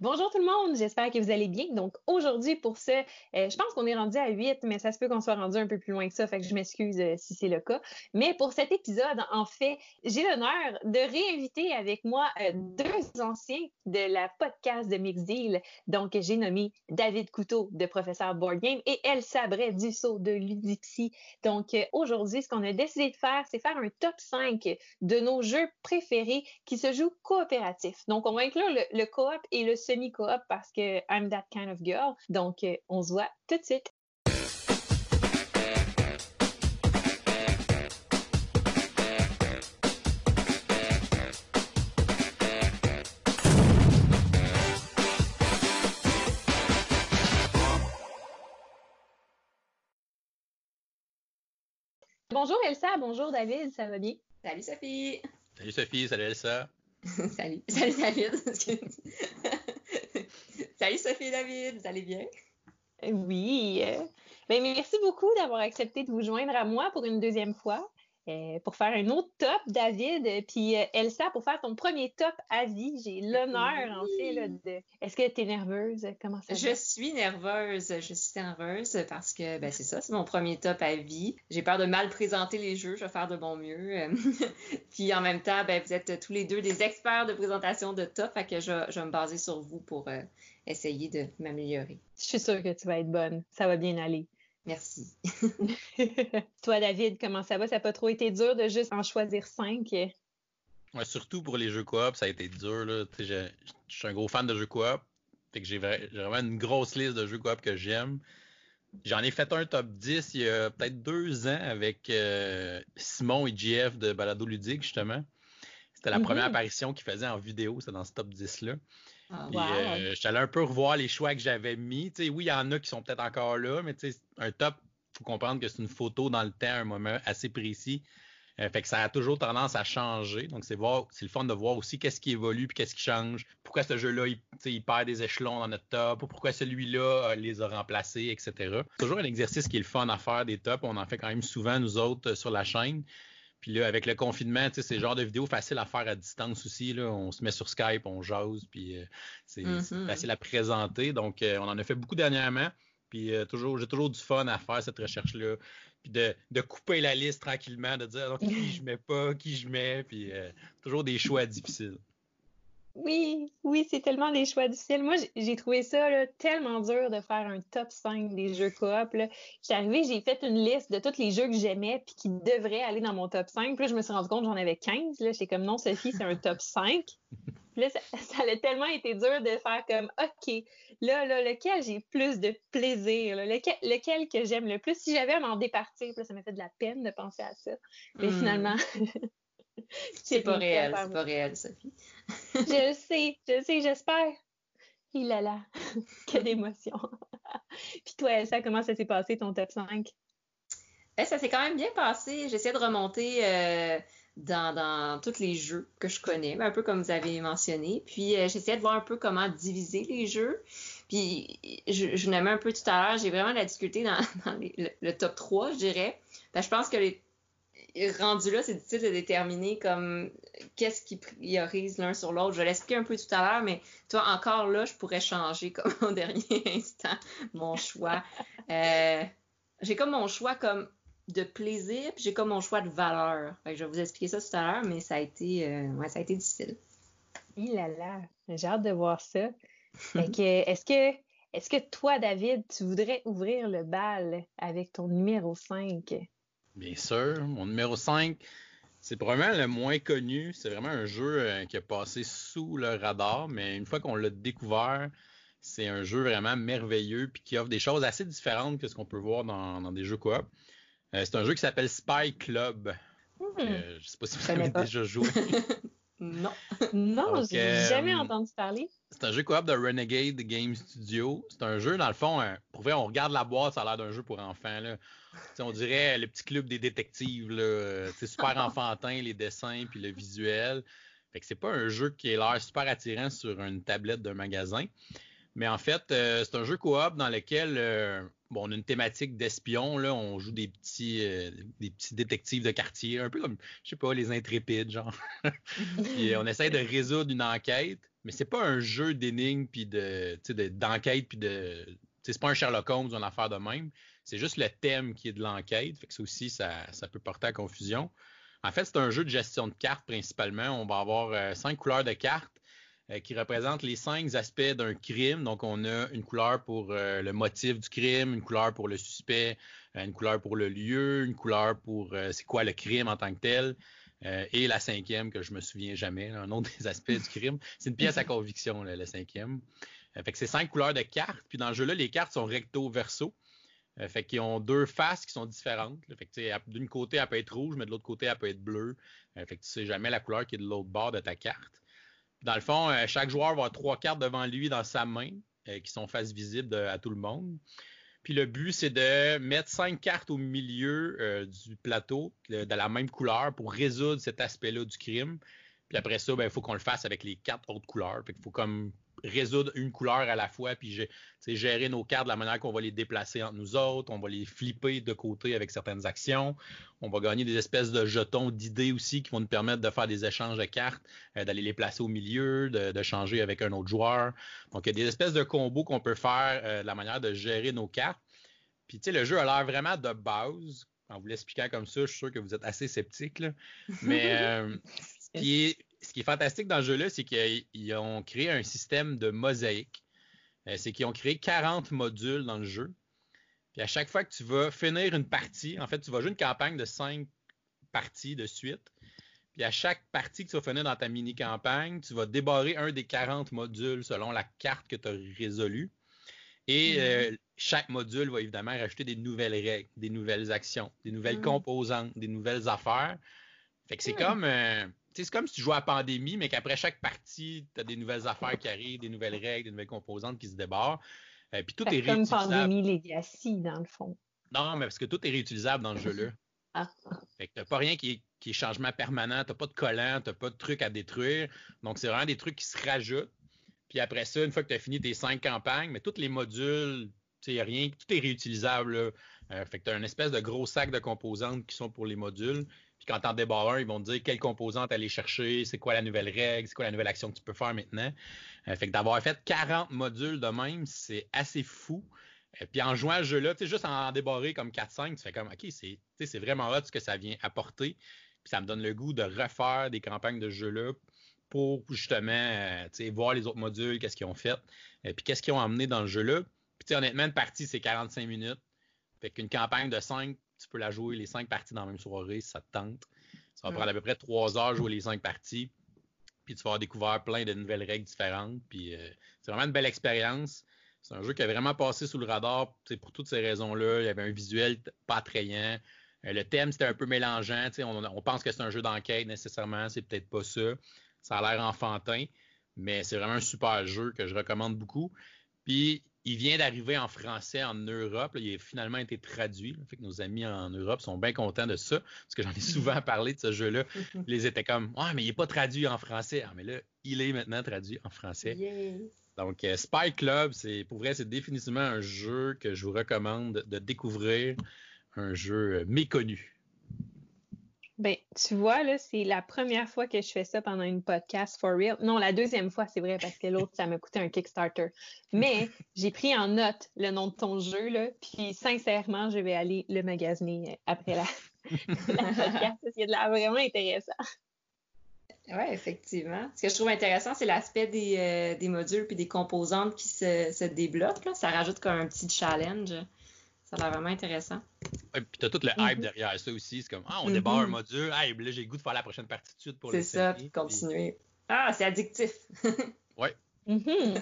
Bonjour tout le monde, j'espère que vous allez bien. Donc aujourd'hui pour ce, euh, je pense qu'on est rendu à 8, mais ça se peut qu'on soit rendu un peu plus loin que ça, fait que je m'excuse euh, si c'est le cas. Mais pour cet épisode, en fait, j'ai l'honneur de réinviter avec moi euh, deux anciens de la podcast de Mix Deal. Donc j'ai nommé David Couteau de Professeur Board Game et Elsa Bray du saut de Ludipsy. Donc aujourd'hui, ce qu'on a décidé de faire, c'est faire un top 5 de nos jeux préférés qui se jouent coopératifs. Donc on va inclure le, le coop et le semi-coop parce que I'm that kind of girl. Donc, euh, on se voit tout de suite. Bonjour Elsa, bonjour David, ça va bien? Salut Sophie! Salut Sophie, salut Elsa! salut, salut David! salut Sophie et David, vous allez bien? Oui. Ben, merci beaucoup d'avoir accepté de vous joindre à moi pour une deuxième fois. Euh, pour faire un autre top, David, puis euh, Elsa, pour faire ton premier top à vie. J'ai l'honneur, en fait, là, de... Est-ce que tu es nerveuse? Comment ça Je suis nerveuse. Je suis nerveuse parce que, ben, c'est ça, c'est mon premier top à vie. J'ai peur de mal présenter les jeux. Je vais faire de mon mieux. puis en même temps, ben, vous êtes tous les deux des experts de présentation de top, fait que je, je vais me baser sur vous pour euh, essayer de m'améliorer. Je suis sûre que tu vas être bonne. Ça va bien aller. Merci. Toi, David, comment ça va? Ça n'a pas trop été dur de juste en choisir cinq? Ouais, surtout pour les jeux coop, ça a été dur. Là. Je suis un gros fan de jeux coop. Fait que j'ai vraiment une grosse liste de jeux coop que j'aime. J'en ai fait un top 10 il y a peut-être deux ans avec euh, Simon et JF de Balado Ludique, justement. C'était la première apparition qu'ils faisaient en vidéo, c'est dans ce top 10-là. Ah, Puis, euh, j'allais un peu revoir les choix que j'avais mis. oui, il y en a qui sont peut-être encore là, mais un top, faut comprendre que c'est une photo dans le temps, un moment assez précis. Euh, fait que ça a toujours tendance à changer. Donc, c'est voir, c'est le fun de voir aussi qu'est-ce qui évolue puis qu'est-ce qui change. Pourquoi ce jeu-là, il, il, perd des échelons dans notre top, ou pourquoi celui-là euh, les a remplacés, etc. C'est toujours un exercice qui est le fun à faire des tops. On en fait quand même souvent, nous autres, sur la chaîne. Puis là, avec le confinement, c'est le genre de vidéo facile à faire à distance aussi. Là. On se met sur Skype, on jase, puis euh, c'est Mm-hmm. facile à présenter. Donc, euh, on en a fait beaucoup dernièrement. Puis euh, toujours, j'ai toujours du fun à faire cette recherche-là. Puis de, de couper la liste tranquillement, de dire donc, qui je mets pas, qui je mets, puis toujours des choix difficiles. Oui, oui, c'est tellement des choix difficiles. Moi, j'ai trouvé ça là, tellement dur de faire un top 5 des jeux coop. J'étais arrivée, j'ai fait une liste de tous les jeux que j'aimais puis qui devraient aller dans mon top 5. Puis là, je me suis rendu compte que j'en avais 15. J'étais comme non, Sophie, c'est un top 5. Puis là, ça, ça, a tellement été dur de faire comme OK, là, là, lequel j'ai plus de plaisir, là, lequel, lequel que j'aime le plus? Si j'avais à m'en départir, là, ça m'a fait de la peine de penser à ça. Mais Mm. finalement. C'est pas réel, c'est pas réel, Sophie. je le sais, je le sais, j'espère. Il a là, que d'émotion. Puis toi, Elsa, comment ça s'est passé ton top 5? Eh, ça s'est quand même bien passé. J'essaie de remonter euh, dans, dans tous les jeux que je connais, un peu comme vous avez mentionné. Puis euh, j'essayais de voir un peu comment diviser les jeux. Puis je, je nommais un peu tout à l'heure, j'ai vraiment de la difficulté dans, dans les- le, le top 3, je dirais. Parce que je pense que les rendu là, c'est difficile de déterminer comme qu'est-ce qui priorise l'un sur l'autre. Je vais l'expliquer un peu tout à l'heure, mais toi, encore là, je pourrais changer comme au dernier instant mon choix. Euh, j'ai comme mon choix comme de plaisir, puis j'ai comme mon choix de valeur. Fait que je vais vous expliquer ça tout à l'heure, mais ça a été euh, ouais, ça a été difficile. Il a là, j'ai hâte de voir ça. Fait que, est-ce que, est-ce que toi, David, tu voudrais ouvrir le bal avec ton numéro 5? Bien sûr. Mon numéro 5, c'est probablement le moins connu. C'est vraiment un jeu euh, qui a passé sous le radar, mais une fois qu'on l'a découvert, c'est un jeu vraiment merveilleux puis qui offre des choses assez différentes que ce qu'on peut voir dans, dans des jeux coop. Euh, c'est un jeu qui s'appelle Spy Club. Hmm. Euh, je sais pas si vous avez déjà joué. Non. Non, Donc, j'ai euh, jamais entendu parler. C'est un jeu coop de Renegade Game Studio. C'est un jeu, dans le fond, euh, pour vrai, on regarde la boîte, ça a l'air d'un jeu pour enfants. Là. On dirait le petit club des détectives. là. Euh, C'est super enfantin, les dessins puis le visuel. Fait que c'est pas un jeu qui a l'air super attirant sur une tablette d'un magasin. Mais en fait, euh, c'est un jeu coop dans lequel euh, bon, on a une thématique d'espion. Là, on joue des petits, euh, des petits détectives de quartier, un peu comme, je sais pas, les intrépides, genre. Puis on essaie de résoudre une enquête, mais c'est pas un jeu d'énigmes puis de, d'enquête puis de, c'est pas un Sherlock Holmes ou une affaire de même. C'est juste le thème qui est de l'enquête. Fait que ça aussi, ça, ça, peut porter à confusion. En fait, c'est un jeu de gestion de cartes principalement. On va avoir euh, cinq couleurs de cartes euh, qui représentent les cinq aspects d'un crime. Donc, on a une couleur pour euh, le motif du crime, une couleur pour le suspect, une couleur pour le lieu, une couleur pour c'est quoi le crime en tant que tel. et la cinquième, que je me souviens jamais, un autre des aspects du crime. C'est une pièce à conviction, le cinquième. fait que c'est cinq couleurs de cartes. Puis dans le jeu-là, les cartes sont recto-verso. Euh, fait qu'ils ont deux faces qui sont différentes. Fait que d'une côté, elle peut être rouge, mais de l'autre côté, elle peut être bleue. Euh, fait que tu sais jamais la couleur qui est de l'autre bord de ta carte. Dans le fond, euh, chaque joueur va avoir trois cartes devant lui dans sa main, qui sont face visible à tout le monde. Puis le but, c'est de mettre cinq cartes au milieu du plateau de, la même couleur pour résoudre cet aspect-là du crime. Puis après ça, ben, il faut qu'on le fasse avec les quatre autres couleurs. Fait qu'il faut comme résoudre une couleur à la fois, puis gérer nos cartes de la manière qu'on va les déplacer entre nous autres, on va les flipper de côté avec certaines actions, on va gagner des espèces de jetons d'idées aussi qui vont nous permettre de faire des échanges de cartes, euh, d'aller les placer au milieu, de, changer avec un autre joueur. Donc, il y a des espèces de combos qu'on peut faire euh, de la manière de gérer nos cartes. Puis, tu sais, le jeu a l'air vraiment de base. En vous l'expliquant comme ça, je suis sûr que vous êtes assez sceptique. Mais euh, ce qui est ce qui est fantastique dans ce jeu-là, c'est qu'ils ont créé un système de mosaïque. Euh, c'est qu'ils ont créé 40 modules dans le jeu. Puis à chaque fois que tu vas finir une partie, en fait, tu vas jouer une campagne de 5 parties de suite. Puis à chaque partie que tu vas finir dans ta mini-campagne, tu vas débarrer un des 40 modules selon la carte que tu as résolue. Et mm-hmm. euh, chaque module va évidemment rajouter des nouvelles règles, des nouvelles actions, des nouvelles mm-hmm. composantes, des nouvelles affaires. Fait que c'est mm. comme euh, c'est comme si tu jouais à Pandémie, mais qu'après chaque partie, tu as des nouvelles affaires qui arrivent, des nouvelles règles, des nouvelles composantes qui se débarrent. Euh, puis tout est comme Pandémie Legacy, dans le fond. Non, mais parce que tout est réutilisable dans le jeu-là. Ah. Fait que t'as pas rien qui est, changement permanent, t'as pas de collant, t'as pas de trucs à détruire. Donc, c'est vraiment des trucs qui se rajoutent. Puis après ça, une fois que tu as fini tes cinq campagnes, mais tous les modules, tu sais, rien, tout est réutilisable. Euh, fait que tu as une espèce de gros sac de composantes qui sont pour les modules quand t'en débarres un, ils vont te dire quelle composante aller chercher, c'est quoi la nouvelle règle, c'est quoi la nouvelle action que tu peux faire maintenant. Euh, fait que d'avoir fait 40 modules de même, c'est assez fou. Euh, puis en jouant à ce jeu-là, tu sais, juste en débarrer comme 4-5, tu fais comme, OK, c'est, vraiment hot ce que ça vient apporter. Puis ça me donne le goût de refaire des campagnes de jeu-là pour justement, euh, voir les autres modules, qu'est-ce qu'ils ont fait, puis qu'est-ce qu'ils ont amené dans le jeu-là. Puis honnêtement, une partie, c'est 45 minutes. Fait qu'une campagne de 5, tu peux la jouer les cinq parties dans la même soirée si ça te tente. Ça va prendre à peu près trois heures jouer les cinq parties. Puis tu vas avoir découvert plein de nouvelles règles différentes. Puis euh, c'est vraiment une belle expérience. C'est un jeu qui a vraiment passé sous le radar pour toutes ces raisons-là. Il y avait un visuel pas attrayant. Euh, le thème, c'était un peu mélangeant. On, on, pense que c'est un jeu d'enquête nécessairement. C'est peut-être pas ça. Ça a l'air enfantin. Mais c'est vraiment un super jeu que je recommande beaucoup. Puis il vient d'arriver en français en Europe. il a finalement été traduit. fait que nos amis en Europe sont bien contents de ça, parce que j'en ai souvent parlé de ce jeu-là. Ils les étaient comme Ah, mais il n'est pas traduit en français. Ah, mais là, il est maintenant traduit en français. Donc, euh, Spy Club, c'est pour vrai, c'est définitivement un jeu que je vous recommande de découvrir, un jeu euh, méconnu. Ben, tu vois, là, c'est la première fois que je fais ça pendant une podcast for real. Non, la deuxième fois, c'est vrai, parce que l'autre, ça m'a coûté un Kickstarter. Mais j'ai pris en note le nom de ton jeu, là, puis sincèrement, je vais aller le magasiner après la, podcast, parce qu'il a de l'air vraiment intéressant. Oui, effectivement. Ce que je trouve intéressant, c'est l'aspect des, euh, des, modules puis des composantes qui se, se débloquent. Là. Ça rajoute comme un petit challenge. Ça a l'air vraiment intéressant. Ouais, puis t'as tout le hype mhm. derrière ça aussi. C'est comme, ah, on débarre un module. Ah, là, j'ai le goût de faire la prochaine partie de suite pour le C'est ça, puis continuer. Ah, c'est addictif. oui. Mhm.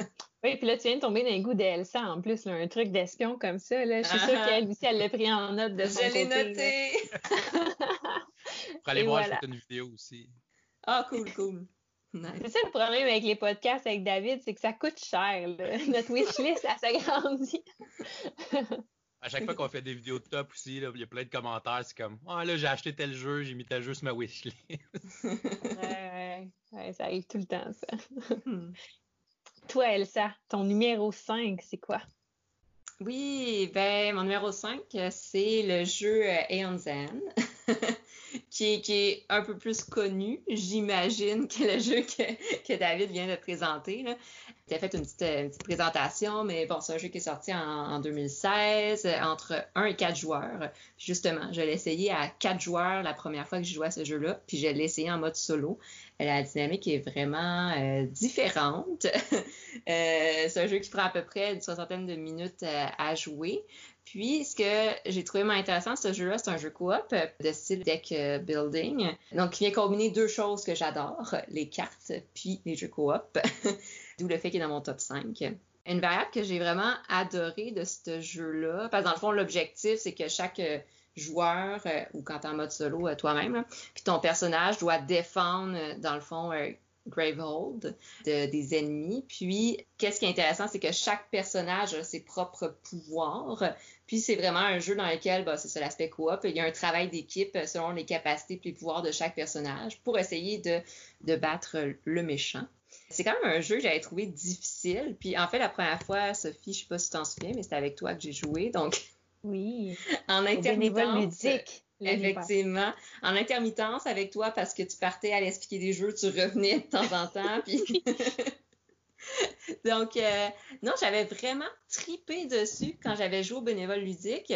Oui, puis là, tu viens de tomber dans le goût d'Elsa en plus, là, un truc d'espion comme ça. Là. Je suis sûre qu'elle aussi, elle l'a pris en note de son Je l'ai noté. pour aller voir voilà. une vidéo aussi. Ah, cool, cool. C'est ça le problème avec les podcasts avec David, c'est que ça coûte cher. Notre wishlist, ça s'agrandit. À chaque fois qu'on fait des vidéos de top aussi, il y a plein de commentaires. C'est comme Ah là, j'ai acheté tel jeu, j'ai mis tel jeu sur ma wishlist. ouais, ouais, ça arrive tout le temps, ça. Toi, Elsa, ton numéro 5, c'est quoi? Oui, ben mon numéro 5, c'est le jeu euh, Aeon Zen. qui, est, un peu plus connu, j'imagine, que le jeu que, David vient de présenter. Là. Tu as fait une petite, présentation, mais bon, c'est un jeu qui est sorti en, en 2016 entre 1 et 4 joueurs. justement, je l'ai essayé à 4 joueurs la première fois que j'ai joué à ce jeu-là, puis je l'ai essayé en mode solo. La dynamique est vraiment euh, différente. euh, c'est un jeu qui prend à peu près une soixantaine de minutes euh, à jouer. Puis, ce que j'ai trouvé vraiment intéressant, ce jeu-là, c'est un jeu coop de style deck building. Donc, qui vient combiner deux choses que j'adore, les cartes puis les jeux coop. D'où le fait qu'il est dans mon top 5. Une variable que j'ai vraiment adorée de ce jeu-là, parce que dans le fond, l'objectif, c'est que chaque joueur euh, ou quand tu es en mode solo euh, toi-même, puis ton personnage doit défendre, euh, dans le fond, Gravehold de, des ennemis. Puis, qu'est-ce qui est intéressant, c'est que chaque personnage a ses propres pouvoirs. Puis, c'est vraiment un jeu dans lequel, bah, c'est ça l'aspect coop. Il y a un travail d'équipe selon les capacités et les pouvoirs de chaque personnage pour essayer de, de battre le méchant. C'est quand même un jeu que j'avais trouvé difficile. Puis, en fait, la première fois, Sophie, je sais pas si tu t'en souviens, mais c'était avec toi que j'ai joué. Donc, oui. En intermittence. Effectivement. En intermittence avec toi parce que tu partais à l'expliquer des jeux, tu revenais de temps en temps. Puis... Donc, euh, non, j'avais vraiment tripé dessus quand j'avais joué au bénévole ludique.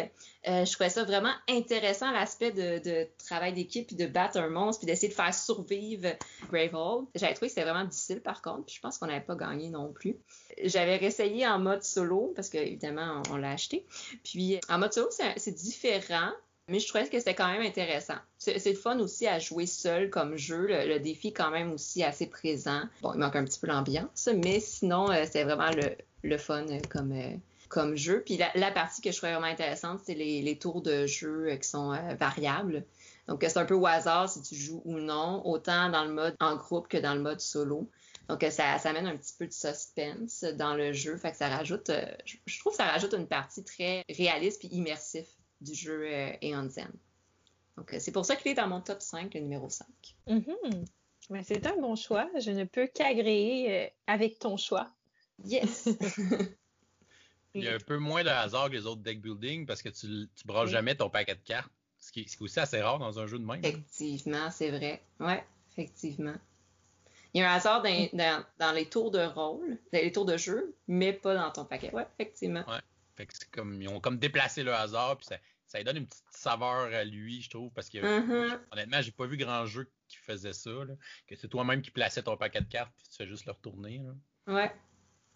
Euh, je trouvais ça vraiment intéressant, l'aspect de, travail d'équipe, puis de battre un monstre, puis d'essayer de faire survivre Gravehold. J'avais trouvé que c'était vraiment difficile par contre, puis je pense qu'on n'avait pas gagné non plus. J'avais réessayé en mode solo, parce qu'évidemment, on, on l'a acheté. Puis en mode solo, c'est différent. Mais je trouvais que c'était quand même intéressant. C'est le fun aussi à jouer seul comme jeu. Le, défi est quand même aussi assez présent. Bon, il manque un petit peu l'ambiance, mais sinon, euh, c'est vraiment le, fun comme, euh, comme jeu. Puis la, partie que je trouvais vraiment intéressante, c'est les, tours de jeu euh, qui sont variables. Donc, c'est un peu au hasard si tu joues ou non, autant dans le mode en groupe que dans le mode solo. Donc, ça, amène un petit peu de suspense dans le jeu. Fait que ça rajoute, je, trouve que ça rajoute une partie très réaliste et immersif du jeu euh, Aeon Zen. Donc, euh, c'est pour ça qu'il est dans mon top 5, le numéro 5. Mm -hmm. ben, c'est un bon choix. Je ne peux qu'agréer euh, avec ton choix. Yes! Il y a un peu moins de hasard que les autres deck building parce que tu ne brasses oui. jamais ton paquet de cartes, ce qui, est, ce qui, est, aussi assez rare dans un jeu de même. Effectivement, c'est vrai. Oui, effectivement. Il y a un hasard dans, dans, dans, les tours de rôle, dans les tours de jeu, mais pas dans ton paquet. Oui, effectivement. Ouais. Fait que comme, ils ont comme déplacé le hasard, puis ça, ça lui donne une petite saveur à lui, je trouve, parce que mm -hmm. honnêtement, j'ai pas vu grand jeu qui faisait ça, là, que c'est toi-même qui plaçais ton paquet de cartes, puis tu fais juste le retourner. Là. Ouais.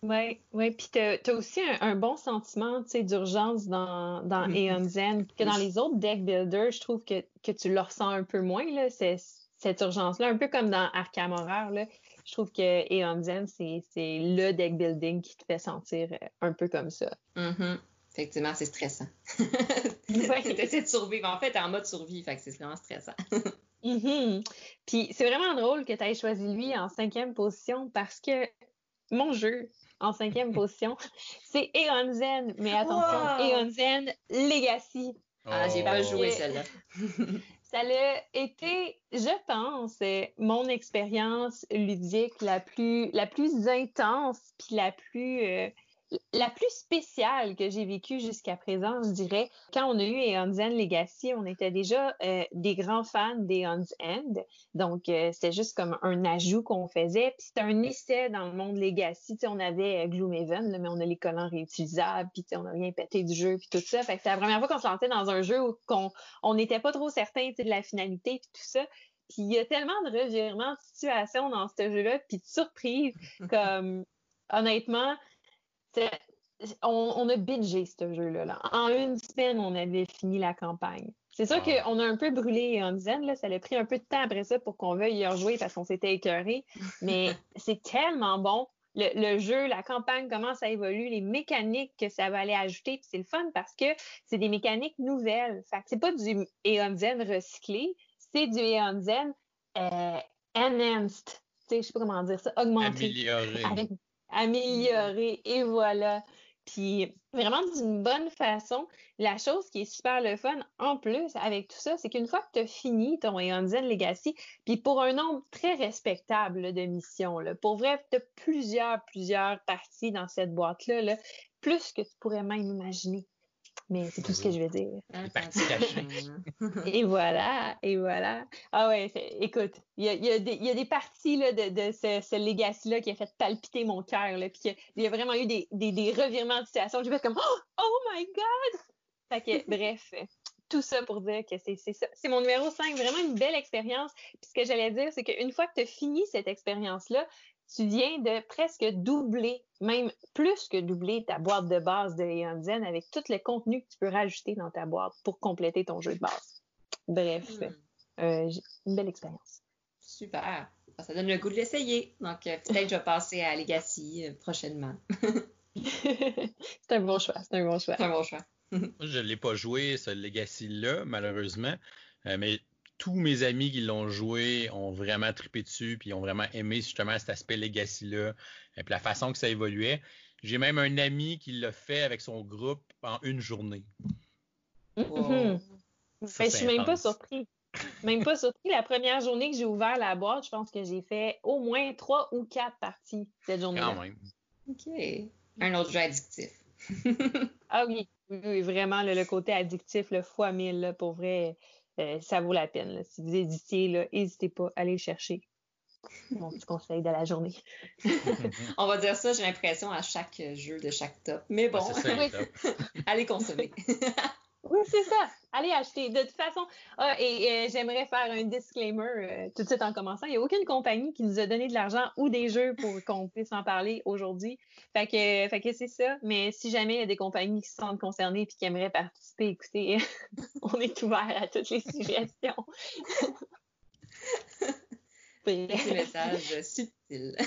Oui, ouais. puis tu as, aussi un, un, bon sentiment d'urgence dans, dans Mm-hmm. Aeon Zen, que dans les autres deck builders, je trouve que, que tu le ressens un peu moins, là, cette urgence-là, un peu comme dans Arkham Horror. Là. Je trouve que Aeon Zen, c'est le deck building qui te fait sentir euh, un peu comme ça. Mm -hmm. Effectivement, c'est stressant. Ouais. tu essaies de survivre. En fait, en mode survie, fait que c'est vraiment stressant. mm -hmm. Puis c'est vraiment drôle que tu aies choisi lui en cinquième position parce que mon jeu en cinquième position, c'est Aeon Zen. Mais attention, wow. Zen Legacy. Ah, j'ai pas joué celle-là. ça a été, je pense, mon expérience ludique la plus, la plus intense puis la plus, euh, la plus spéciale que j'ai vécue jusqu'à présent, je dirais. Quand on a eu Aeon's End Legacy, on était déjà euh, des grands fans d'Aeon's End. Donc, euh, c'était juste comme un ajout qu'on faisait. Puis c'était un essai dans le monde Legacy. T'sais, on avait Gloomhaven, là, mais on a les collants réutilisables, puis on n'a rien pété du jeu, puis tout ça. Fait que c'est la première fois qu'on se lançait dans un jeu où on n'était pas trop certain de la finalité, puis tout ça. Puis il y a tellement de revirements de situation dans ce jeu-là, puis de surprises, comme honnêtement, on, on, a bingé ce jeu-là. Là. En une semaine, on avait fini la campagne. C'est sûr wow. qu'on a un peu brûlé en dizaine, là, ça a pris un peu de temps après ça pour qu'on veuille y rejouer parce qu'on s'était écœuré. Mais c'est tellement bon. Le, le, jeu, la campagne, comment ça évolue, les mécaniques que ça va aller ajouter. c'est le fun parce que c'est des mécaniques nouvelles. Fait que c'est pas du Eon Zen recyclé, c'est du Eon Zen euh, enhanced. Je sais pas comment dire ça, augmenté. Amélioré. Avec, amélioré. Et voilà. Puis vraiment d'une bonne façon. La chose qui est super le fun en plus avec tout ça, c'est qu'une fois que tu as fini ton Aeon Zen Legacy, puis pour un nombre très respectable de missions, là, pour vrai, tu as plusieurs, plusieurs parties dans cette boîte-là, là, plus que tu pourrais même imaginer. Mais c'est tout ce que je veux dire. Cachées. Et voilà, et voilà. Ah ouais, écoute, il y a, y, a y a, des parties là, de, de ce, ce legacy-là qui a fait palpiter mon cœur. Puis il y a vraiment eu des, des, des revirements de situation. J'ai fait comme oh, oh my God! Fait que, bref, tout ça pour dire que c'est ça. C'est mon numéro 5, vraiment une belle expérience. Puis ce que j'allais dire, c'est qu'une fois que tu as fini cette expérience-là, tu viens de presque doubler, même plus que doubler ta boîte de base de Eon Zen avec tout le contenu que tu peux rajouter dans ta boîte pour compléter ton jeu de base. Bref, hmm. euh, une belle expérience. Super. Ça donne le goût de l'essayer. Donc, euh, peut-être que je vais passer à Legacy euh, prochainement. c'est un bon choix. C'est un bon choix. C'est un bon choix. je ne l'ai pas joué, ce Legacy-là, malheureusement. mais tous mes amis qui l'ont joué ont vraiment trippé dessus, puis ont vraiment aimé justement cet aspect legacy-là, et puis la façon que ça évoluait. J'ai même un ami qui l'a fait avec son groupe en une journée. Mm-hmm. je suis même pas surpris. Même pas surpris. La première journée que j'ai ouvert la boîte, je pense que j'ai fait au moins trois ou quatre parties cette journée-là. Quand même. OK. Un autre jeu addictif. ah oui, oui, vraiment, le, côté addictif, le fois mille, pour vrai. Euh, ça vaut la peine. Si vous hésitez, n'hésitez pas, à aller le chercher. Mon petit conseil de la journée. On va dire ça, j'ai l'impression, à chaque jeu de chaque top. Mais bon, allez consommer. Oui, c'est ça. Allez acheter. De toute façon, ah, et, euh, j'aimerais faire un disclaimer euh, tout de suite en commençant. Il n'y a aucune compagnie qui nous a donné de l'argent ou des jeux pour qu'on puisse en parler aujourd'hui. Fait que, fait que c'est ça. Mais si jamais il y a des compagnies qui se sentent concernées et qui aimeraient participer, écoutez, on est ouvert à toutes les suggestions. Petit message subtil.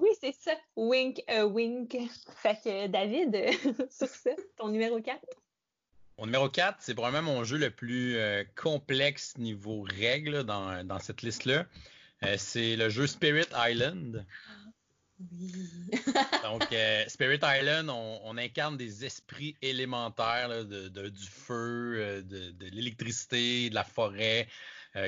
oui, c'est ça. Wink, a wink. Fait que David, sur ça, ton numéro 4. Mon numéro 4, c'est probablement mon jeu le plus euh, complexe niveau règles dans, cette liste-là. Euh, c'est le jeu Spirit Island. Oui. Donc, euh, Spirit Island, on, incarne des esprits élémentaires de, du feu, de, de l'électricité, de la forêt,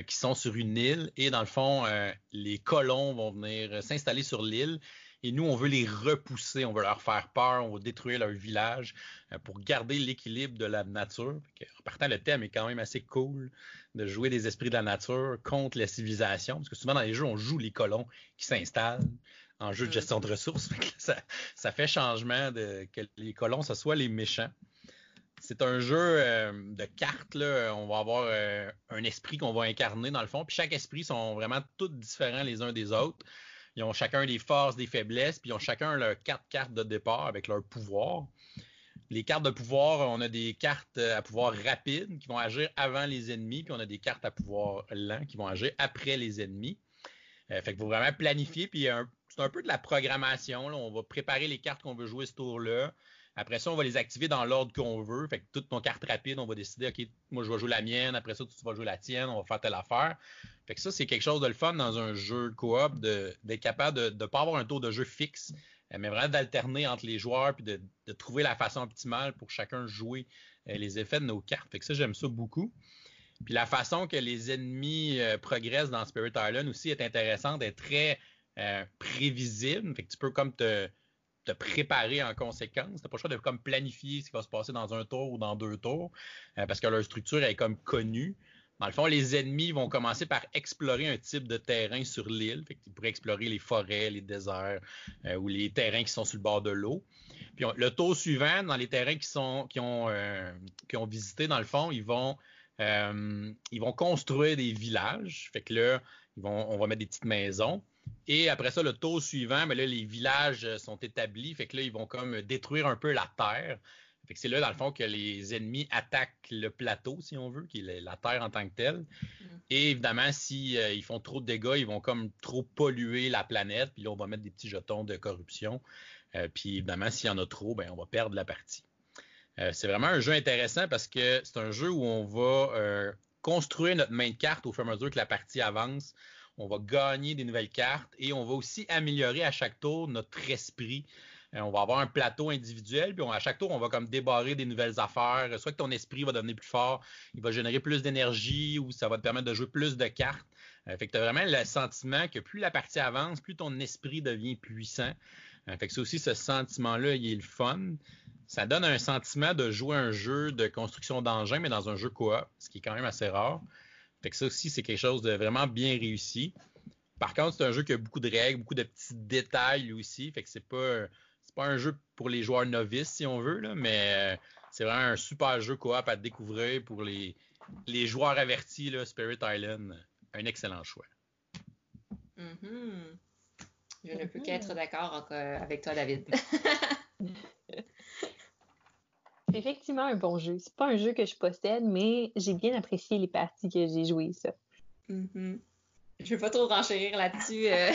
qui sont sur une île. Et dans le fond, les colons vont venir s'installer sur l'île et nous, on veut les repousser, on veut leur faire peur, on veut détruire leur village euh, pour garder l'équilibre de la nature. En partant, le thème est quand même assez cool de jouer des esprits de la nature contre la civilisation, parce que souvent dans les jeux, on joue les colons qui s'installent en jeu de mm. gestion de ressources. ça, fait changement de que les colons, ce soit les méchants. C'est un jeu euh, de cartes. Là. On va avoir euh, un esprit qu'on va incarner dans le fond. Puis chaque esprit sont vraiment tous différents les uns des autres. Ils ont chacun des forces, des faiblesses, puis ils ont chacun leurs quatre cartes de départ avec leur pouvoir. Les cartes de pouvoir, on a des cartes à pouvoir rapide qui vont agir avant les ennemis, puis on a des cartes à pouvoir lent qui vont agir après les ennemis. Euh, fait qu'il faut vraiment planifier, puis c'est un peu de la programmation. On va préparer les cartes qu'on veut jouer ce tour-là. Après ça, on va les activer dans l'ordre qu'on veut. Fait que toute ton carte rapide, on va décider, OK, moi je vais jouer la mienne, après ça, tu vas jouer la tienne, on va faire telle affaire. Fait que ça, c'est quelque chose de le fun dans un jeu de coop, d'être capable de ne pas avoir un tour de jeu fixe, euh, mais vraiment d'alterner entre les joueurs puis de, trouver la façon optimale pour chacun jouer euh, les effets de nos cartes. Fait que ça, j'aime ça beaucoup. Puis la façon que les ennemis euh, progressent dans Spirit Island aussi est intéressante, est très prévisible. Fait que tu peux comme te te préparer en conséquence. T'as pas le choix de comme planifier ce qui va se passer dans un tour ou dans deux tours, euh, parce que leur structure est comme connue. Dans le fond, les ennemis vont commencer par explorer un type de terrain sur l'île. Fait qu'ils pourraient explorer les forêts, les déserts euh, ou les terrains qui sont sur le bord de l'eau. Puis le tour suivant, dans les terrains qui sont qui ont euh, qui ont dans le fond, ils vont ils vont construire des villages. Fait que là, ils vont, on va mettre des petites maisons. Et après ça, le tour suivant, mais là, les villages euh, sont établis. Fait que là, ils vont comme détruire un peu la terre. Fait que c'est là, dans le fond, que les ennemis attaquent le plateau, si on veut, qui est la terre en tant que telle. Mm. Et évidemment, s'ils euh, font trop de dégâts, ils vont comme trop polluer la planète. Puis là, on va mettre des petits jetons de corruption. Euh, puis évidemment, s'il y en a trop, ben, on va perdre la partie. c'est vraiment un jeu intéressant parce que c'est un jeu où on va construire notre main de carte au fur et à mesure que la partie avance on va gagner des nouvelles cartes et on va aussi améliorer à chaque tour notre esprit. Euh, on va avoir un plateau individuel, puis à chaque tour, on va comme débarrer des nouvelles affaires. Soit que ton esprit va devenir plus fort, il va générer plus d'énergie ou ça va te permettre de jouer plus de cartes. Euh, tu as vraiment le sentiment que plus la partie avance, plus ton esprit devient puissant. Euh, fait que c'est aussi ce sentiment-là, il est le fun. ça donne un sentiment de jouer un jeu de construction d'engins, mais dans un jeu coop, ce qui est quand même assez rare. Fait que ça aussi, c'est quelque chose de vraiment bien réussi. Par contre, c'est un jeu qui a beaucoup de règles, beaucoup de petits détails lui aussi. Fait que c'est pas, c'est pas un jeu pour les joueurs novices, si on veut, là, mais euh, c'est vraiment un super jeu coop à découvrir pour les, les joueurs avertis, là, Spirit Island. Un excellent choix. Mm-hmm. Je ne peux qu'être mm-hmm. d'accord avec toi, David. c'est effectivement un bon jeu. C'est pas un jeu que je possède, mais j'ai bien apprécié les parties que j'ai jouées, ça. Mm-hmm. Je vais pas trop renchérir là-dessus. Euh,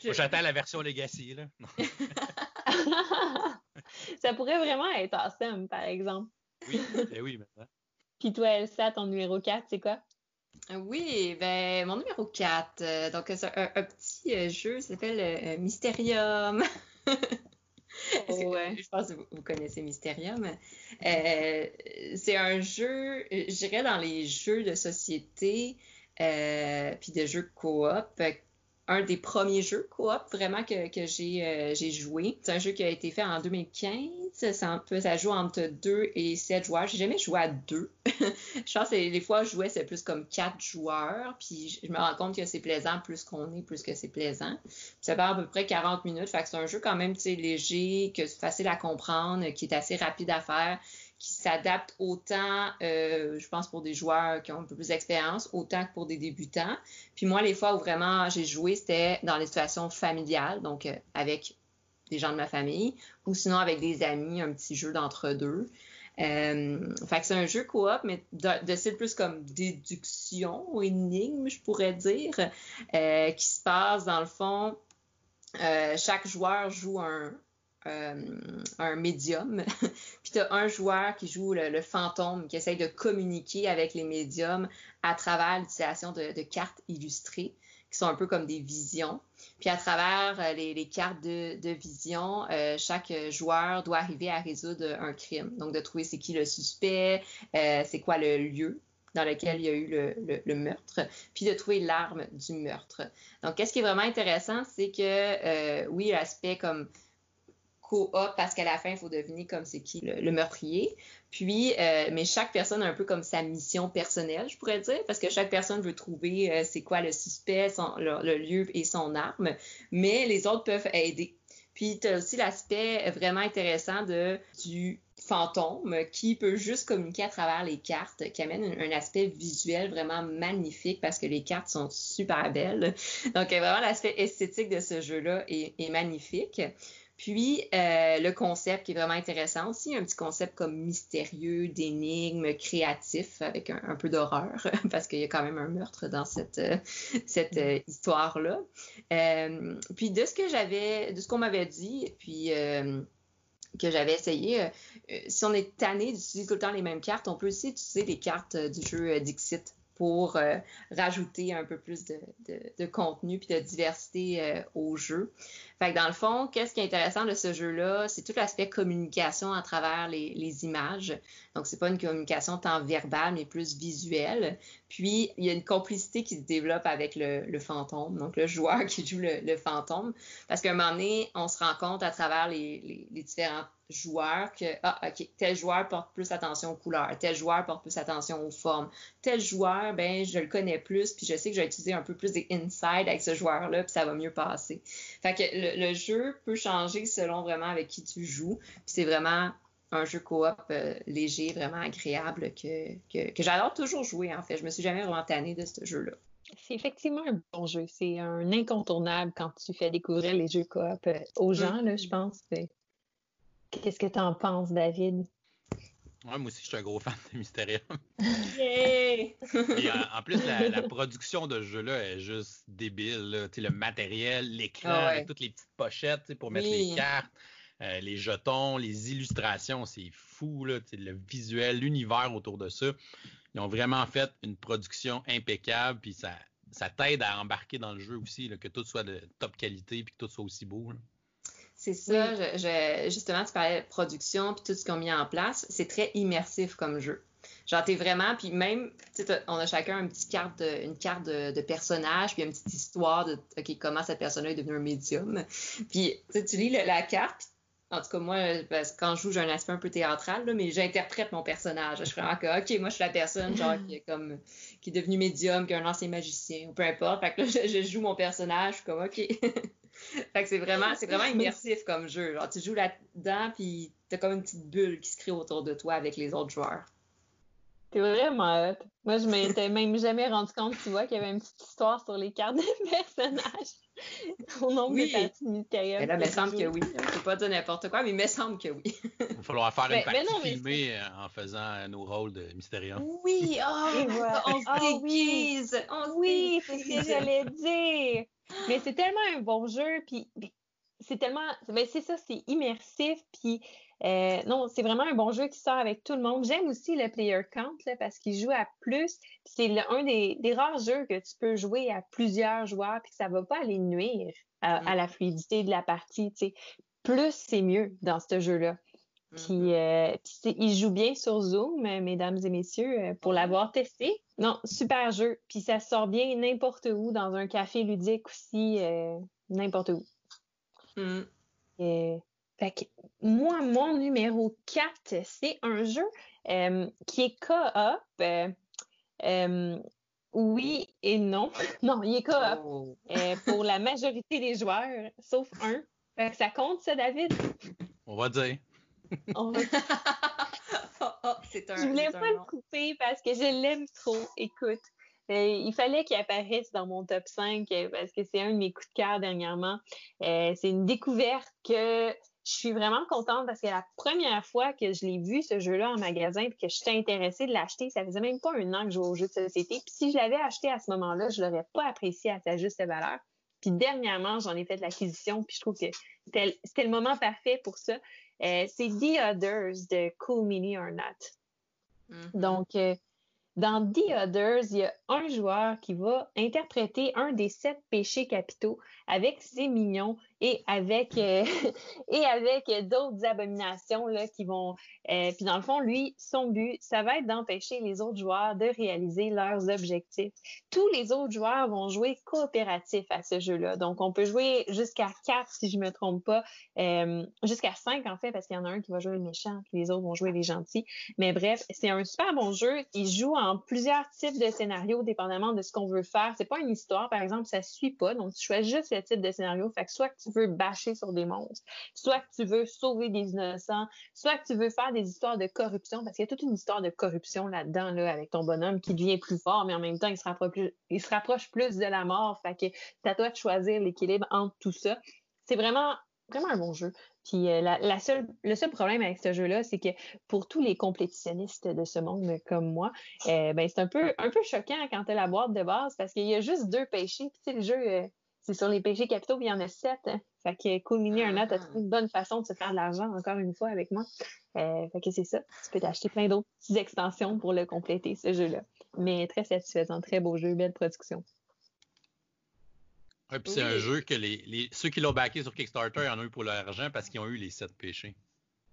j'attends la version Legacy, là. ça pourrait vraiment être awesome, par exemple. Oui, ben oui, maintenant. Puis toi, Elsa, ton numéro 4, c'est quoi? Oui, ben mon numéro 4, euh, donc c'est un, petit euh, jeu, ça s'appelle Mysterium. Je pense que vous, connaissez Mysterium. c'est un jeu, je dirais, dans les jeux de société, euh, puis de jeux coop. Un des premiers jeux coop vraiment que, que j'ai euh, joué. C'est un jeu qui a été fait en 2015. Ça, ça joue entre 2 et 7 joueurs. J'ai jamais joué à 2. je pense que les fois je jouais, c'est plus comme 4 joueurs. Puis je me rends compte que c'est plaisant plus qu'on est, plus que c'est plaisant. ça part à peu près 40 minutes. Fait c'est un jeu quand même léger, que c'est facile à comprendre, qui est assez rapide à faire qui s'adapte autant, euh, je pense, pour des joueurs qui ont un peu plus d'expérience, autant que pour des débutants. Puis moi, les fois où vraiment j'ai joué, c'était dans les situations familiales, donc euh, avec des gens de ma famille, ou sinon avec des amis, un petit jeu d'entre-deux. Euh, fait que c'est un jeu coop, mais de, style plus comme déduction énigme, je pourrais dire, euh, qui se passe dans le fond. chaque joueur joue un, euh, un médium. puis tu as un joueur qui joue le, fantôme, qui essaye de communiquer avec les médiums à travers l'utilisation de, cartes illustrées, qui sont un peu comme des visions. Puis à travers euh, les, cartes de, vision, euh, chaque joueur doit arriver à résoudre un crime. Donc de trouver c'est qui le suspect, c'est quoi le lieu dans lequel il y a eu le meurtre, puis de trouver l'arme du meurtre. Donc, qu'est-ce qui est vraiment intéressant, c'est que, oui, l'aspect comme coop parce qu'à la fin, il faut deviner comme c'est qui le, meurtrier. Puis, euh, mais chaque personne a un peu comme sa mission personnelle, je pourrais dire, parce que chaque personne veut trouver euh, c'est quoi le suspect, le, lieu et son arme, mais les autres peuvent aider. Puis, tu as aussi l'aspect vraiment intéressant de, du fantôme qui peut juste communiquer à travers les cartes, qui amène un, aspect visuel vraiment magnifique parce que les cartes sont super belles. Donc, vraiment, l'aspect esthétique de ce jeu-là est, est magnifique. Puis, euh, le concept qui est vraiment intéressant aussi, un petit concept comme mystérieux, d'énigme, créatif, avec un, peu d'horreur, parce qu'il y a quand même un meurtre dans cette, euh, cette euh, histoire-là. puis, de ce que j'avais, de ce qu'on m'avait dit, puis que j'avais essayé, si on est tanné d'utiliser tout le temps les mêmes cartes, on peut aussi utiliser les cartes du jeu Dixit pour rajouter un peu plus de, contenu puis de diversité au jeu. Fait que dans le fond, qu'est-ce qui est intéressant de ce jeu-là, c'est tout l'aspect communication à travers les, images. Donc, c'est pas une communication tant verbale, mais plus visuelle. Puis, il y a une complicité qui se développe avec le, fantôme, donc le joueur qui joue le, fantôme. Parce qu'à un moment donné, on se rend compte à travers les, les différentes joueur que, ah, OK, tel joueur porte plus attention aux couleurs, tel joueur porte plus attention aux formes, tel joueur, ben, je le connais plus, puis je sais que je vais utiliser un peu plus des inside avec ce joueur-là, puis ça va mieux passer. Fait que le, jeu peut changer selon vraiment avec qui tu joues, c'est vraiment un jeu coop euh, léger, vraiment agréable que, que, que j'adore toujours jouer, en fait. Je me suis jamais vraiment tannée de ce jeu-là. C'est effectivement un bon jeu. C'est un incontournable quand tu fais découvrir les jeux coop euh, aux gens, là, je mm. pense. Qu'est-ce que tu en penses, David? Ouais, moi aussi, je suis un gros fan de Mysterium. Et, en, plus, la, production de ce jeu-là est juste débile. Le matériel, l'écran, avec toutes les petites pochettes pour mettre les cartes, euh, les jetons, les illustrations, c'est fou. Là, le visuel, l'univers autour de ça. Ils ont vraiment fait une production impeccable, puis ça, ça t'aide à embarquer dans le jeu aussi, que tout soit de top qualité, puis que tout soit aussi beau. C'est ça, justement, tu parlais de production puis tout ce qu'on a mis en place, c'est très immersif comme jeu. Genre, t'es vraiment, puis même, on a chacun une petite carte de, une carte de, personnage, puis une petite histoire de, OK, comment cette personne-là est devenue un médium. Puis, tu lis la carte, En tout cas, moi, parce que quand je joue, j'ai un aspect un peu théâtral, là, mais j'interprète mon personnage. Je suis vraiment que, OK, moi, je suis la personne, genre, qui est comme, qui est devenue médium, qui est un ancien magicien, ou peu importe. Fait que là, je, joue mon personnage, je suis comme, OK. fait que c'est vraiment, c'est vraiment immersif comme jeu. Genre, tu joues là-dedans, puis t'as comme une petite bulle qui se crée autour de toi avec les autres joueurs. T'es vraiment hot. Moi, je m'étais même jamais rendu compte, tu vois, qu'il y avait une petite histoire sur les cartes des personnages. Au nombre oui. de parties mystérieuses. Mais là, il me semble que oui. Je peux pas dire n'importe quoi, mais il me semble que oui. il va falloir faire une partie non, filmée euh, en faisant nos rôles de Mysterium. Oui, oh, voilà. on se déguise. Oh, oui, c'est ce que j'allais dire. Mais c'est tellement un bon jeu, puis c'est tellement, ben c'est ça, c'est immersif, puis euh, non, c'est vraiment un bon jeu qui sort avec tout le monde. J'aime aussi le player count là, parce qu'il joue à plus. C'est un des, des, rares jeux que tu peux jouer à plusieurs joueurs puis que ça va pas aller nuire à, à la fluidité de la partie. Plus c'est mieux dans ce jeu-là. Puis, euh, puis il joue bien sur Zoom, mesdames et messieurs, euh, pour l'avoir testé. Non, super jeu. Puis ça sort bien n'importe où, dans un café ludique aussi, euh, n'importe où. Mm. Et, fait que moi, mon numéro 4, c'est un jeu euh, qui est co-op. Euh, euh, oui et non. non, il est co-op Oh. pour la majorité des joueurs, sauf un. Fait que ça compte, ça, David? On va dire. On va... oh, oh, c'est un, Je voulais pas le couper parce que je l'aime trop. Écoute, euh, il fallait qu'il apparaisse dans mon top 5 euh, parce que c'est un de mes coups de cœur dernièrement. Euh, c'est une découverte que je suis vraiment contente parce que la première fois que je l'ai vu, ce jeu-là, en magasin, puis que j'étais intéressée de l'acheter, ça faisait même pas un an que je jouais au jeu de société. Puis si je l'avais acheté à ce moment-là, je l'aurais pas apprécié à sa juste valeur. Puis dernièrement, j'en ai fait l'acquisition, puis je trouve que c'était le moment parfait pour ça. Euh, c'est The Others de Cool Mini or Not. Mhm. Donc, euh, dans The Others, il y a un joueur qui va interpréter un des sept péchés capitaux avec ses mignons et avec euh, et avec d'autres abominations là qui vont. euh, puis dans le fond, lui, son but, ça va être d'empêcher les autres joueurs de réaliser leurs objectifs. Tous les autres joueurs vont jouer coopératif à ce jeu-là. Donc, on peut jouer jusqu'à quatre, si je me trompe pas, euh, jusqu'à cinq en fait, parce qu'il y en a un qui va jouer le méchant, puis les autres vont jouer les gentils. Mais bref, c'est un super bon jeu. Il joue en plusieurs types de scénarios, dépendamment de ce qu'on veut faire. C'est pas une histoire, par exemple, ça suit pas. Donc, tu choisis juste le type de scénario. Fait que soit que tu veux bâcher sur des monstres, soit que tu veux sauver des innocents, soit que tu veux faire des histoires de corruption, parce qu'il y a toute une histoire de corruption là-dedans, là, avec ton bonhomme qui devient plus fort, mais en même temps, il se rapproche plus, de la mort. Fait que c'est à toi de choisir l'équilibre entre tout ça. C'est vraiment, vraiment un bon jeu. Puis euh, la, seule, le seul problème avec ce jeu-là, c'est que pour tous les complétitionnistes de ce monde comme moi, euh, ben c'est un peu, un peu choquant quand tu as la boîte de base parce qu'il y a juste deux péchés. Puis tu le jeu, euh, c'est sur les péchés capitaux, puis il y en a sept. hein. Fait que Cool Mini un autre a trouvé une bonne façon de se faire de l'argent encore une fois avec moi. Euh, fait que c'est ça. Tu peux t'acheter plein d'autres petites extensions pour le compléter, ce jeu-là. Mais très satisfaisant, très beau jeu, belle production. Ouais, puis c'est Oui. un jeu que les, les- ceux qui l'ont backé sur Kickstarter, ils en ont eu pour leur argent parce qu'ils ont eu les sept péchés.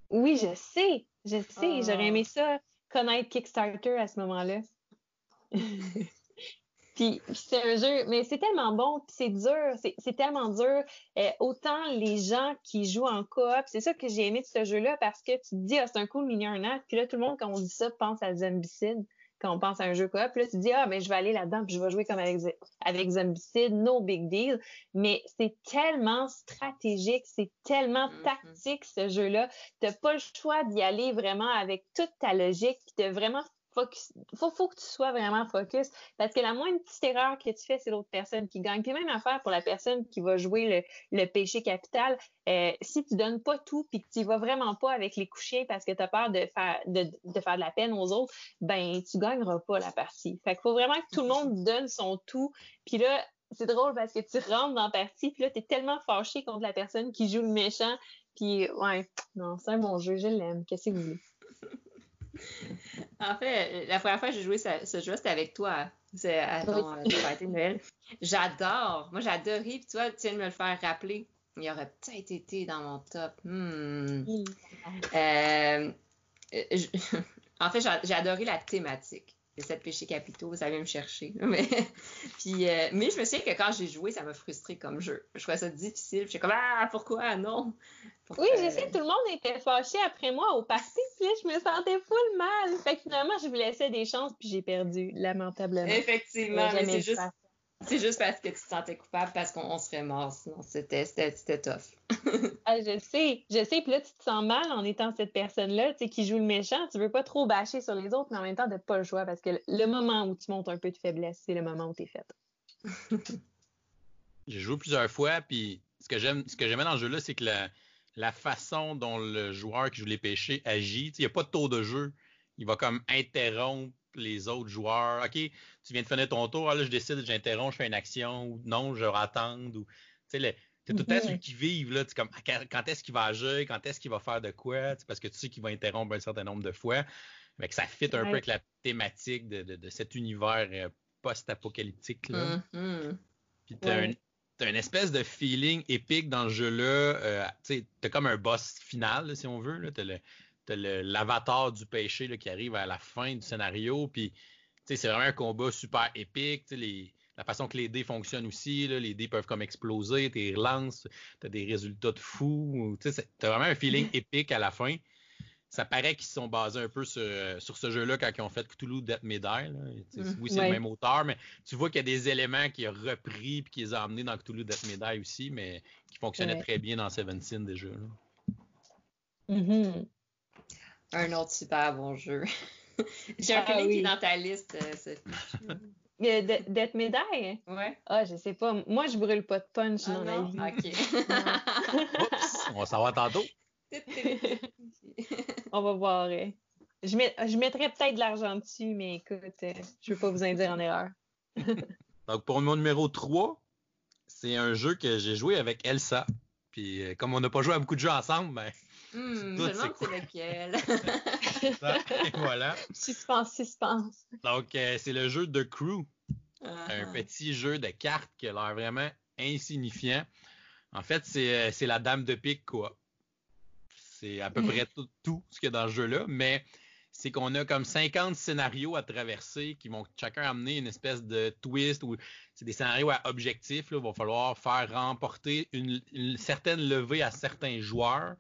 Oui, je sais, je sais. Ah. J'aurais aimé ça, connaître Kickstarter à ce moment-là. puis puis c'est un jeu, mais c'est tellement bon, puis c'est dur, c'est c'est tellement dur. Euh, autant les gens qui jouent en coop, c'est ça que j'ai aimé de ce jeu-là parce que tu te dis, ah, c'est un cool mini un an, puis là, tout le monde, quand on dit ça, pense à Zombicide, quand on pense à un jeu coop, puis là, tu te dis, ah, mais je vais aller là-dedans, puis je vais jouer comme avec, avec Zombicide, no big deal. Mais c'est tellement stratégique, c'est tellement Mhm. tactique, ce jeu-là. T'as pas le choix d'y aller vraiment avec toute ta logique, puis de vraiment focus. Faut, que tu sois vraiment focus, parce que la moindre petite erreur que tu fais, c'est l'autre personne qui gagne. Puis même affaire pour la personne qui va jouer le, péché capital. Euh, si tu donnes pas tout, puis que tu vas vraiment pas avec les couchers parce que tu as peur de faire de, faire de la peine aux autres, ben tu gagneras pas la partie. Fait qu'il faut vraiment que tout le monde donne son tout. Puis là, c'est drôle parce que tu rentres dans la partie, puis là, tu es tellement fâché contre la personne qui joue le méchant. Puis, ouais, non, c'est un bon jeu, je l'aime. Qu'est-ce que vous voulez? En fait, la première fois que j'ai joué ce, ce jeu, c'était avec toi. C'est à ton euh, ton party de Noël. J'adore. Moi, j'adore. Puis tu vois, tu viens de me le faire rappeler. Il aurait peut-être été dans mon top. Hmm. Euh, je- en fait, j'ai adoré la thématique. Les sept péchés capitaux, ça vient me chercher. Mais, puis, euh, mais je me souviens que quand j'ai joué, ça m'a frustré comme jeu. Je trouvais ça difficile. J'étais comme Ah, pourquoi? Non? Oui, je sais, tout le monde était fâché après moi au parti, puis je me sentais full mal. Fait que finalement, je vous laissais des chances, puis j'ai perdu, lamentablement. Effectivement, mais c'est juste, c'est juste parce que tu te sentais coupable, parce qu'on serait mort, sinon c'était, c'était, tough. ah, je sais, je sais, puis là, tu te sens mal en étant cette personne-là, tu sais, qui joue le méchant, tu veux pas trop bâcher sur les autres, mais en même temps, de pas le choix, parce que le moment où tu montes un peu de faiblesse, c'est le moment où t'es faite. J'ai joué plusieurs fois, puis ce que j'aime, ce que j'aimais dans le jeu-là, c'est que la, la façon dont le joueur qui joue les péchés agit, il n'y a pas de tour de jeu. Il va comme interrompre les autres joueurs. OK, tu viens de finir ton tour, ah, là, je décide, j'interromps, je fais une action, ou non, je vais attendre. Ou, tu sais, tout le temps celui qui vive, là, comme, quand est-ce qu'il va agir, quand est-ce qu'il va faire de quoi, parce que tu sais qu'il va interrompre un certain nombre de fois. Mais que ça fit un peu avec la thématique de, cet univers euh, post-apocalyptique. Mm-hmm. Puis tu as, t'as une espèce de feeling épique dans le jeu-là. Euh, tu t'as comme un boss final, si on veut. T'as l'avatar du péché là, qui arrive à la fin du scénario. Puis, c'est vraiment un combat super épique. Les, la façon que les dés fonctionnent aussi, là, les dés peuvent comme exploser, tu relances, tu as des résultats de fou. Tu as vraiment un feeling épique à la fin ça paraît qu'ils se sont basés un peu sur, ce jeu-là quand ils ont fait Cthulhu Death Medai. Mm, oui, c'est le même auteur, mais tu vois qu'il y a des éléments qu'il a repris et qu'il les a amenés dans Cthulhu Death Medai aussi, mais qui fonctionnaient très bien dans Seven Sin déjà. Mm-hmm. Un autre super bon jeu. J'ai un ah, qui est dans ta liste, euh, Death Medai? Ouais. Ah, je sais pas. Moi, je brûle pas de punch ah, dans la vie. OK. on va savoir tantôt. On va voir. Euh. Je, je mettrais peut-être de l'argent dessus, mais écoute, euh, je ne veux pas vous induire en erreur. Donc, pour mon numéro 3, c'est un jeu que j'ai joué avec Elsa. Puis, euh, comme on n'a pas joué à beaucoup de jeux ensemble, ben. Hmm, je me demande c'est lequel? voilà. Suspense, suspense. Donc, c'est le jeu de Crew. Un ah. petit jeu de cartes qui a l'air vraiment insignifiant. En fait, c'est la dame de pique, quoi. C'est à peu mm. près tout, ce qu'il y a dans ce jeu-là, mais c'est qu'on a comme 50 scénarios à traverser qui vont chacun amener une espèce de twist ou c'est des scénarios à objectif. Il va falloir faire remporter une, certaine levée à certains joueurs.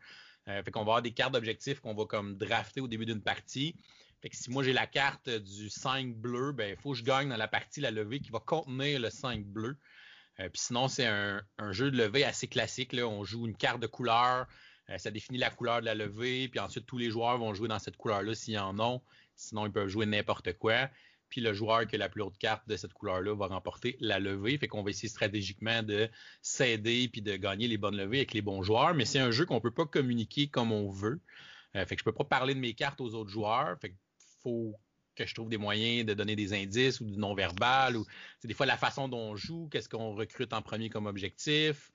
Euh, fait qu'on va avoir des cartes d'objectifs qu'on va comme drafter au début d'une partie. Fait que si moi j'ai la carte du 5 bleu, ben il faut que je gagne dans la partie la levée qui va contenir le 5 bleu. Euh, puis sinon, c'est un, jeu de levée assez classique. On joue une carte de couleur, euh, ça définit la couleur de la levée, puis ensuite tous les joueurs vont jouer dans cette couleur-là s'ils en ont. Sinon, ils peuvent jouer n'importe quoi. Puis le joueur qui a la plus haute carte de cette couleur-là va remporter la levée. Fait qu'on va essayer stratégiquement de s'aider puis de gagner les bonnes levées avec les bons joueurs. Mais c'est un jeu qu'on peut pas communiquer comme on veut. Euh, fait que je peux pas parler de mes cartes aux autres joueurs. Fait faut que je trouve des moyens de donner des indices ou du non-verbal ou c'est des fois la façon dont on joue, qu'est-ce qu'on recrute en premier comme objectif.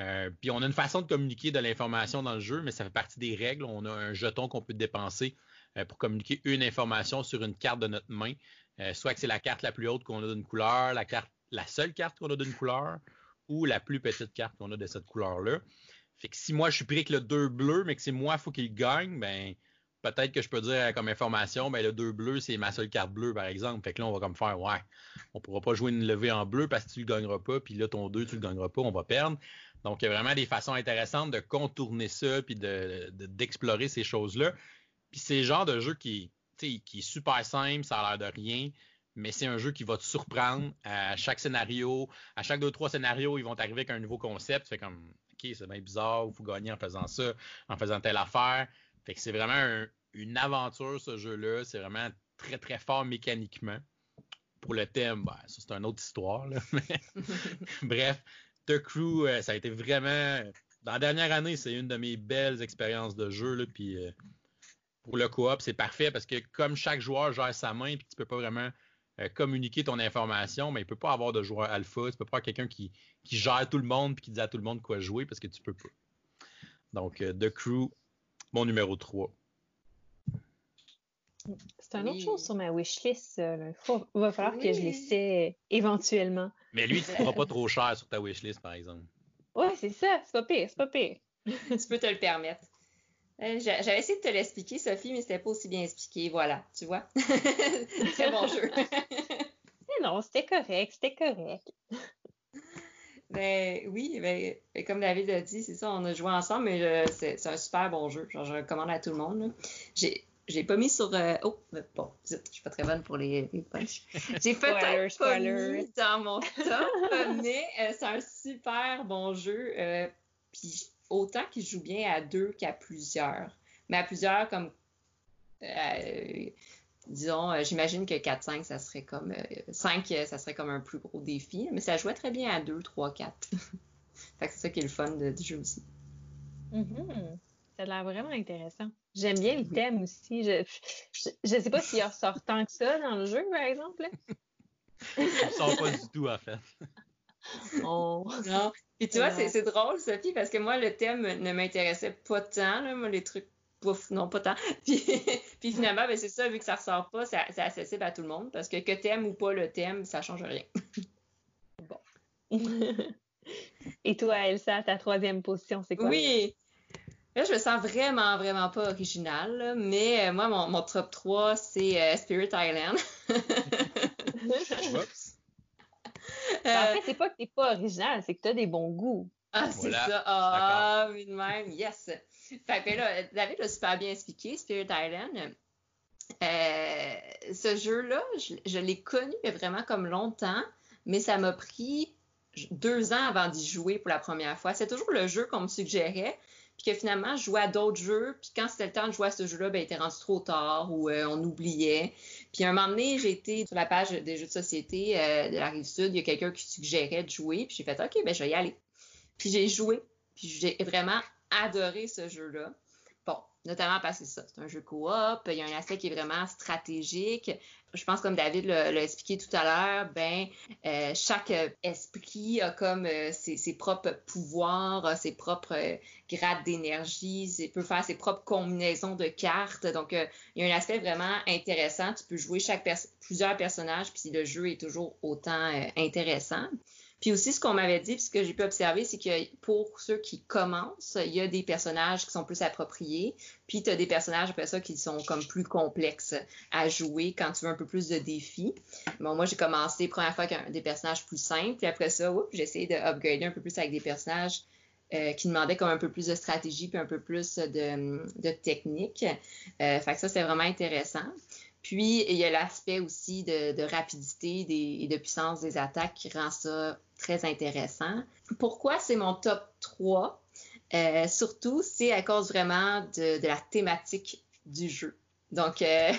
Euh, puis on a une façon de communiquer de l'information dans le jeu, mais ça fait partie des règles. On a un jeton qu'on peut dépenser euh, pour communiquer une information sur une carte de notre main. Euh, soit que c'est la carte la plus haute qu'on a d'une couleur, la carte, la seule carte qu'on a d'une couleur, ou la plus petite carte qu'on a de cette couleur-là. Fait que si moi je suis pris avec le 2 bleu, mais que c'est moi, faut qu'il gagne, ben peut-être que je peux dire comme information, ben le 2 bleu, c'est ma seule carte bleue, par exemple. Fait que là, on va comme faire Ouais, on pourra pas jouer une levée en bleu parce que tu le gagneras pas, puis là, ton 2, tu le gagneras pas, on va perdre. Donc, il y a vraiment des façons intéressantes de contourner ça puis d'explorer de, ces choses-là. Puis c'est le genre de jeu qui, qui est super simple, ça a l'air de rien, mais c'est un jeu qui va te surprendre à chaque scénario. À chaque deux, trois scénarios, ils vont arriver avec un nouveau concept. Fait comme, OK, c'est bien bizarre, il faut gagner en faisant ça, en faisant telle affaire. Fait que c'est vraiment une aventure, ce jeu-là. C'est vraiment très, très fort mécaniquement. Pour le thème, ben, ça, c'est une autre histoire. Là. Bref, The Crew, euh, ça a été vraiment. Dans la dernière année, c'est une de mes belles expériences de jeu. Là, puis euh, pour le coop, c'est parfait parce que comme chaque joueur gère sa main, puis tu peux pas vraiment euh, communiquer ton information, mais il peut pas avoir de joueur alpha. Tu peux pas avoir quelqu'un qui, gère tout le monde puis qui dit à tout le monde quoi jouer parce que tu peux pas. Donc, The Crew, mon numéro 3. C'est une autre chose sur ma wishlist. Il va falloir que je l'essaie éventuellement. Mais lui, tu ne feras pas trop cher sur ta wishlist, par exemple. Ouais, c'est ça. C'est pas pire. C'est pas pire. tu peux te le permettre. Euh, j'avais essayé de te l'expliquer, Sophie, mais c'était pas aussi bien expliqué. Voilà, tu vois? Très bon jeu. non, c'était correct, c'était correct. Ben oui, ben, ben, comme David a dit, c'est ça, on a joué ensemble, mais euh, c'est un super bon jeu. Genre, je recommande à tout le monde. J'ai j'ai pas mis sur. Euh, oh, bon, je suis pas très bonne pour les, les. J'ai peut-être pas mis dans mon top, mais euh, c'est un super bon jeu. Puis autant qu'il joue bien à deux qu'à plusieurs. Mais à plusieurs, comme disons, euh, j'imagine que 4-5, ça serait comme 5, euh, euh, ça serait comme un plus gros défi, mais ça jouait très bien à 2, 3, 4. fait que c'est ça qui est le fun du jeu aussi. Mm-hmm. Ça a l'air vraiment intéressant. J'aime bien le thème aussi. Je, je, sais pas s'il ressort tant que ça dans le jeu, par exemple. Il sort pas du tout, en fait. Oh. Non. Puis tu vois, c'est drôle, Sophie, parce que moi, le thème ne m'intéressait pas tant. Là. Moi, les trucs pouf, non, pas tant. Puis, finalement, ben, c'est ça, vu que ça ressort pas, c'est accessible à tout le monde parce que que t'aimes ou pas le thème, ça change rien. bon. Et toi, Elsa, ta troisième position, c'est quoi? Oui! Là, je me sens vraiment, vraiment pas original, mais euh, moi, mon, top 3, c'est euh, Spirit Island. Ben, en fait, c'est pas que t'es pas original, c'est que t'as des bons goûts. Ah, c'est ça. Ah, mais de même, yes. Fait que là, David a super bien expliqué, Spirit Island. Euh, ce jeu-là, je, l'ai connu vraiment comme longtemps, mais ça m'a pris deux ans avant d'y jouer pour la première fois. C'est toujours le jeu qu'on me suggérait, puis que finalement, je jouais à d'autres jeux, puis quand c'était le temps de jouer à ce jeu-là, ben, il était rendu trop tard ou euh, on oubliait. Puis un moment donné, j'ai été sur la page des jeux de société euh, de la Rive-Sud, il y a quelqu'un qui suggérait de jouer, puis j'ai fait « OK, ben je vais y aller ». Puis j'ai joué, puis j'ai vraiment adoré ce jeu-là. Notamment parce que c'est ça, c'est un jeu coop, il y a un aspect qui est vraiment stratégique. Je pense, comme David l'a expliqué tout à l'heure, ben euh, chaque esprit a comme euh, ses, propres pouvoirs, ses propres euh, grades d'énergie, peut faire ses propres combinaisons de cartes. Donc, il y a un aspect vraiment intéressant. Tu peux jouer chaque plusieurs personnages, puis le jeu est toujours autant intéressant. Puis aussi, ce qu'on m'avait dit, puis ce que j'ai pu observer, c'est que pour ceux qui commencent, il y a des personnages qui sont plus appropriés, puis tu as des personnages après ça qui sont comme plus complexes à jouer quand tu veux un peu plus de défis. Bon, moi, j'ai commencé première fois avec des personnages plus simples, puis après ça, j'ai essayé de upgrader un peu plus avec des personnages euh, qui demandaient comme un peu plus de stratégie puis un peu plus de, technique. Euh, fait que ça, c'est vraiment intéressant. Puis, il y a l'aspect aussi de, rapidité et de puissance des attaques qui rend ça très intéressant. Pourquoi c'est mon top 3? Euh, surtout, c'est à cause vraiment de, la thématique du jeu. Donc, euh,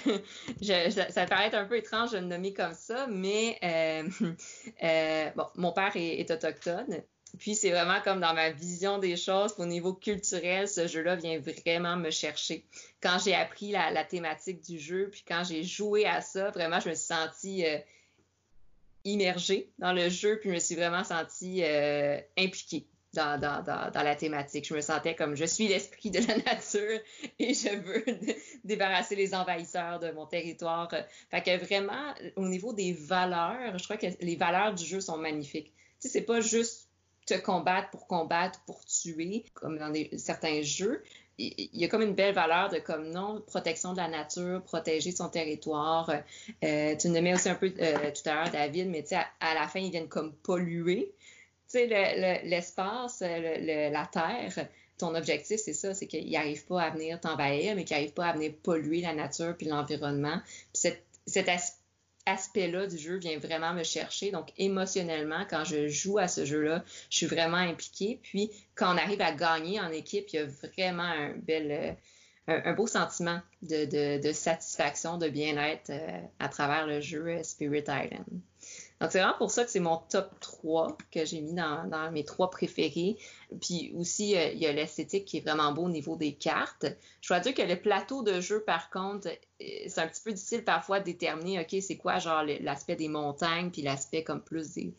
ça paraît être un peu étrange de le nommer comme ça, mais euh, bon, mon père est autochtone. Puis c'est vraiment comme dans ma vision des choses, au niveau culturel, ce jeu-là vient vraiment me chercher. Quand j'ai appris la, thématique du jeu, puis quand j'ai joué à ça, vraiment, je me suis sentie immergée dans le jeu, puis je me suis vraiment sentie euh, impliquée dans, dans, dans, la thématique. Je me sentais comme je suis l'esprit de la nature et je veux débarrasser les envahisseurs de mon territoire. Fait que vraiment, au niveau des valeurs, je crois que les valeurs du jeu sont magnifiques. Tu sais, c'est pas juste te combattre pour combattre, pour tuer, comme dans certains jeux. Il y a comme une belle valeur de comme non, protection de la nature, protéger son territoire. Euh, tu me mets aussi un peu euh, tout à l'heure, David, mais tu sais, à, la fin, ils viennent comme polluer. Tu sais, l'espace, la terre, ton objectif, c'est ça, c'est qu'ils n'arrivent pas à venir t'envahir, mais qu'ils n'arrivent pas à venir polluer la nature puis l'environnement. Puis cet aspect aspect-là du jeu vient vraiment me chercher. Donc, émotionnellement, quand je joue à ce jeu-là, je suis vraiment impliquée. Puis, quand on arrive à gagner en équipe, il y a vraiment un bel, euh, un, beau sentiment de, satisfaction, de bien-être euh, à travers le jeu euh, Spirit Island. Donc, c'est vraiment pour ça que c'est mon top 3 que j'ai mis dans, mes trois préférés. Puis aussi, il y a l'esthétique qui est vraiment beau au niveau des cartes. Je dois dire que le plateau de jeu, par contre, c'est un petit peu difficile parfois de déterminer, OK, c'est quoi, genre, l'aspect des montagnes, puis l'aspect comme plus des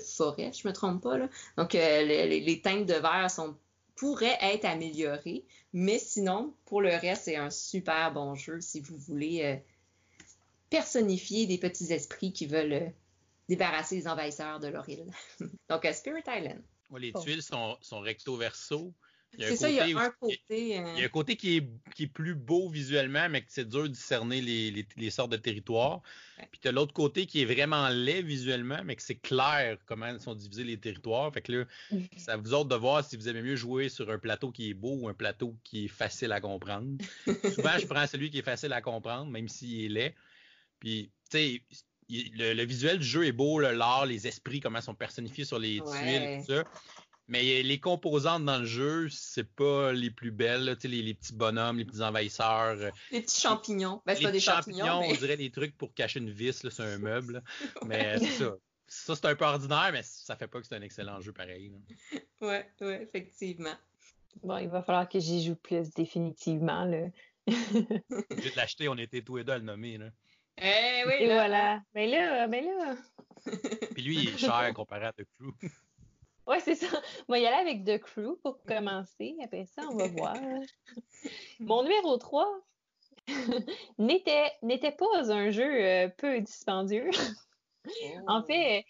forêts, je me trompe pas, là. Donc, euh, les, teintes de verre sont pourraient être améliorées, mais sinon, pour le reste, c'est un super bon jeu si vous voulez euh, personnifier des petits esprits qui veulent euh, débarrasser les envahisseurs de leur île. Donc, Spirit Island. les tuiles sont, sont recto-verso. C'est ça, il y a un côté. Il y a un côté qui est, qui est plus beau visuellement, mais que c'est dur de discerner les, les, sortes de territoires. Puis tu as l'autre côté qui est vraiment laid visuellement, mais que c'est clair comment sont divisés les territoires. Fait que là, c'est à vous autres de voir si vous aimez mieux jouer sur un plateau qui est beau ou un plateau qui est facile à comprendre. Souvent, je prends celui qui est facile à comprendre, même s'il est laid. Puis, tu sais, le, visuel du jeu est beau, l'art, les esprits, comment sont personnifiés sur les tuiles, tout ça. Mais les composantes dans le jeu, c'est pas les plus belles, les, les, petits bonhommes, les petits envahisseurs. Euh, les petits champignons. Ben, les pas des champignons, on dirait des trucs pour cacher une vis sur un meuble. mais c'est ça. Ça, c'est un peu ordinaire, mais ça fait pas que c'est un excellent jeu pareil. Oui, ouais, effectivement. Bon, il va falloir que j'y joue plus définitivement. Là. J'ai de l'acheter, on était tous les deux à le nommer. Là. Eh oui, Et voilà. Mais ben là, mais ben là. Puis lui, il est cher comparé à The Crew. Oui, c'est ça. Moi, y aller avec The Crew pour commencer. Après ça, on va voir. Mon numéro 3 n'était, n'était pas un jeu euh, peu dispendieux. en oh. fait,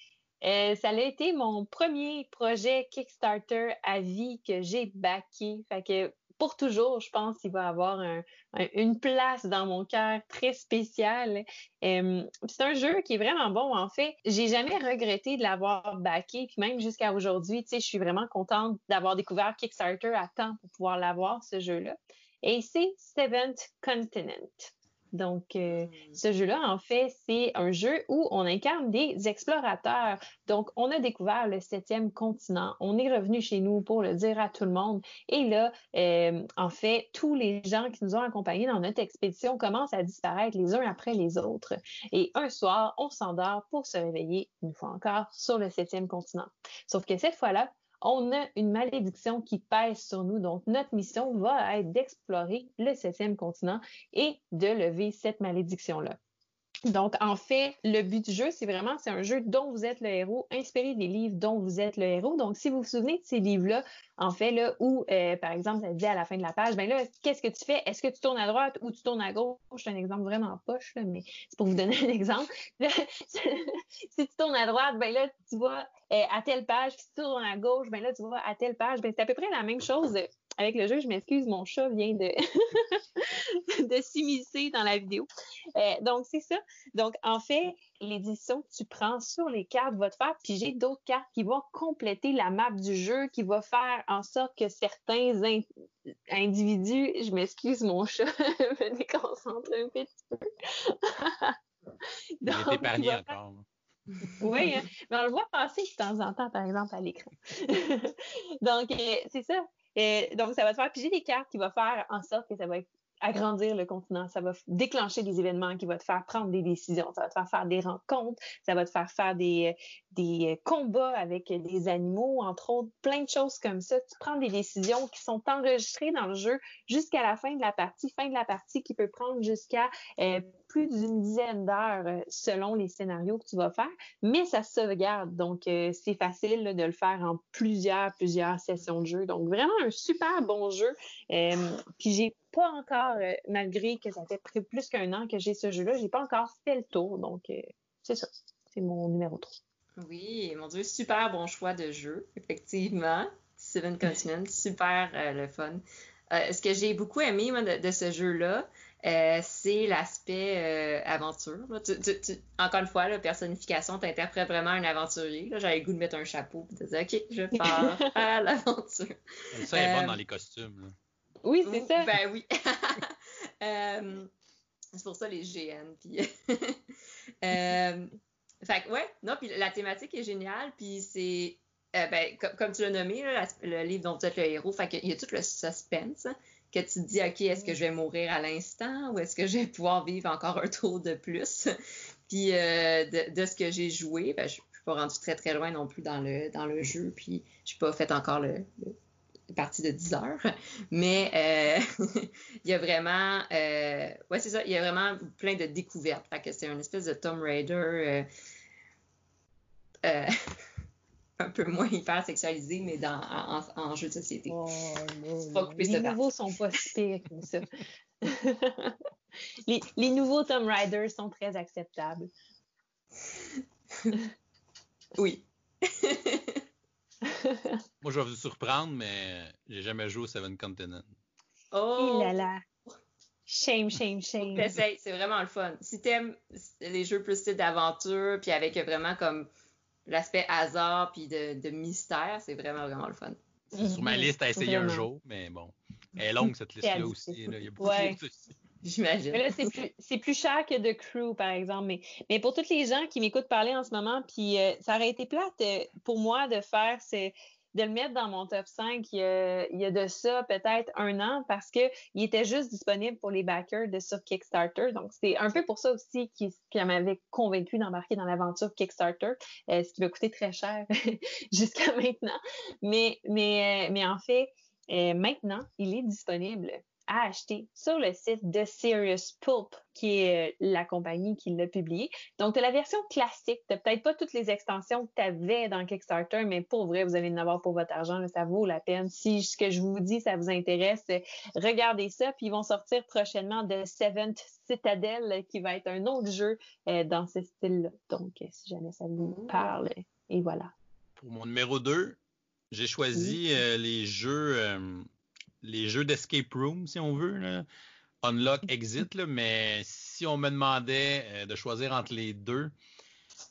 euh, ça a été mon premier projet Kickstarter à vie que j'ai backé. Fait que pour toujours, je pense qu'il va avoir une place dans mon cœur très spéciale. c'est un jeu qui est vraiment bon. En fait, j'ai jamais regretté de l'avoir backé, puis même jusqu'à aujourd'hui, tu sais, je suis vraiment contente d'avoir découvert Kickstarter à temps pour pouvoir l'avoir, ce jeu-là. Et c'est Seventh Continent. Donc, euh, hmm. ce jeu-là, en fait, c'est un jeu où on incarne des explorateurs. Donc, on a découvert le septième continent. On est revenu chez nous pour le dire à tout le monde. Et là, euh, en fait, tous les gens qui nous ont accompagnés dans notre expédition commencent à disparaître les uns après les autres. Et un soir, on s'endort pour se réveiller une fois encore sur le septième continent. Sauf que cette fois-là, on a une malédiction qui pèse sur nous. Donc, notre mission va être d'explorer le septième continent et de lever cette malédiction-là. Donc, en fait, le but du jeu, c'est vraiment, c'est un jeu dont vous êtes le héros, inspiré des livres dont vous êtes le héros. Donc, si vous vous souvenez de ces livres-là, en fait, là, où, euh, par exemple, ça dit à la fin de la page, ben là, qu'est-ce que tu fais? Est-ce que tu tournes à droite ou tu tournes à gauche? C'est un exemple vraiment poche, là, mais c'est pour vous donner un exemple. si tu tournes à droite, ben là, tu vois euh, à telle page, si tu tournes à gauche, ben là, tu vois à telle page. Ben, c'est à peu près la même chose avec le jeu. Je m'excuse, mon chat vient de, de s'immiscer dans la vidéo. Euh, donc, c'est ça. Donc, en fait, l'édition que tu prends sur les cartes va te faire piger d'autres cartes qui vont compléter la map du jeu, qui va faire en sorte que certains individus, je m'excuse, mon chat me déconcentrer un petit peu. Donc, il est épargné encore. oui, hein. mais on le voit passer de temps en temps, par exemple, à l'écran. donc, euh, c'est ça. Euh, donc, ça va te faire piger des cartes qui vont faire en sorte que ça va être agrandir le continent, ça va déclencher des événements qui vont te faire prendre des décisions, ça va te faire faire des rencontres, ça va te faire faire des, des combats avec des animaux, entre autres, plein de choses comme ça. Tu prends des décisions qui sont enregistrées dans le jeu jusqu'à la fin de la partie, fin de la partie qui peut prendre jusqu'à euh, plus d'une dizaine d'heures euh, selon les scénarios que tu vas faire, mais ça sauvegarde. Donc, euh, c'est facile de le faire en plusieurs, plusieurs sessions de jeu. Donc, vraiment un super bon jeu. puis, j'ai pas encore, malgré que ça fait plus qu'un an que j'ai ce jeu-là, j'ai pas encore fait le tour. Donc, c'est ça. C'est mon numéro 3. Oui, mon Dieu, super bon choix de jeu, effectivement. Seven Continents, super euh, le fun. Euh, ce que j'ai beaucoup aimé de, ce jeu-là, euh, c'est l'aspect aventure. encore une fois, la personnification, tu interprètes vraiment un aventurier. J'avais le goût de mettre un chapeau et de dire OK, je pars à l'aventure. Ça est bon dans les costumes. Oui, c'est ça. Ben oui. c'est pour ça les GN. Puis Fait que, ouais, non, puis la thématique est géniale, puis c'est, euh, ben, comme tu l'as nommé, le livre dont tu es le héros, fait qu'il y a tout le suspense, hein, que tu te dis, OK, est-ce que je vais mourir à l'instant ou est-ce que je vais pouvoir vivre encore un tour de plus? puis euh, de, ce que j'ai joué, ben, je ne suis pas rendu très, très loin non plus dans le, dans le jeu, puis je n'ai pas fait encore le, partie de 10 heures. Mais euh, il y a vraiment, ouais, c'est ça, il y a vraiment plein de découvertes. Fait que c'est une espèce de Tomb Raider euh, un peu moins hyper sexualisé, mais dans, en, jeu de société. Oh, les nouveaux sont pas si comme ça. les, les nouveaux Tomb Raider sont très acceptables. oui. Moi, je vais vous surprendre, mais j'ai jamais joué au Seven Continent. Oh! Il là là. Shame, shame, shame. c'est vraiment le fun. Si t'aimes les jeux plus d'aventure, puis avec vraiment comme l'aspect hasard puis de, mystère, c'est vraiment, vraiment le fun. C'est sur ma liste à essayer un jour, mais bon. Elle est longue, cette liste-là aussi. Il y a beaucoup de J'imagine. c'est plus, cher que The Crew, par exemple. Mais, mais pour toutes les gens qui m'écoutent parler en ce moment, puis euh, ça aurait été plate euh, pour moi de faire c'est de le mettre dans mon top 5 il y a, de ça peut-être un an parce qu'il était juste disponible pour les backers de sur Kickstarter. Donc, c'est un peu pour ça aussi qui, m'avait convaincu d'embarquer dans l'aventure Kickstarter, euh, ce qui m'a coûté très cher jusqu'à maintenant. Mais, mais en fait, maintenant, il est disponible à acheter sur le site de Serious Pulp, qui est euh, la compagnie qui l'a publié. Donc, tu as la version classique. Tu peut-être pas toutes les extensions que tu avais dans Kickstarter, mais pour vrai, vous allez en avoir pour votre argent. ça vaut la peine. Si ce que je vous dis, ça vous intéresse, regardez ça. Puis, ils vont sortir prochainement de Seventh Citadel, qui va être un autre jeu euh, dans ce style-là. Donc, euh, si jamais ça vous parle, et voilà. Pour mon numéro 2, j'ai choisi les jeux les jeux d'escape room, si on veut, Unlock, Exit, mais si on me demandait euh, de choisir entre les deux,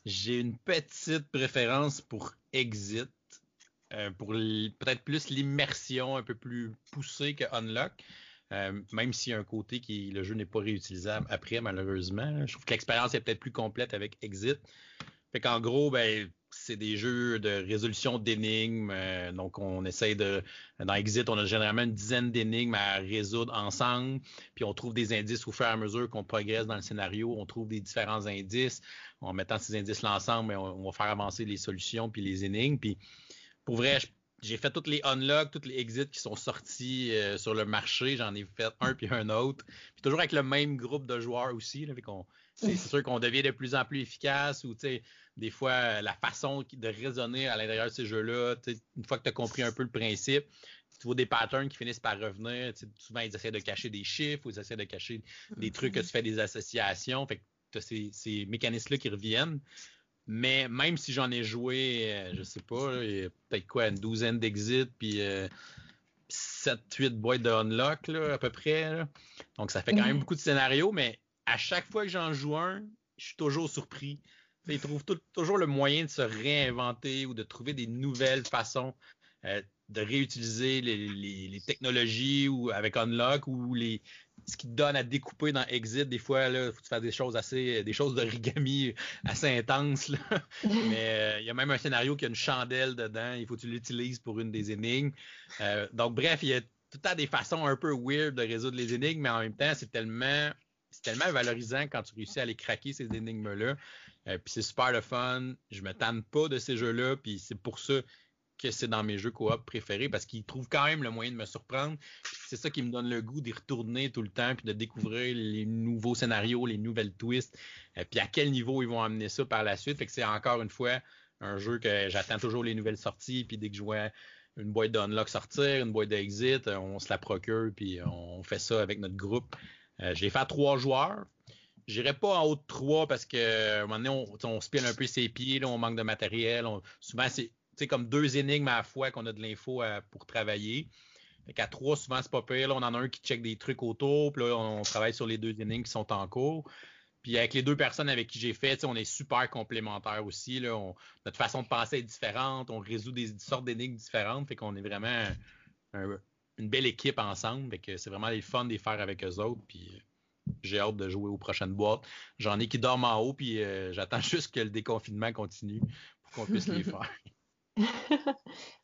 j'ai une petite préférence pour Exit, euh, pour peut-être plus l'immersion un peu plus poussée que Unlock. Euh, même s'il y a un côté qui le jeu n'est pas réutilisable après, malheureusement. Je trouve que l'expérience est peut-être plus complète avec Exit. Fait qu'en gros, ben, c'est des jeux de résolution d'énigmes. Euh, donc, on essaye de. Dans Exit, on a généralement une dizaine d'énigmes à résoudre ensemble. Puis, on trouve des indices au fur et à mesure qu'on progresse dans le scénario. On trouve des différents indices. En mettant ces indices-là ensemble, ben, on, va faire avancer les solutions puis les énigmes. Puis, pour vrai, j'ai fait toutes les unlocks, toutes les exits qui sont sortis euh, sur le marché. J'en ai fait un puis un autre. Puis toujours avec le même groupe de joueurs aussi. C'est sûr qu'on devient de plus en plus efficace ou des fois la façon de raisonner à l'intérieur de ces jeux-là, une fois que tu as compris un peu le principe, tu vois des patterns qui finissent par revenir. Souvent, ils essaient de cacher des chiffres ou ils essaient de cacher des trucs que tu fais des associations. Fait que tu as ces, ces mécanismes-là qui reviennent. Mais même si j'en ai joué, euh, je sais pas, peut-être quoi, une douzaine d'exits, puis 7-8 euh, boîtes de unlock, à peu près. Donc, ça fait quand même beaucoup de scénarios, mais à chaque fois que j'en joue un, je suis toujours surpris. Ils trouvent toujours le moyen de se réinventer ou de trouver des nouvelles façons euh, de réutiliser les, technologies ou avec Unlock ou les, ce qui te donne à découper dans Exit. Des fois, il faut fasses des choses assez, des choses d'origami assez intenses. Mais euh, il y a même un scénario qui a une chandelle dedans. Il faut que tu l'utilises pour une des énigmes. Euh, donc, bref, il y a tout le temps des façons un peu weird de résoudre les énigmes, mais en même temps, c'est tellement tellement valorisant quand tu réussis à les craquer, ces énigmes-là. Euh, puis c'est super le fun. Je me tanne pas de ces jeux-là. Puis c'est pour ça que c'est dans mes jeux coop préférés parce qu'ils trouvent quand même le moyen de me surprendre. C'est ça qui me donne le goût d'y retourner tout le temps puis de découvrir les nouveaux scénarios, les nouvelles twists, euh, puis à quel niveau ils vont amener ça par la suite. C'est encore une fois un jeu que j'attends toujours les nouvelles sorties puis dès que je vois une boîte d'unlock sortir, une boîte d'exit, euh, on se la procure puis on fait ça avec notre groupe. Euh, j'ai fait trois joueurs. J'irai pas en haut de trois parce que un moment donné, on, on un peu ses pieds, là, on manque de matériel. souvent, c'est comme deux énigmes à la fois qu'on a de l'info pour travailler. Fait qu'à trois, souvent, c'est pas pire. Là, on en a un qui check des trucs autour, puis là, on travaille sur les deux énigmes qui sont en cours. Puis avec les deux personnes avec qui j'ai fait, on est super complémentaires aussi. Là. notre façon de penser est différente, on résout des, sortes d'énigmes différentes, fait qu'on est vraiment une belle équipe ensemble. Que c'est vraiment le fun de les faire avec eux autres. Puis j'ai hâte de jouer aux prochaines boîtes. J'en ai qui dorment en haut, puis euh, j'attends juste que le déconfinement continue pour qu'on puisse les faire.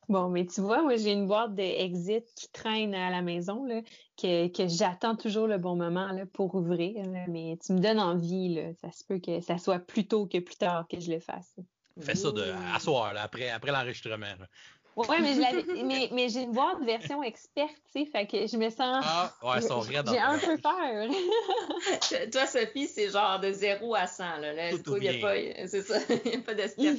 bon, mais tu vois, moi, j'ai une boîte d'exit qui traîne à la maison, là, que, que j'attends toujours le bon moment là, pour ouvrir. mais tu me donnes envie, là. Ça se peut que ça soit plus tôt que plus tard que je le fasse. Fais ça de, à soir, là, après, après l'enregistrement. Oui, mais, mais, mais j'ai une boîte version experte, tu sais, fait que je me sens. Ah, ouais, sont J'ai un peu peur. Toi, Sophie, c'est genre de 0 à 100, là. là Tout il n'y a pas, c'est ça, il n'y a pas d'expert.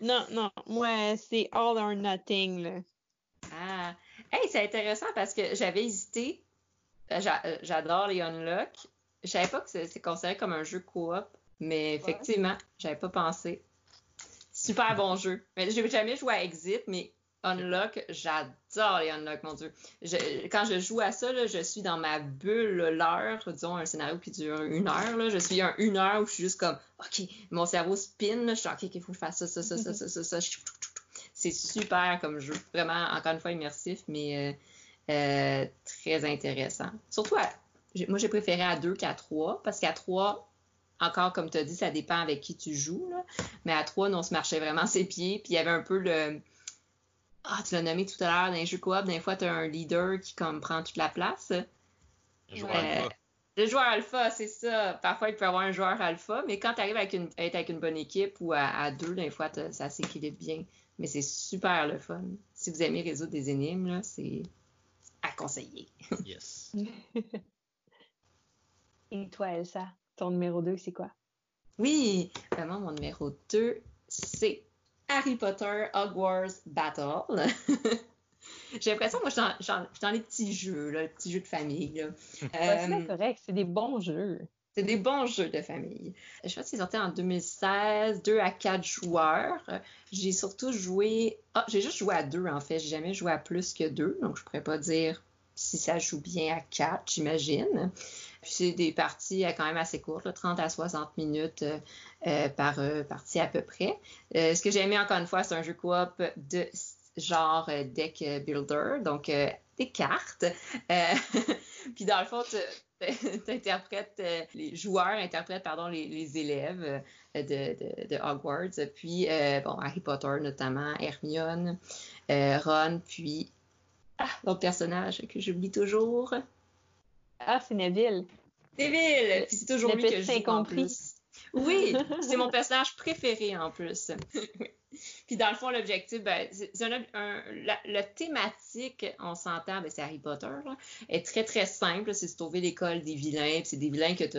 Non, non. Moi, c'est all or nothing, là. Ah. Hey, c'est intéressant parce que j'avais hésité. Euh, euh, j'adore les unlock. Je savais pas que c'est considéré comme un jeu coop, mais effectivement, j'avais pas pensé. Super bon jeu. Mais j'ai jamais joué à Exit, mais Unlock, j'adore les Unlock, mon Dieu. quand je joue à ça, je suis dans ma bulle l'heure, disons un scénario qui dure une heure. je suis en une heure où je suis juste comme, OK, mon cerveau spin, je suis OK, il faut que je fasse ça, ça, ça, ça, ça, ça, ça. C'est super comme jeu. Vraiment, encore une fois, immersif, mais euh, euh, très intéressant. Surtout, moi, j'ai préféré à deux qu'à trois, parce qu'à trois, encore comme tu as dit, ça dépend avec qui tu joues. Mais à trois, on se marchait vraiment ses pieds. Puis il y avait un peu le. Ah, tu l'as nommé tout à l'heure, dans les jeux coop, des fois, tu as un leader qui comme prend toute la place. Le joueur alpha. Le joueur alpha, c'est ça. Parfois, il peut y avoir un joueur alpha, mais quand tu arrives avec une, à être avec une bonne équipe ou à, deux, des fois, ça s'équilibre bien. Mais c'est super le fun. Si vous aimez résoudre des énigmes, c'est à conseiller. yes. Et toi, Elsa, ton numéro 2, c'est quoi? Oui, vraiment, mon numéro 2, c'est Harry Potter Hogwarts Battle. J'ai l'impression, moi, je suis dans, les petits jeux, les petits jeux de famille. c'est euh, correct, c'est des bons jeux. C'est des bons jeux de famille. Je si c'est sorti en 2016, 2 à 4 joueurs. J'ai surtout joué. Ah, j'ai juste joué à 2 en fait. J'ai jamais joué à plus que 2, donc je pourrais pas dire si ça joue bien à 4, j'imagine. Puis c'est des parties quand même assez courtes, 30 à 60 minutes euh, euh, par euh, partie à peu près. ce que j'ai aimé encore une fois, c'est un jeu coop de genre deck builder, donc des cartes. puis dans le fond, t'interprètes, les joueurs interprètent pardon, les, élèves de, Hogwarts. Puis, bon, Harry Potter notamment, Hermione, Ron, puis ah, l'autre personnage que j'oublie toujours. Ah, c'est Neville. Neville! Puis c'est toujours lui que en plus. Oui, c'est mon personnage préféré en plus. Puis dans le fond, l'objectif, ben, c'est la, thématique, on s'entend, ben, c'est Harry Potter, est très très simple. C'est de sauver l'école des vilains. c'est des vilains que tu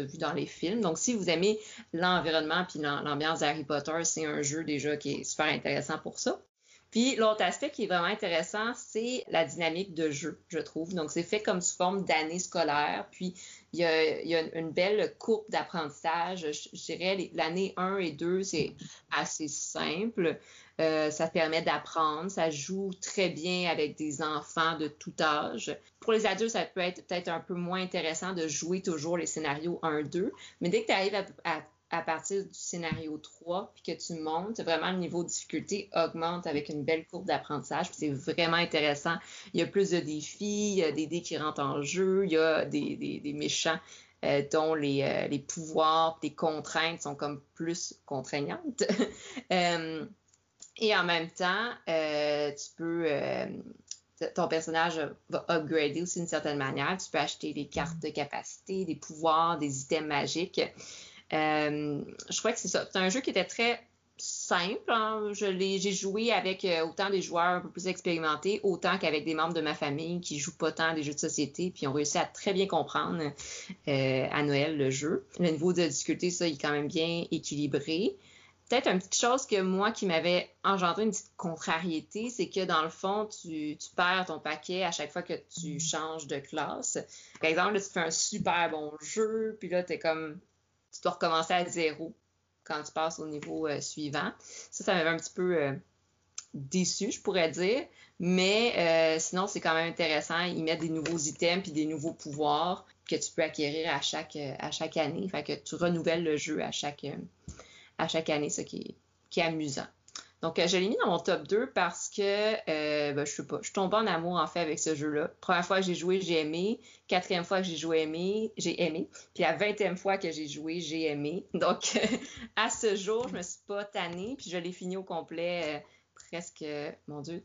as vu dans les films. Donc, si vous aimez l'environnement puis l'ambiance d'Harry Potter, c'est un jeu déjà qui est super intéressant pour ça. Puis l'autre aspect qui est vraiment intéressant, c'est la dynamique de jeu, je trouve. Donc, c'est fait comme sous forme d'année scolaire. Puis, il y a, une belle courbe d'apprentissage. Je, dirais l'année 1 et 2, c'est assez simple. Euh, ça permet d'apprendre. Ça joue très bien avec des enfants de tout âge. Pour les adultes, ça peut être peut-être un peu moins intéressant de jouer toujours les scénarios 1-2. Mais dès que tu arrives à partir du scénario 3, puis que tu montes, vraiment le niveau de difficulté augmente avec une belle courbe d'apprentissage, puis c'est vraiment intéressant. Il y a plus de défis, il y a des dés qui rentrent en jeu, il y a des, méchants euh, dont les, euh, les, pouvoirs, les contraintes sont comme plus contraignantes. Euh, et en même temps, tu peux ton personnage va upgrader aussi d'une certaine manière. Tu peux acheter des cartes de capacité, des pouvoirs, des items magiques. Euh, je crois que c'est ça. C'est un jeu qui était très simple. Hein. j'ai joué avec euh, autant des joueurs un peu plus expérimentés, autant qu'avec des membres de ma famille qui jouent pas tant des jeux de société, puis ont réussi à très bien comprendre euh, à Noël le jeu. Le niveau de difficulté, ça, il est quand même bien équilibré. Peut-être une petite chose que moi qui m'avait engendré une petite contrariété, c'est que dans le fond, tu, tu, perds ton paquet à chaque fois que tu changes de classe. Par exemple, là, tu fais un super bon jeu, puis là, tu es comme tu dois recommencer à zéro quand tu passes au niveau euh, suivant. Ça, ça m'avait un petit peu euh, déçu, je pourrais dire. Mais euh, sinon, c'est quand même intéressant. Ils mettent des nouveaux items puis des nouveaux pouvoirs que tu peux acquérir à chaque, à chaque année. Fait que tu renouvelles le jeu à chaque, à chaque année, ce qui est amusant. Donc, euh, je l'ai mis dans mon top 2 parce que, euh, ben, je sais pas, je tombe en amour, en fait, avec ce jeu-là. Première fois que j'ai joué, j'ai aimé. Quatrième fois que j'ai joué, aimé, j'ai aimé. Puis la vingtième fois que j'ai joué, j'ai aimé. Donc, à ce jour, je me suis pas tannée, puis je l'ai fini au complet euh, presque, mon Dieu,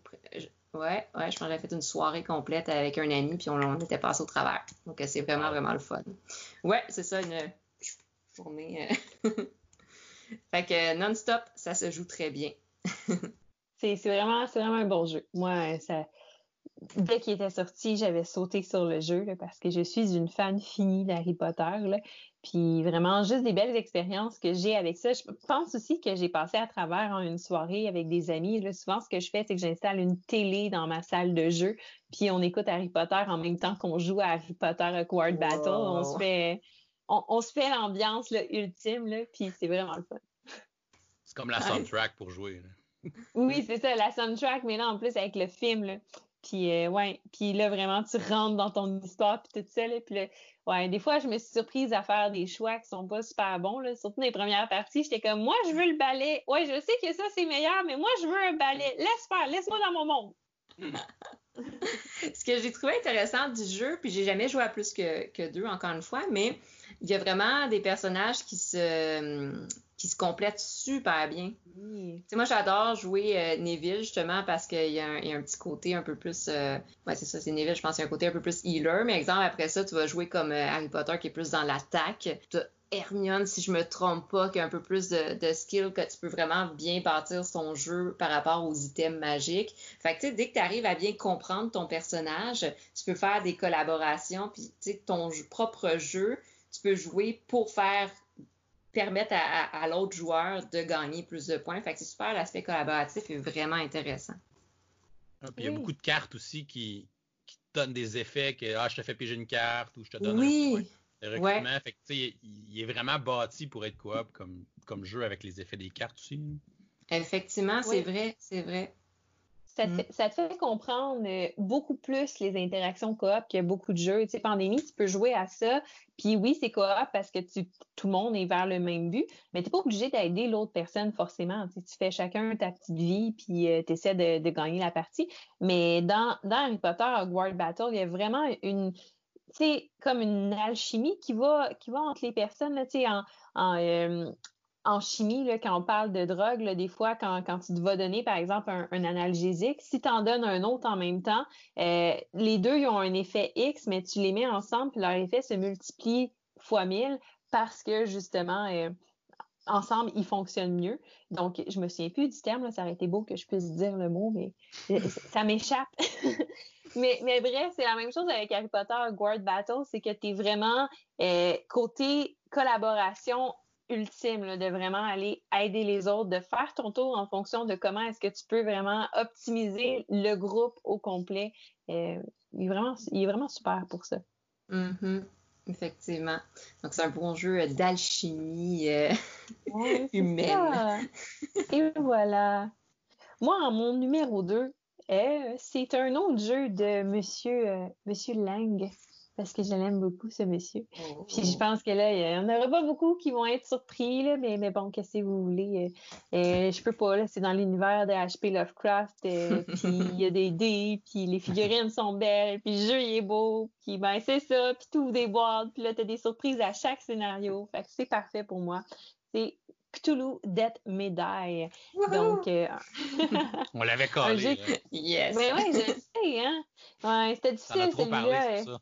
ouais, ouais, je pense que j'ai fait une soirée complète avec un ami, puis on, était passé au travers. Donc, c'est vraiment, vraiment le fun. Ouais, c'est ça, une journée... fait que non-stop, ça se joue très bien. C'est vraiment, vraiment un bon jeu. Moi, ça, dès qu'il était sorti, j'avais sauté sur le jeu parce que je suis une fan finie d'Harry Potter. Là. Puis vraiment, juste des belles expériences que j'ai avec ça. Je pense aussi que j'ai passé à travers une soirée avec des amis. Là, souvent, ce que je fais, c'est que j'installe une télé dans ma salle de jeu, puis on écoute Harry Potter en même temps qu'on joue à Harry Potter Acquired Battle. On se fait, on, se fait l'ambiance ultime, là, puis c'est vraiment le fun. C'est comme la soundtrack pour jouer. oui, c'est ça, la soundtrack, mais là, en plus, avec le film, là. Puis, euh, ouais, puis là, vraiment, tu rentres dans ton histoire, puis tout ça, là, puis là, ouais, des fois, je me suis surprise à faire des choix qui sont pas super bons, là, surtout dans les premières parties, j'étais comme, moi, je veux le ballet, ouais, je sais que ça, c'est meilleur, mais moi, je veux un ballet, laisse faire, laisse-moi dans mon monde. Ce que j'ai trouvé intéressant du jeu, puis j'ai jamais joué à plus que, que deux, encore une fois, mais il y a vraiment des personnages qui se, qui se complètent super bien. Moi, j'adore jouer euh, Neville, justement, parce qu'il y, a un petit côté un peu plus... Euh, ouais, c'est ça, c'est Neville, je pense qu'il y a un côté un peu plus healer, mais exemple, après ça, tu vas jouer comme euh, Harry Potter, qui est plus dans l'attaque. Tu as Hermione, si je me trompe pas, qui a un peu plus de, de skill, que tu peux vraiment bien bâtir son jeu par rapport aux items magiques. Fait que, tu sais, dès que tu arrives à bien comprendre ton personnage, tu peux faire des collaborations, puis, tu sais, ton propre jeu, tu peux jouer pour faire permettre à, l'autre joueur de gagner plus de points. Fait que c'est super, l'aspect collaboratif est vraiment intéressant. Ah, il y a beaucoup de cartes aussi qui, donnent des effets que ah, je te fais piger une carte ou je te donne un point de recrutement. Fait que, il, est vraiment bâti pour être coop comme, comme jeu avec les effets des cartes aussi. Effectivement, c'est vrai, c'est vrai. Mm. Ça te, fait, comprendre euh, beaucoup plus les interactions coop qu'il y a beaucoup de jeux. Tu sais, Pandémie, tu peux jouer à ça. Puis oui, c'est coop parce que tu, tout le monde est vers le même but, mais tu n'es pas obligé d'aider l'autre personne forcément. Tu, fais chacun ta petite vie, puis euh, tu essaies de, gagner la partie. Mais dans, dans Harry Potter Hogwarts Battle, il y a vraiment une c'est comme une alchimie qui va qui va entre les personnes là, en, en, euh, en chimie, quand on parle de drogue, des fois, quand, tu te vas donner, par exemple, un, analgésique, si tu en donnes un autre en même temps, euh, les deux ont un effet X, mais tu les mets ensemble, puis leur effet se multiplie fois mille parce que, justement, euh, ensemble, ils fonctionnent mieux. Donc, je me souviens plus du terme, ça aurait été beau que je puisse dire le mot, mais ça m'échappe. mais, mais bref, c'est la même chose avec Harry Potter Guard Battle, c'est que tu es vraiment euh, côté collaboration ultime de vraiment aller aider les autres, de faire ton tour en fonction de comment est-ce que tu peux vraiment optimiser le groupe au complet. Euh, il, est vraiment, il est vraiment super pour ça. Mm-hmm. Effectivement. Donc, c'est un bon jeu d'alchimie euh, humaine. Et voilà. Moi, en mon numéro 2, euh, c'est un autre jeu de Monsieur, Monsieur Lang parce que je l'aime beaucoup, ce monsieur. Oh. Puis je pense que là, il n'y en aura pas beaucoup qui vont être surpris, là, mais, mais bon, qu'est-ce que vous voulez? Euh, euh, je peux pas, là, c'est dans l'univers de H.P. Lovecraft, euh, puis il y a des dés, puis les figurines sont belles, puis le jeu, il est beau, puis ben c'est ça, puis tout des boîtes, puis là, tu as des surprises à chaque scénario. Fait que c'est parfait pour moi. C'est Cthulhu Death Medai. Donc, on l'avait collé. Yes. Mais ouais, je sais, hein. Ouais, c'était difficile celui-là.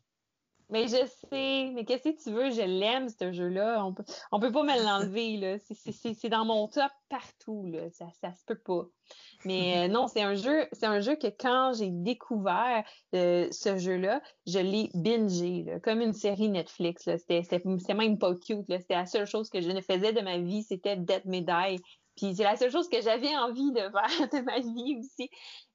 Mais je sais, mais qu'est-ce que tu veux? Je l'aime, ce jeu-là. On peut, on peut pas me l'enlever. C'est dans mon top partout, là. Ça, ça se peut pas. Mais euh, non, c'est un jeu, c'est un jeu que quand j'ai découvert euh, ce jeu-là, je l'ai bingé, là, comme une série Netflix. C'était même pas cute. C'était la seule chose que je ne faisais de ma vie, c'était Dead Medai. Puis c'est la seule chose que j'avais envie de faire de ma vie aussi.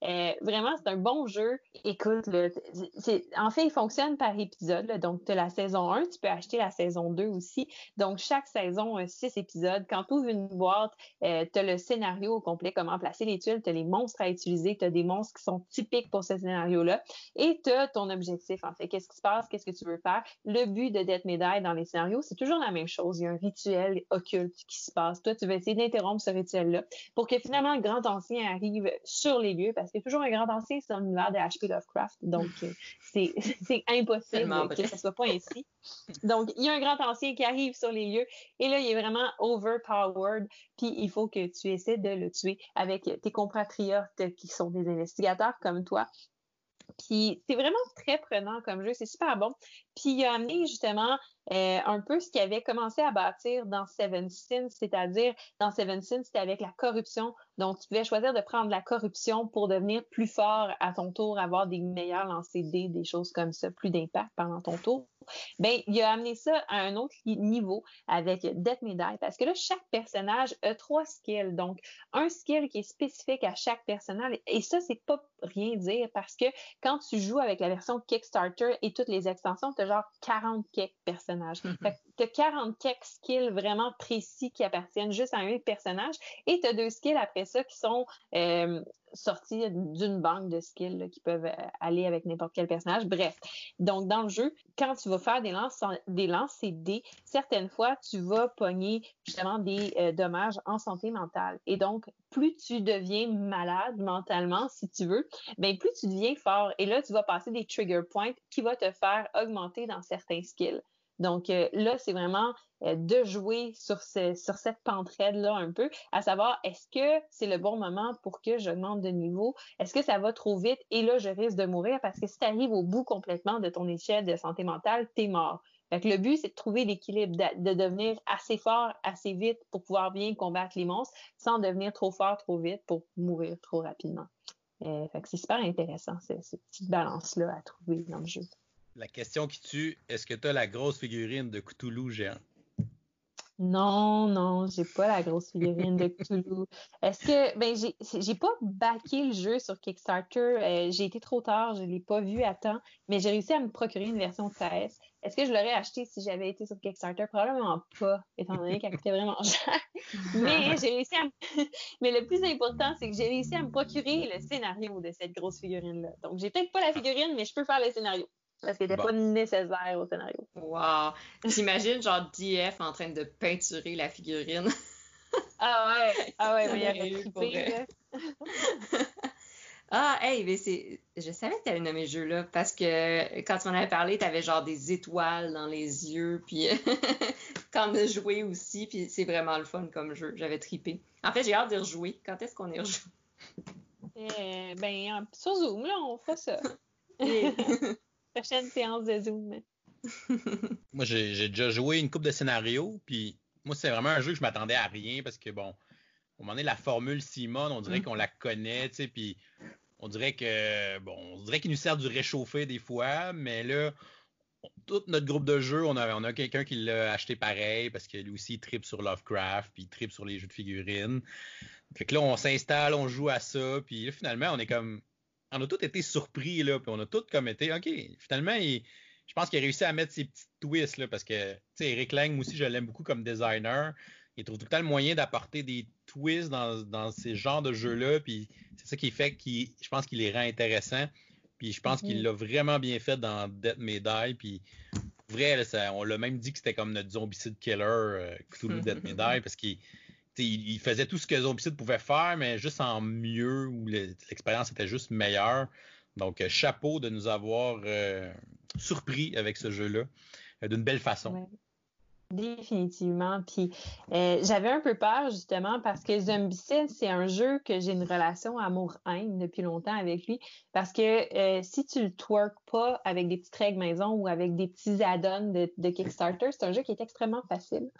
Euh, vraiment, c'est un bon jeu. Écoute, en fait, il fonctionne par épisode. Donc, tu as la saison 1, tu peux acheter la saison 2 aussi. Donc, chaque saison, 6 épisodes. Quand tu ouvres une boîte, euh, tu as le scénario au complet, comment placer les tuiles, tu as les monstres à utiliser, tu as des monstres qui sont typiques pour ce scénario-là. Et tu as ton objectif, en fait. Qu'est-ce qui se passe? Qu'est-ce que tu veux faire? Le but de Death Medai dans les scénarios, c'est toujours la même chose. Il y a un rituel occulte qui se passe. Toi, tu vas essayer d'interrompre ce rituel-là pour que finalement le grand ancien arrive sur les lieux parce que toujours un grand ancien, c'est dans l'univers de H.P. Lovecraft. Donc, euh, c'est impossible que ce soit pas ainsi. Donc, il y a un grand ancien qui arrive sur les lieux et là, il est vraiment overpowered. Puis, il faut que tu essaies de le tuer avec tes compatriotes qui sont des investigateurs comme toi. Puis c'est vraiment très prenant comme jeu, c'est super bon. Puis il a amené justement euh, un peu ce qu'il avait commencé à bâtir dans Seven Sins, c'est-à-dire dans Seven Sins, c'était avec la corruption. Donc tu pouvais choisir de prendre la corruption pour devenir plus fort à ton tour, avoir des meilleurs lancers dés, des choses comme ça, plus d'impact pendant ton tour. Ben, il a amené ça à un autre niveau avec Death Die parce que là, chaque personnage a trois skills. Donc, un skill qui est spécifique à chaque personnage. Et ça, c'est pas rien dire parce que quand tu joues avec la version Kickstarter et toutes les extensions, tu genre 40 quelques personnages. tu as 40 quelques skills vraiment précis qui appartiennent juste à un personnage et tu as deux skills après ça qui sont euh, sortis d'une banque de skills qui peuvent euh, aller avec n'importe quel personnage. Bref, donc dans le jeu, quand tu vas faire des lances, des lances dés, certaines fois, tu vas pogner justement des euh, dommages en santé mentale. Et donc, plus tu deviens malade mentalement, si tu veux, ben plus tu deviens fort. Et là, tu vas passer des trigger points qui vont te faire augmenter dans certains skills. Donc euh, là, c'est vraiment euh, de jouer sur, cette pentraide-là un peu, à savoir est-ce que c'est le bon moment pour que j'augmente de niveau? Est-ce que ça va trop vite? Et là, je risque de mourir parce que si tu arrives au bout complètement de ton échelle de santé mentale, t'es mort. Fait que le but, c'est de trouver l'équilibre, de, devenir assez fort, assez vite pour pouvoir bien combattre les monstres, sans devenir trop fort, trop vite pour mourir trop rapidement. Euh, fait que c'est super intéressant, cette petite balance-là à trouver dans le jeu. La question qui tue, est-ce que tu as la grosse figurine de Cthulhu géant? Non, non, j'ai pas la grosse figurine de Cthulhu. Est-ce que, ben, j'ai pas backé le jeu sur Kickstarter. Euh, j'ai été trop tard, je l'ai pas vu à temps, mais j'ai réussi à me procurer une version 13. Est-ce que je l'aurais acheté si j'avais été sur Kickstarter? Probablement pas, étant donné qu'elle coûtait vraiment cher. mais j'ai réussi à Mais le plus important, c'est que j'ai réussi à me procurer le scénario de cette grosse figurine-là. Donc, j'ai peut-être pas la figurine, mais je peux faire le scénario. Parce qu'il n'était pas nécessaire au scénario. Wow! T'imagines genre DF en train de peinturer la figurine? ah ouais! Ah ouais, mais il aurait Ah, hey, mais c'est. Je savais que tu avais nommé ce jeu-là parce que quand tu m'en avais parlé, tu avais genre des étoiles dans les yeux, puis quand on a joué aussi, puis c'est vraiment le fun comme jeu. J'avais tripé. En fait, j'ai hâte de rejouer. Quand est-ce qu'on est rejoué? Eh, ben, sur Zoom, là, on fera ça. Prochaine séance de Zoom. moi, j'ai déjà joué une coupe de scénarios, puis moi, c'est vraiment un jeu que je m'attendais à rien parce que, bon, au moment donné, la formule Simon, on dirait mm. qu'on la connaît, tu sais, puis on dirait que, bon, on dirait qu'il nous sert du réchauffer des fois, mais là, tout notre groupe de jeux, on a, on a quelqu'un qui l'a acheté pareil parce que lui aussi, il tripe sur Lovecraft, puis il tripe sur les jeux de figurines. Fait que là, on s'installe, on joue à ça, puis là, finalement, on est comme, on a tous été surpris, là, puis on a tous comme été, OK, finalement, je pense qu'il a réussi à mettre ses petits twists, là, parce que, tu sais, Eric Lang, moi aussi, je l'aime beaucoup comme designer. Il trouve tout le temps le moyen d'apporter des twists dans, ces genres de jeux-là, puis c'est ça qui fait qu'il, je pense qu'il les rend intéressants. Puis je pense qu'il mm-hmm. l'a vraiment bien fait dans Death Die, puis vrai, on l'a même dit que c'était comme notre zombicide killer, euh, Cthulhu Death Die, parce qu'il il, faisait tout ce que Zombicide pouvait faire, mais juste en mieux, où l'expérience était juste meilleure. Donc, euh, chapeau de nous avoir euh, surpris avec ce jeu-là euh, d'une belle façon. Définitivement. Puis j'avais un peu peur justement parce que Zombicide, c'est un jeu que j'ai une relation amour-haine depuis longtemps avec lui. Parce que si tu le twerk pas avec des petites règles maison ou avec des petits add-ons de Kickstarter, c'est un jeu qui est extrêmement facile.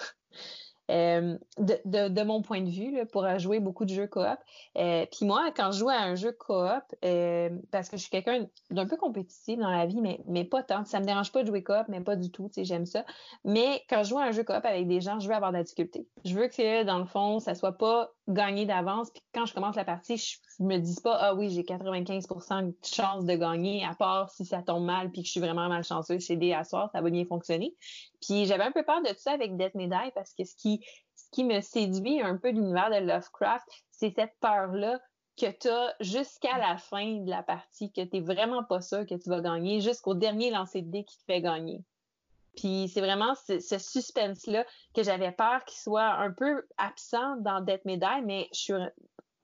Euh, de, mon point de vue, pour jouer beaucoup de jeux coop. Euh, Puis moi, quand je joue à un jeu coop, euh, parce que je suis quelqu'un d'un peu compétitif dans la vie, mais, mais pas tant. Ça me dérange pas de jouer coop, mais pas du tout. J'aime ça. Mais quand je joue à un jeu coop avec des gens, je veux avoir de la difficulté. Je veux que, dans le fond, ça soit pas gagné d'avance. Puis quand je commence la partie, je, me dis pas, ah oui, j'ai 95% de chance de gagner, à part si ça tombe mal puis que je suis vraiment malchanceux chez des assoirs, ça va bien fonctionner. Puis j'avais un peu peur de tout ça avec Death Die parce que ce qui, ce qui me séduit un peu l'univers de Lovecraft, c'est cette peur-là que tu as jusqu'à la fin de la partie, que tu vraiment pas sûr que tu vas gagner, jusqu'au dernier lancer de dés qui te fait gagner. Puis c'est vraiment ce, ce suspense-là que j'avais peur qu'il soit un peu absent dans Death Die, mais je suis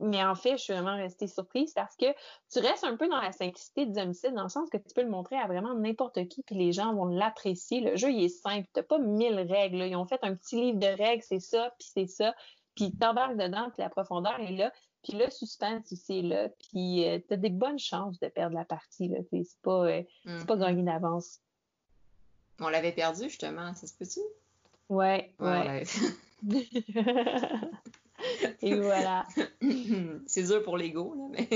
mais en fait, je suis vraiment restée surprise parce que tu restes un peu dans la simplicité du homicide, dans le sens que tu peux le montrer à vraiment n'importe qui, puis les gens vont l'apprécier. Le jeu, il est simple. T'as pas mille règles. Ils ont fait un petit livre de règles, c'est ça, puis c'est ça. Puis t'embarques dedans, puis la profondeur est là. Puis le suspense aussi est là. Puis euh, t'as des bonnes chances de perdre la partie. Là. C'est pas, euh, pas mm-hmm. gagné d'avance. On l'avait perdu, justement. Ça se peut-tu? Ouais, ouais. Et voilà. C'est dur pour l'ego, là, mais.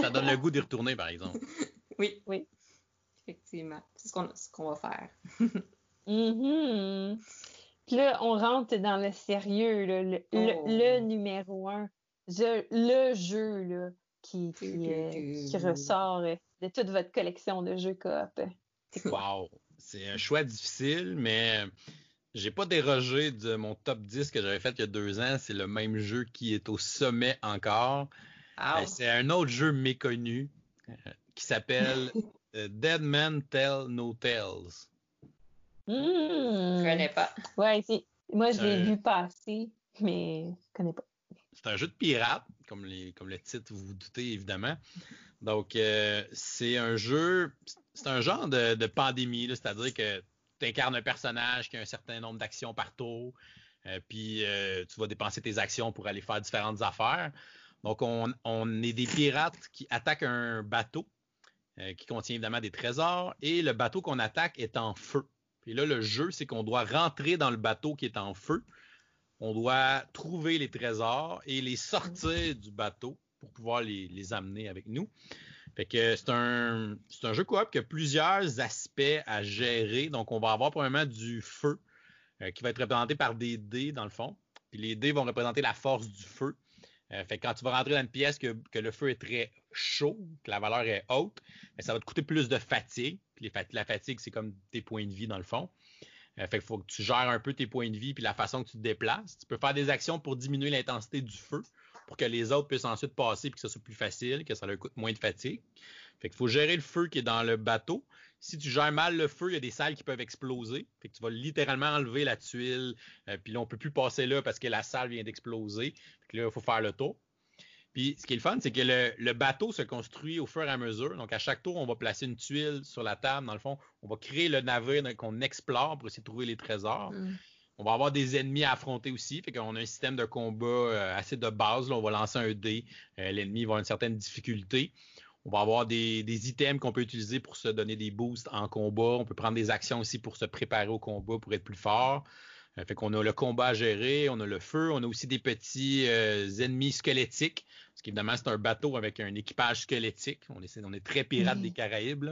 ça donne le goût d'y retourner, par exemple. Oui. Oui. Effectivement. C'est ce qu'on va faire. mm Puis là, on rentre dans le sérieux, le, le, oh. numéro un. le jeu là, qui, qui, euh, ressort de toute votre collection de jeux coop. Wow! C'est un choix difficile, mais j'ai pas dérogé de mon top 10 que j'avais fait il y a deux ans. C'est le même jeu qui est au sommet encore. Euh, c'est un autre jeu méconnu euh, qui s'appelle euh, Dead Man Tell No Tales. Je hmm. Je connais pas. Ouais, moi je l'ai vu passer, mais je connais pas. C'est un jeu de pirate, comme, les, comme le titre vous vous doutez évidemment. Donc c'est un jeu, c'est un genre de, pandémie, c'est-à-dire que tu incarnes un personnage qui a un certain nombre d'actions par tour, puis tu vas dépenser tes actions pour aller faire différentes affaires. Donc, on, est des pirates qui attaquent un bateau euh, qui contient évidemment des trésors et le bateau qu'on attaque est en feu. Puis là, le jeu, c'est qu'on doit rentrer dans le bateau qui est en feu. On doit trouver les trésors et les sortir du bateau pour pouvoir les, amener avec nous. C'est un, jeu coop qui a plusieurs aspects à gérer. Donc, on va avoir probablement du feu euh, qui va être représenté par des dés dans le fond. Puis les dés vont représenter la force du feu. Euh, fait quand tu vas rentrer dans une pièce que, le feu est très chaud, que la valeur est haute, ben, ça va te coûter plus de fatigue. La fatigue, c'est comme tes points de vie dans le fond. Euh, fait qu'il faut que tu gères un peu tes points de vie puis la façon que tu te déplaces. Tu peux faire des actions pour diminuer l'intensité du feu pour que les autres puissent ensuite passer et que ça soit plus facile, que ça leur coûte moins de fatigue. Fait faut gérer le feu qui est dans le bateau. Si tu gères mal le feu, il y a des salles qui peuvent exploser. Fait que tu vas littéralement enlever la tuile. Euh, puis là, on peut plus passer là parce que la salle vient d'exploser. Fait que là, il faut faire le tour. Puis ce qui est le fun, c'est que le, bateau se construit au fur et à mesure. Donc à chaque tour, on va placer une tuile sur la table. Dans le fond, on va créer le navire qu'on explore pour essayer de trouver les trésors. Mm. On va avoir des ennemis à affronter aussi. Fait qu'on a un système de combat euh, assez de base. Là, on va lancer un dé. Euh, l'ennemi va avoir une certaine difficulté. On va avoir des, items qu'on peut utiliser pour se donner des boosts en combat. On peut prendre des actions aussi pour se préparer au combat, pour être plus fort. Euh, fait qu'on a le combat à gérer, on a le feu, on a aussi des petits euh, ennemis squelettiques. Parce qu'évidemment, c'est un bateau avec un équipage squelettique. On est, on est très pirates des Caraïbes.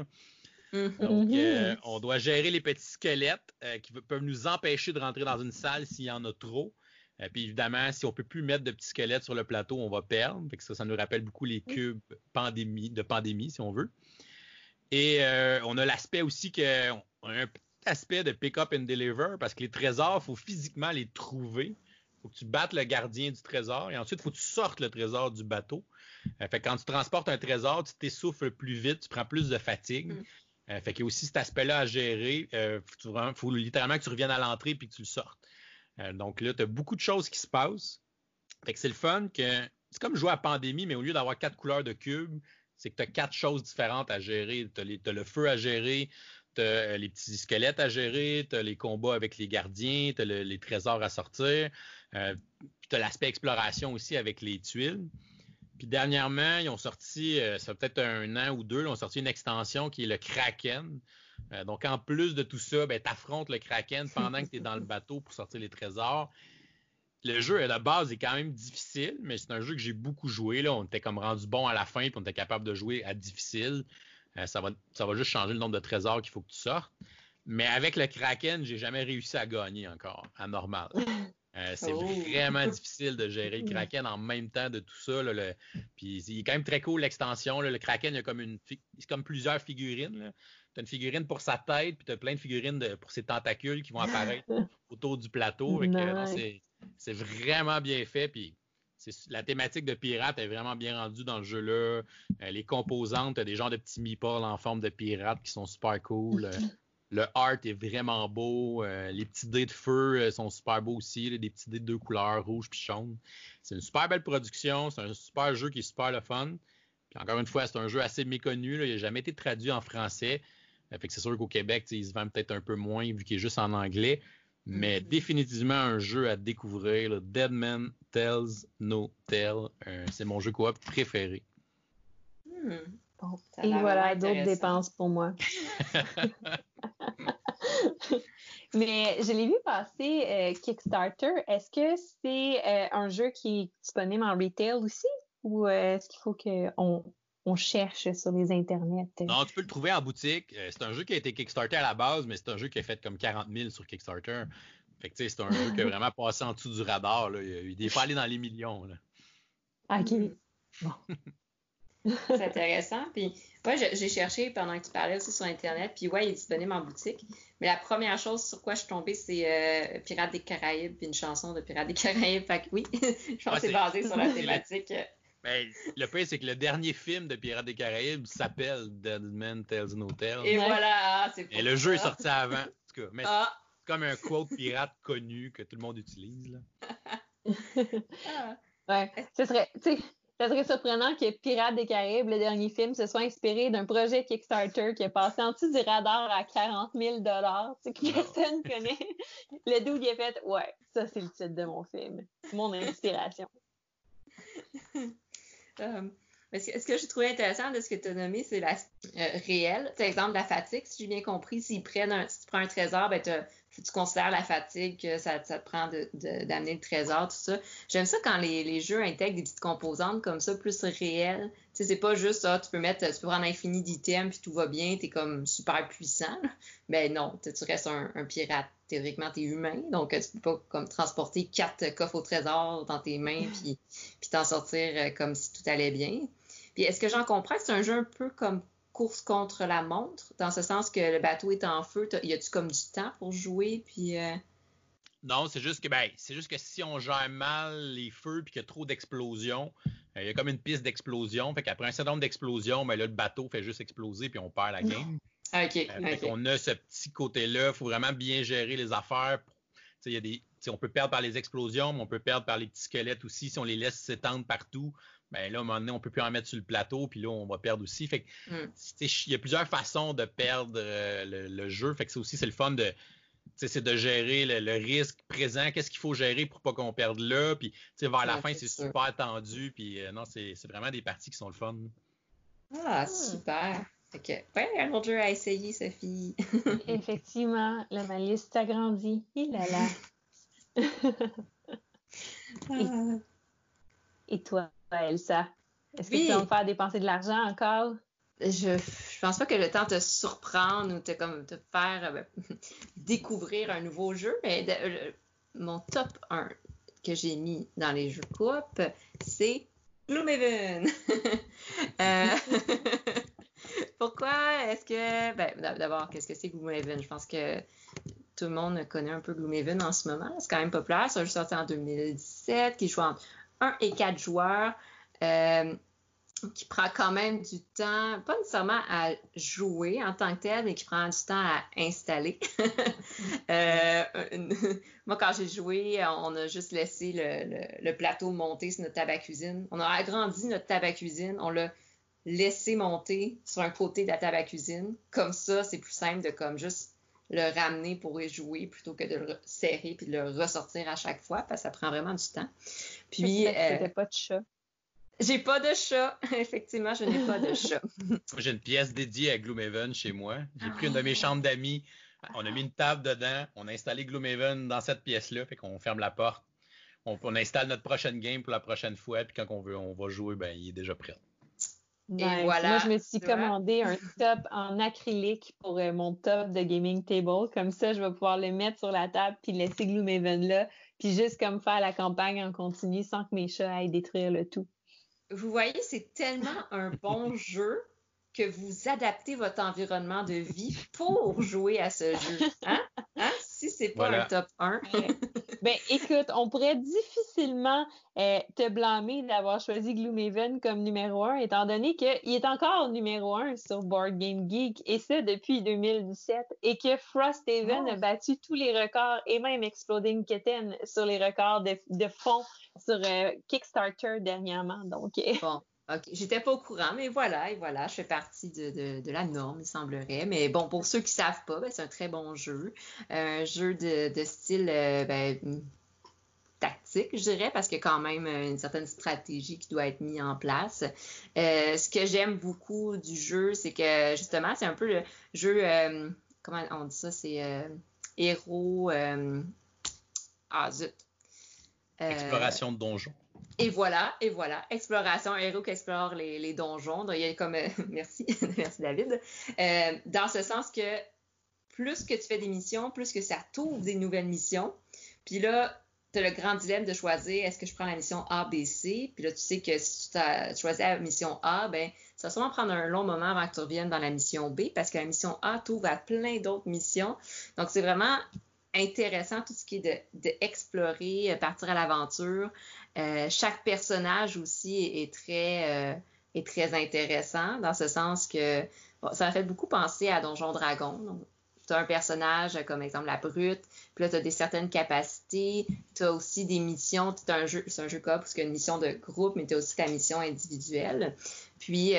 Donc, euh, on doit gérer les petits squelettes qui peuvent nous empêcher de rentrer dans une salle s'il y en a trop. Euh, puis évidemment, si on ne peut plus mettre de petits squelettes sur le plateau, on va perdre. ça, ça nous rappelle beaucoup les cubes pandémie, de pandémie, si on veut. Et euh, on a l'aspect aussi qu'on a un petit aspect de pick-up and deliver parce que les trésors, il faut physiquement les trouver. Il faut que tu battes le gardien du trésor et ensuite, il faut que tu sortes le trésor du bateau. Euh, fait quand tu transportes un trésor, tu t'essouffles plus vite, tu prends plus de fatigue. Mm. Fait qu'il y a aussi cet aspect-là à gérer. Il faut, littéralement que tu reviennes à l'entrée puis que tu le sortes. Euh, donc là, tu as beaucoup de choses qui se passent. Fait que c'est le fun que c'est comme jouer à pandémie, mais au lieu d'avoir quatre couleurs de cubes, c'est que tu as quatre choses différentes à gérer. Tu as, le feu à gérer, tu as euh, les petits squelettes à gérer, tu as les combats avec les gardiens, tu as les trésors à sortir, euh, tu as l'aspect exploration aussi avec les tuiles. Puis dernièrement, ils ont sorti, ça fait peut-être un an ou deux, ils ont sorti une extension qui est le Kraken. Euh, donc, en plus de tout ça, ben, tu affrontes le Kraken pendant que tu es dans le bateau pour sortir les trésors. Le jeu à la base est quand même difficile, mais c'est un jeu que j'ai beaucoup joué. Là. On était comme rendu bon à la fin, puis on était capable de jouer à difficile. Euh, ça, va, ça va juste changer le nombre de trésors qu'il faut que tu sortes. Mais avec le Kraken, j'ai jamais réussi à gagner encore, à normal. Euh, c'est oh. vraiment difficile de gérer le Kraken en même temps de tout ça. Puis il est quand même très cool l'extension. Le Kraken, il y a comme une c'est comme plusieurs figurines. Tu as une figurine pour sa tête, puis tu as plein de figurines pour ses tentacules qui vont apparaître autour du plateau. C'est vraiment bien fait. Puis la thématique de pirate est vraiment bien rendue dans le jeu-là. Euh, les composantes, tu as des genres de petits meeples en forme de pirates qui sont super cool. Le art est vraiment beau. Euh, les petits dés de feu euh, sont super beaux aussi. des petits dés de deux couleurs, rouge puis jaune. C'est une super belle production. C'est un super jeu qui est super le fun. Puis encore une fois, c'est un jeu assez méconnu. Il n'a jamais été traduit en français. Euh, fait que c'est sûr qu'au Québec, il se vend peut-être un peu moins vu qu'il est juste en anglais. Mais mm-hmm. définitivement un jeu à découvrir. Dead Man Tells No Tell. c'est mon jeu coop préféré. Hmm. Et voilà d'autres dépenses pour moi. Mais je l'ai vu passer euh, Kickstarter. Est-ce que c'est euh, un jeu qui est disponible en retail aussi? Ou euh, est-ce qu'il faut qu'on on cherche sur les internets? Non, tu peux le trouver en boutique. C'est un jeu qui a été Kickstarter à la base, mais c'est un jeu qui a fait comme 40 000 sur Kickstarter. Fait que c'est un jeu qui a vraiment passé en dessous du radar. Là. Il est pas allé dans les millions. Là. OK. Bon. c'est intéressant. Puis, moi, j'ai cherché pendant que tu parlais aussi sur Internet. Puis, ouais, il est disponible en boutique. Mais la première chose sur quoi je suis tombée, c'est euh, Pirates des Caraïbes, puis une chanson de Pirates des Caraïbes. Fait que oui, je pense que c'est basé sur la thématique. Ben, le pire, c'est que le dernier film de Pirates des Caraïbes s'appelle Dead Man Tells No Tale. Et voilà, c'est Et le jeu est sorti avant. En tout cas, mais ah. c'est comme un quote pirate connu que tout le monde utilise. Là. ah. Ouais, ce serait, ça serait surprenant que Pirates des Caraïbes, le dernier film, se soit inspiré d'un projet Kickstarter qui est passé en dessous du radar à 40 000 que personne connaît. Le doux il a fait Ouais, ça c'est le titre de mon film. C'est mon inspiration. um, ce que j'ai trouvé intéressant de ce que tu as nommé, c'est la euh, réelle. C'est l'exemple de la fatigue, si j'ai bien compris. S'ils prennent un, si tu prends un trésor, ben tu considères la fatigue que ça, te prend d'amener le trésor, tout ça. J'aime ça quand les, jeux intègrent des petites composantes comme ça, plus réelles. Tu sais, c'est pas juste ça, ah, tu peux mettre, tu peux prendre infini d'items puis tout va bien, t'es comme super puissant. Ben non, tu restes un, pirate. Théoriquement, t'es humain, donc tu peux pas comme transporter quatre coffres au trésor dans tes mains puis, puis t'en sortir euh, comme si tout allait bien. Puis est-ce que j'en comprends que c'est un jeu un peu comme course contre la montre, dans ce sens que le bateau est en feu, y a-tu comme du temps pour jouer, puis... Euh? Non, c'est juste que ben, c'est juste que si on gère mal les feux puis qu'il y a trop d'explosions, euh, il y a comme une piste d'explosion. Fait qu'après un certain nombre d'explosions, ben là, le bateau fait juste exploser puis on perd la game. Ah, OK. Euh, on a ce petit côté-là. Il faut vraiment bien gérer les affaires. Il y a des, on peut perdre par les explosions, mais on peut perdre par les petits squelettes aussi si on les laisse s'étendre partout ben là, à un moment donné, on peut plus en mettre sur le plateau, puis là, on va perdre aussi. Fait que, mm. il y a plusieurs façons de perdre euh, le, jeu. Fait que c'est aussi, c'est le fun de, c'est de gérer le, risque présent, qu'est-ce qu'il faut gérer pour pas qu'on perde là, puis vers la fin, c'est super tendu, puis euh, non, c'est vraiment des parties qui sont le fun. Ah, hmm. super. OK. Ouais, un autre jeu à essayer, Sophie. Effectivement, la liste s'agrandit. Il a là. Et toi? Elsa? Est-ce que tu vas me faire dépenser de l'argent encore? Je, je pense pas que le temps te surprendre ou te, comme, te faire euh, ben, découvrir un nouveau jeu, mais euh, mon top 1 que j'ai mis dans les jeux coop, c'est Gloomhaven. euh, pourquoi est-ce que. Ben, d'abord, qu'est-ce que c'est Gloomhaven? Je pense que tout le monde connaît un peu Gloomhaven en ce moment. C'est quand même populaire. Ça a sorti en 2017, qui joue entre 1 et 4 joueurs, euh, qui prend quand même du temps, pas nécessairement à jouer en tant que tel, mais qui prend du temps à installer. Euh, moi, quand j'ai joué, on a juste laissé le, plateau monter sur notre table à cuisine. On a agrandi notre table à cuisine, on l'a laissé monter sur un côté de la table à cuisine. Comme ça, c'est plus simple de comme juste le ramener pour y jouer plutôt que de le serrer puis de le ressortir à chaque fois parce que ça prend vraiment du temps. Puis. Euh, pas de chat? J'ai pas de chat. Effectivement, je n'ai pas de chat. J'ai une pièce dédiée à Gloomhaven chez moi. J'ai pris une de mes ah. chambres d'amis. On a mis une table dedans. On a installé Gloomhaven dans cette pièce-là. Fait qu'on ferme la porte. On, installe notre prochaine game pour la prochaine fois. Puis quand on veut, on va jouer, ben, il est déjà prêt. Et voilà. Moi, je me suis commandé un top en acrylique pour euh, mon top de gaming table. Comme ça, je vais pouvoir le mettre sur la table puis laisser Gloomhaven là puis juste comme faire la campagne en continu sans que mes chats aillent détruire le tout. Vous voyez, c'est tellement un bon jeu que vous adaptez votre environnement de vie pour jouer à ce jeu. Hein? hein? Si c'est pas un top 1. Ben, écoute, on pourrait difficilement euh, te blâmer d'avoir choisi Gloomhaven comme numéro 1, étant donné qu'il est encore numéro 1 sur Board Game Geek, et ça depuis 2017, et que Frosthaven a oh. battu tous les records, et même Exploding Kitten sur les records de, de fond sur euh, Kickstarter dernièrement. Donc, bon. OK. J'étais pas au courant, mais voilà, et voilà, je fais partie de, de, la norme, il semblerait. Mais bon, pour ceux qui savent pas, ben, c'est un très bon jeu. Un jeu de, de style euh, ben, tactique, je dirais, parce qu'il y a quand même une certaine stratégie qui doit être mise en place. Euh, ce que j'aime beaucoup du jeu, c'est que justement, c'est un peu le jeu, euh, comment on dit ça, c'est héros. ah zut Exploration de donjons. Et voilà, et voilà, exploration, un héros qui explore les, donjons. Donc, il y a comme, merci, merci David. dans ce sens que plus que tu fais des missions, plus que ça t'ouvre des nouvelles missions. Puis là, tu as le grand dilemme de choisir est-ce que je prends la mission A, B, C? Puis là, tu sais que si tu as choisi la mission A, ben ça va sûrement prendre un long moment avant que tu reviennes dans la mission B parce que la mission A t'ouvre à plein d'autres missions. Donc, c'est vraiment intéressant tout ce qui est d'explorer, de, euh, partir à l'aventure. Euh, chaque personnage aussi est, très, euh, est très intéressant dans ce sens que ça m'a fait beaucoup penser à Donjon Dragon tu as un personnage comme exemple la brute, puis là tu as des certaines capacités, tu as aussi des missions, c'est un jeu c'est un jeu coop parce qu'il y a une mission de groupe, mais tu as aussi ta mission individuelle. Puis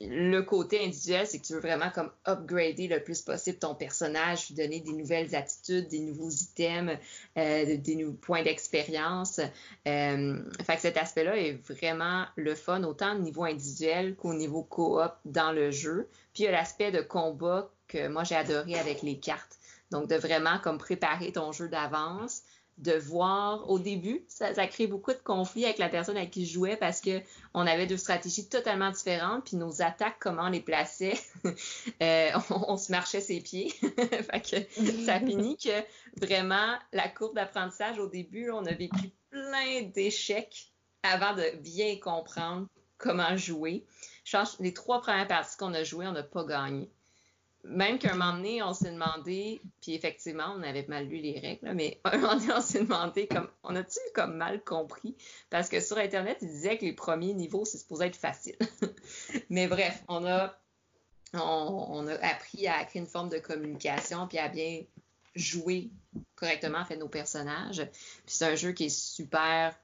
le côté individuel, c'est que tu veux vraiment comme upgrader le plus possible ton personnage, lui donner des nouvelles attitudes, des nouveaux items, euh, des nouveaux points d'expérience. Euh, fait que cet aspect-là est vraiment le fun, autant au niveau individuel qu'au niveau coop dans le jeu. Puis il y a l'aspect de combat que moi j'ai adoré avec les cartes. Donc de vraiment comme préparer ton jeu d'avance, de voir au début, ça, crée beaucoup de conflits avec la personne avec qui je jouais parce que on avait deux stratégies totalement différentes, puis nos attaques, comment on les plaçait, euh, on, se marchait ses pieds. fait que ça finit que vraiment la courbe d'apprentissage au début, on a vécu plein d'échecs avant de bien comprendre comment jouer. Je pense les trois premières parties qu'on a jouées, on n'a pas gagné même qu'un moment donné, on s'est demandé, puis effectivement, on avait mal lu les règles, mais un moment donné, on s'est demandé, comme, on a-tu comme mal compris? Parce que sur Internet, ils disaient que les premiers niveaux, c'est supposé être facile. mais bref, on a, on, a appris à créer une forme de communication, puis à bien jouer correctement, fait, nos personnages. Puis c'est un jeu qui est super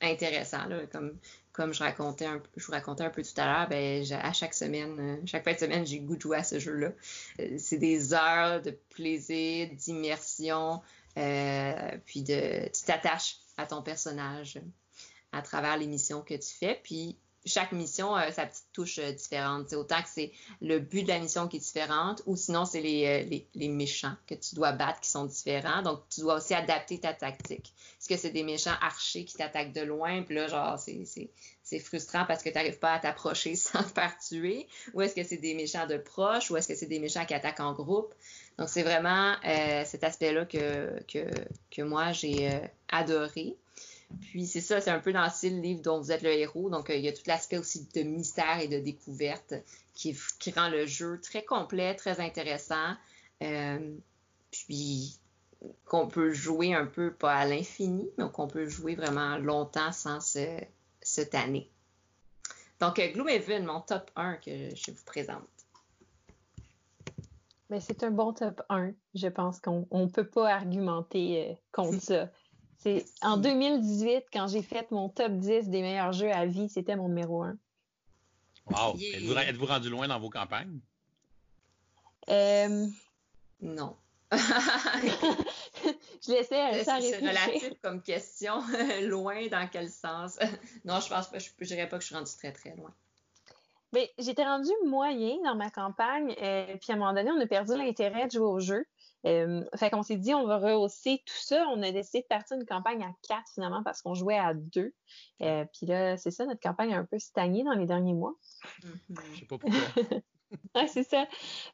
intéressant, là, comme comme je racontais vous racontais un peu tout à l'heure, ben, à chaque semaine, euh, chaque fin de semaine, j'ai goût de jouer à ce jeu-là. Euh, c'est des heures de plaisir, d'immersion, euh, puis de, tu t'attaches à ton personnage à travers les missions que tu fais. Puis chaque mission a sa petite touche euh, différente. C'est autant que c'est le but de la mission qui est différente, ou sinon c'est les, euh, les, méchants que tu dois battre qui sont différents. Donc, tu dois aussi adapter ta tactique. Est-ce que c'est des méchants archers qui t'attaquent de loin, puis là, genre, c'est frustrant parce que tu n'arrives pas à t'approcher sans te faire tuer, ou est-ce que c'est des méchants de proche, ou est-ce que c'est des méchants qui attaquent en groupe? Donc, c'est vraiment euh, cet aspect-là que, que, que, moi, j'ai adoré. Puis c'est ça, c'est un peu dans le style livre dont vous êtes le héros. Donc euh, il y a tout l'aspect aussi de mystère et de découverte qui, rend le jeu très complet, très intéressant. Euh, puis qu'on peut jouer un peu, pas à l'infini, mais qu'on peut jouer vraiment longtemps sans se, tanner. Donc, euh, Gloomhaven, mon top 1 que je vous présente. Mais c'est un bon top 1. Je pense qu'on ne peut pas argumenter contre ça. C'est en 2018, quand j'ai fait mon top 10 des meilleurs jeux à vie, c'était mon numéro 1. Wow! Êtes-vous rendu loin dans vos campagnes? Euh... Non. je laissais ça C'est relatif comme question? loin dans quel sens? non, je pense pas, je, dirais pas que je suis rendue très, très loin. Ben, j'étais rendue moyen dans ma campagne, euh, puis à un moment donné, on a perdu l'intérêt de jouer au jeu. Euh, fait qu'on s'est dit, on va rehausser tout ça. On a décidé de partir une campagne à quatre finalement parce qu'on jouait à deux. Euh, puis là, c'est ça, notre campagne a un peu stagné dans les derniers mois. Mm-hmm. Je sais pas pourquoi. ouais, c'est ça.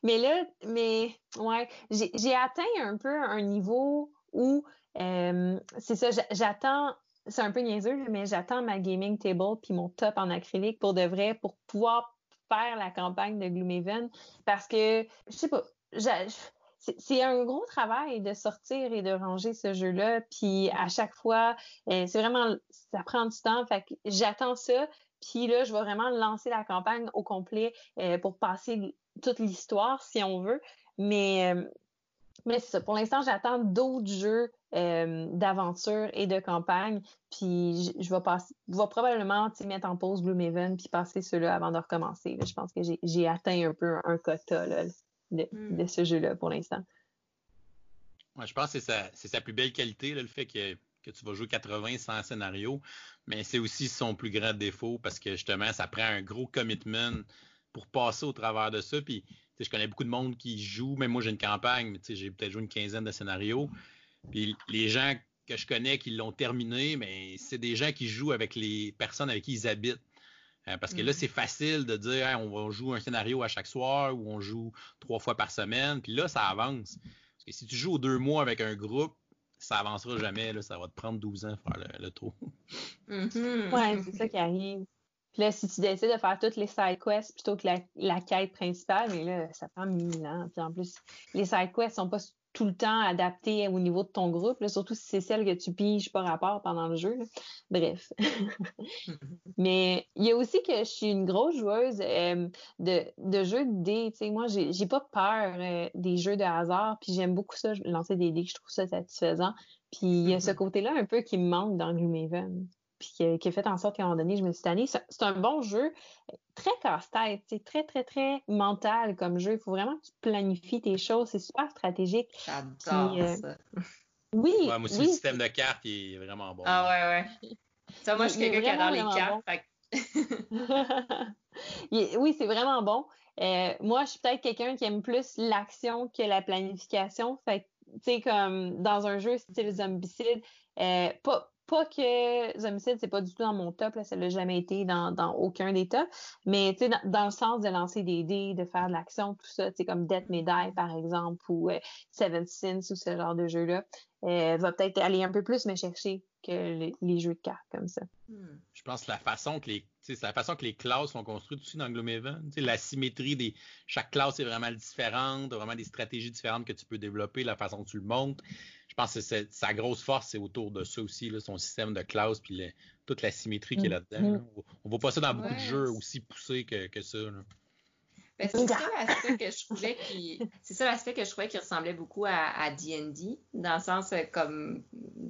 Mais là, mais ouais, j'ai atteint un peu un niveau où euh, c'est ça, j'attends c'est un peu niaiseux, mais j'attends ma gaming table puis mon top en acrylique pour de vrai, pour pouvoir faire la campagne de Gloomhaven. Parce que, je sais pas, c'est un gros travail de sortir et de ranger ce jeu-là. Puis à chaque fois, euh, c'est vraiment, ça prend du temps. Fait que j'attends ça. Puis là, je vais vraiment lancer la campagne au complet euh, pour passer toute l'histoire, si on veut. Mais, euh, mais c'est ça. Pour l'instant, j'attends d'autres jeux d'aventure et de campagne. Puis je, vais passer, probablement mettre en pause Gloomhaven puis passer ceux-là avant de recommencer. Je pense que j'ai atteint un peu un quota là, Hmm. de, ce jeu-là pour l'instant. je pense que c'est sa, plus belle qualité, le fait que, tu vas jouer 80 sans scénario, mais c'est aussi son plus grand défaut parce que justement, ça prend un gros commitment pour passer au travers de ça. Puis, je connais beaucoup de monde qui joue, même moi j'ai une campagne, mais j'ai peut-être joué une quinzaine de scénarios. Puis les gens que je connais qui l'ont terminé, mais c'est des gens qui jouent avec les personnes avec qui ils habitent. Euh, parce que là, mm. c'est facile de dire on va jouer un scénario à chaque soir ou on joue trois fois par semaine. Puis là, ça avance. Parce que si tu joues aux deux mois avec un groupe, ça avancera jamais. Là, ça va te prendre 12 ans faire le, tour. Mm-hmm. Ouais, c'est ça qui arrive. Puis là, si tu décides de faire toutes les side quests plutôt que la, quête principale, mais là, ça prend mille ans. Puis en plus, les side quests sont pas tout le temps adapté au niveau de ton groupe, surtout si c'est celle que tu piges par rapport pendant le jeu. Bref. Mais il y a aussi que je suis une grosse joueuse euh, de, jeux de dés. moi, j'ai, j'ai pas peur euh, des jeux de hasard, puis j'aime beaucoup ça, lancer des dés, je trouve ça satisfaisant. Puis il y a ce mm-hmm. côté-là un peu qui me manque dans Gloomhaven puis qui, a fait en sorte qu'à un moment donné, je me suis tannée. C'est un bon jeu, très casse-tête, c'est très, très, très mental comme jeu. Il faut vraiment que tu planifies tes choses. C'est super stratégique. J'adore euh, ça. Oui. moi aussi, le système de cartes il est vraiment bon. Ah ouais, ouais. Ça, moi, je suis quelqu'un qui adore les cartes. oui, c'est vraiment bon. Euh, moi, je suis peut-être quelqu'un qui aime plus l'action que la planification. Fait tu sais, comme dans un jeu style Zombicide, euh, pas, pas que Zombicide, c'est pas du tout dans mon top, là, ça l'a jamais été dans, dans aucun des tops, mais tu sais, dans, le sens de lancer des dés, de faire de l'action, tout ça, tu comme Death Die, par exemple, ou euh, Seven Sins, ou ce genre de jeu-là, euh, va peut-être aller un peu plus me chercher que les, jeux de cartes comme ça. Hmm. Je pense que la façon que les c'est la façon que les classes sont construites aussi dans Gloomhaven. La symétrie des. Chaque classe est vraiment différente, vraiment des stratégies différentes que tu peux développer, la façon dont tu le montes je pense que sa grosse force, c'est autour de ça aussi, son système de classe, puis toute la symétrie qui est là-dedans. Mm-hmm. On voit pas ça dans beaucoup de jeux aussi poussés que, ça. Ben, c'est ça l'aspect que je trouvais qui c'est ça l'aspect que je trouvais qui ressemblait beaucoup à D&D dans le sens euh, comme